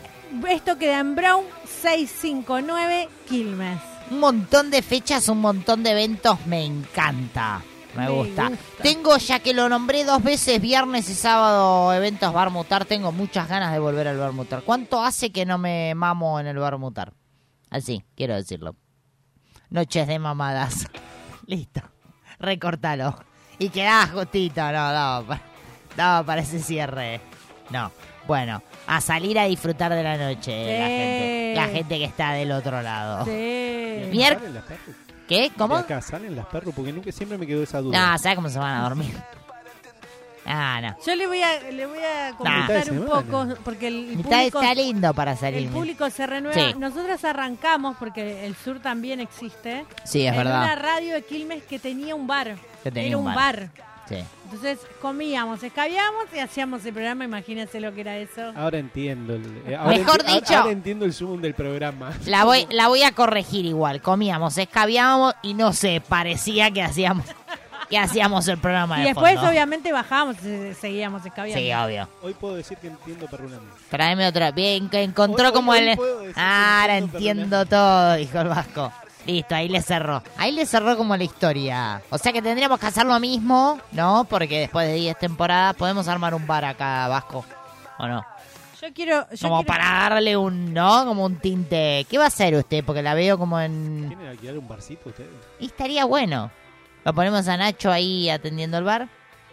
[SPEAKER 3] Esto queda en Brown 659 Quilmes.
[SPEAKER 4] Un montón de fechas, un montón de eventos, me encanta. Me,
[SPEAKER 3] Me
[SPEAKER 4] gusta.
[SPEAKER 3] gusta.
[SPEAKER 4] Tengo, ya que lo nombré dos veces, viernes y sábado, eventos Bar Mutar, tengo muchas ganas de volver al Bar Mutar. ¿Cuánto hace que no me mamo en el Bar Mutar? Así, quiero decirlo. Noches de mamadas. Listo. Recortalo. Y quedaba justito, no, para, daba para ese cierre. No. Bueno, a salir a disfrutar de la noche, eh, la gente. La gente que está del otro lado. ¿Qué? ¿Cómo?
[SPEAKER 5] De acá salen las perros porque nunca siempre me quedó esa duda.
[SPEAKER 4] No, ¿sabes cómo se van a dormir? Ah, no.
[SPEAKER 3] Yo le voy a, le voy a comentar un poco, porque el
[SPEAKER 4] Mitad
[SPEAKER 3] público,
[SPEAKER 4] está lindo para salir.
[SPEAKER 3] el público se renueva.
[SPEAKER 4] Sí.
[SPEAKER 3] Nosotros arrancamos, porque el sur también existe,
[SPEAKER 4] Sí, es
[SPEAKER 3] en
[SPEAKER 4] verdad.
[SPEAKER 3] una radio de Quilmes que tenía un bar.
[SPEAKER 4] Que tenía
[SPEAKER 3] Era
[SPEAKER 4] un bar.
[SPEAKER 3] bar.
[SPEAKER 4] Sí.
[SPEAKER 3] Entonces comíamos, escabiábamos y hacíamos el programa. Imagínense lo que era eso.
[SPEAKER 5] Ahora entiendo. el- eh, ahora
[SPEAKER 4] Mejor
[SPEAKER 5] enti-
[SPEAKER 4] dicho-
[SPEAKER 5] Ahora entiendo el zoom del programa.
[SPEAKER 4] La voy, la voy a corregir igual. Comíamos, escabiábamos y no sé, parecía que hacíamos que hacíamos el programa
[SPEAKER 3] Y
[SPEAKER 4] de
[SPEAKER 3] después,
[SPEAKER 4] fondo.
[SPEAKER 3] obviamente, bajábamos y seguíamos escabiando.
[SPEAKER 4] Sí, obvio.
[SPEAKER 5] Hoy puedo decir que entiendo Perrunando.
[SPEAKER 4] Tráeme otra. Bien, que encontró
[SPEAKER 5] Hoy-
[SPEAKER 4] como
[SPEAKER 5] hoy
[SPEAKER 4] el... Ah, ahora
[SPEAKER 5] entiendo,
[SPEAKER 4] todo, dijo el Vasco. Listo, ahí le cerró. Ahí le cerró como la historia. O sea que tendríamos que hacer lo mismo, ¿no? Porque después de 10 temporadas podemos armar un bar acá, Vasco. ¿O no?
[SPEAKER 3] Yo quiero. Yo
[SPEAKER 4] Como
[SPEAKER 3] quiero-
[SPEAKER 4] para darle un, ¿no? Como un tinte. ¿Qué va a hacer usted? Porque la veo como en...
[SPEAKER 5] ¿Quieren alquilar un barcito ustedes?
[SPEAKER 4] Y estaría bueno. Lo ponemos a Nacho ahí atendiendo el bar.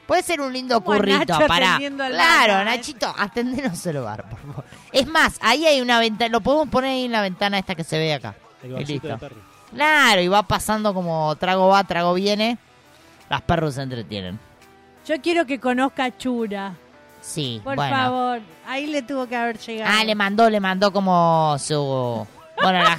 [SPEAKER 4] Puede ser un lindo
[SPEAKER 3] ¿Cómo a
[SPEAKER 4] currito
[SPEAKER 3] Nacho
[SPEAKER 4] para.
[SPEAKER 3] atendiendo el
[SPEAKER 4] Claro,
[SPEAKER 3] bar?
[SPEAKER 4] Nachito, atendenos el bar, por favor. Es más, ahí hay una ventana, lo podemos poner ahí en la ventana esta que se ve acá.
[SPEAKER 5] El
[SPEAKER 4] Y
[SPEAKER 5] de
[SPEAKER 4] listo.
[SPEAKER 5] perro.
[SPEAKER 4] Claro, y va pasando como trago va, trago viene. Las perros se entretienen.
[SPEAKER 3] Yo quiero que conozca a Chura.
[SPEAKER 4] Sí,
[SPEAKER 3] Por
[SPEAKER 4] bueno.
[SPEAKER 3] favor. Ahí le tuvo que haber llegado.
[SPEAKER 4] Ah, le mandó, le mandó como su... Bueno, la,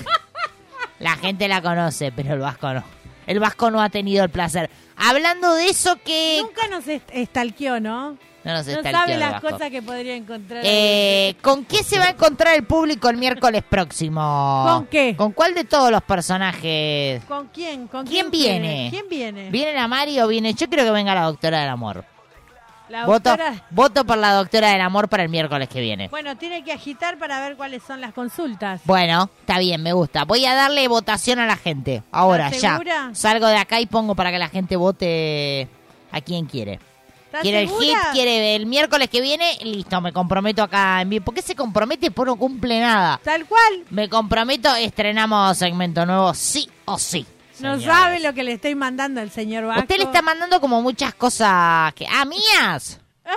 [SPEAKER 4] la gente la conoce, pero el Vasco no. El Vasco no ha tenido el placer. Hablando de eso que...
[SPEAKER 3] Nunca nos est- estalqueó, ¿no?
[SPEAKER 4] No nos
[SPEAKER 3] No sabe las
[SPEAKER 4] Vasco.
[SPEAKER 3] cosas que podría encontrar.
[SPEAKER 4] Eh, ¿Con qué se va a encontrar el público el miércoles próximo?
[SPEAKER 3] ¿Con qué?
[SPEAKER 4] ¿Con cuál de todos los personajes?
[SPEAKER 3] ¿Con quién? ¿Con
[SPEAKER 4] ¿Quién
[SPEAKER 3] quién
[SPEAKER 4] viene?
[SPEAKER 3] ¿Quién viene?
[SPEAKER 4] ¿Viene la Mari o viene? Yo creo que venga la doctora del amor.
[SPEAKER 3] La
[SPEAKER 4] Voto,
[SPEAKER 3] doctora-
[SPEAKER 4] voto por la doctora del amor para el miércoles que viene.
[SPEAKER 3] Bueno, tiene que agitar para ver cuáles son las consultas.
[SPEAKER 4] Bueno, está bien, me gusta. Voy a darle votación a la gente. Ahora,
[SPEAKER 3] ¿Estás
[SPEAKER 4] ya.
[SPEAKER 3] segura?
[SPEAKER 4] Salgo de acá y pongo para que la gente vote a quien quiere.
[SPEAKER 3] ¿Estás
[SPEAKER 4] Quiere el hit, quiere el miércoles que viene, listo, me comprometo acá en vivo. ¿Por qué se compromete por no cumple nada?
[SPEAKER 3] Tal cual.
[SPEAKER 4] Me comprometo, estrenamos segmento nuevo, sí o sí.
[SPEAKER 3] No
[SPEAKER 4] señores.
[SPEAKER 3] sabe lo que le estoy mandando al señor Vasco.
[SPEAKER 4] Usted le está mandando como muchas cosas que... ¡Ah, mías!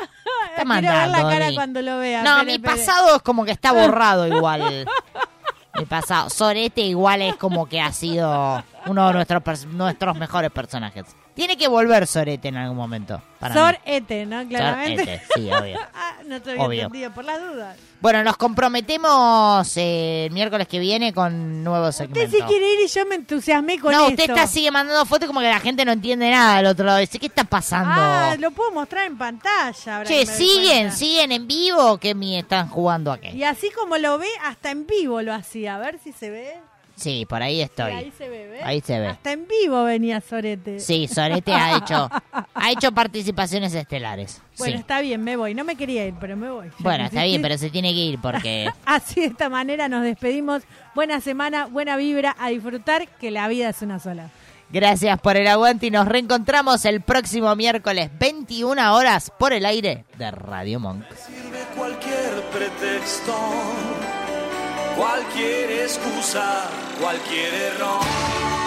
[SPEAKER 4] Está
[SPEAKER 3] ver la
[SPEAKER 4] mandando,
[SPEAKER 3] cara cuando lo vea.
[SPEAKER 4] No, mi pasado es como que está borrado igual. El pasado. Sorete igual es como que ha sido uno de nuestros, nuestros mejores personajes. Tiene que volver Sorete en algún momento. Para mí.
[SPEAKER 3] Sorete, ¿no? Claramente.
[SPEAKER 4] Sorete, sí, obvio.
[SPEAKER 3] Ah, no te había
[SPEAKER 4] Obvio.
[SPEAKER 3] entendido, por las dudas.
[SPEAKER 4] Bueno, nos comprometemos eh, el miércoles que viene con nuevo
[SPEAKER 3] Usted
[SPEAKER 4] segmento.
[SPEAKER 3] sí quiere ir y yo me entusiasmé con
[SPEAKER 4] no,
[SPEAKER 3] esto.
[SPEAKER 4] usted está, sigue mandando fotos como que la gente no entiende nada del otro lado. Dice, ¿qué está pasando?
[SPEAKER 3] Ah, lo puedo mostrar en pantalla.
[SPEAKER 4] che,
[SPEAKER 3] que me
[SPEAKER 4] ¿siguen? ¿Siguen en vivo o qué mi están jugando aquí?
[SPEAKER 3] Y así como lo ve, hasta en vivo lo hacía. A ver si se ve.
[SPEAKER 4] Sí, por ahí estoy.
[SPEAKER 3] Ahí se ve, ¿ves?
[SPEAKER 4] Ahí se ve.
[SPEAKER 3] Hasta en vivo venía Sorete.
[SPEAKER 4] Sí, Sorete ha hecho, ha hecho participaciones estelares.
[SPEAKER 3] Bueno,
[SPEAKER 4] sí.
[SPEAKER 3] está bien, me voy. No me quería ir, pero me voy.
[SPEAKER 4] Bueno, está bien, pero se tiene que ir porque...
[SPEAKER 3] Así de esta manera nos despedimos. Buena semana, buena vibra, a disfrutar, que la vida es una sola.
[SPEAKER 4] Gracias por el aguante y nos reencontramos el próximo miércoles 21 horas por el aire de Radio Monk.
[SPEAKER 16] Sirve cualquier pretexto, cualquier excusa, cualquier error.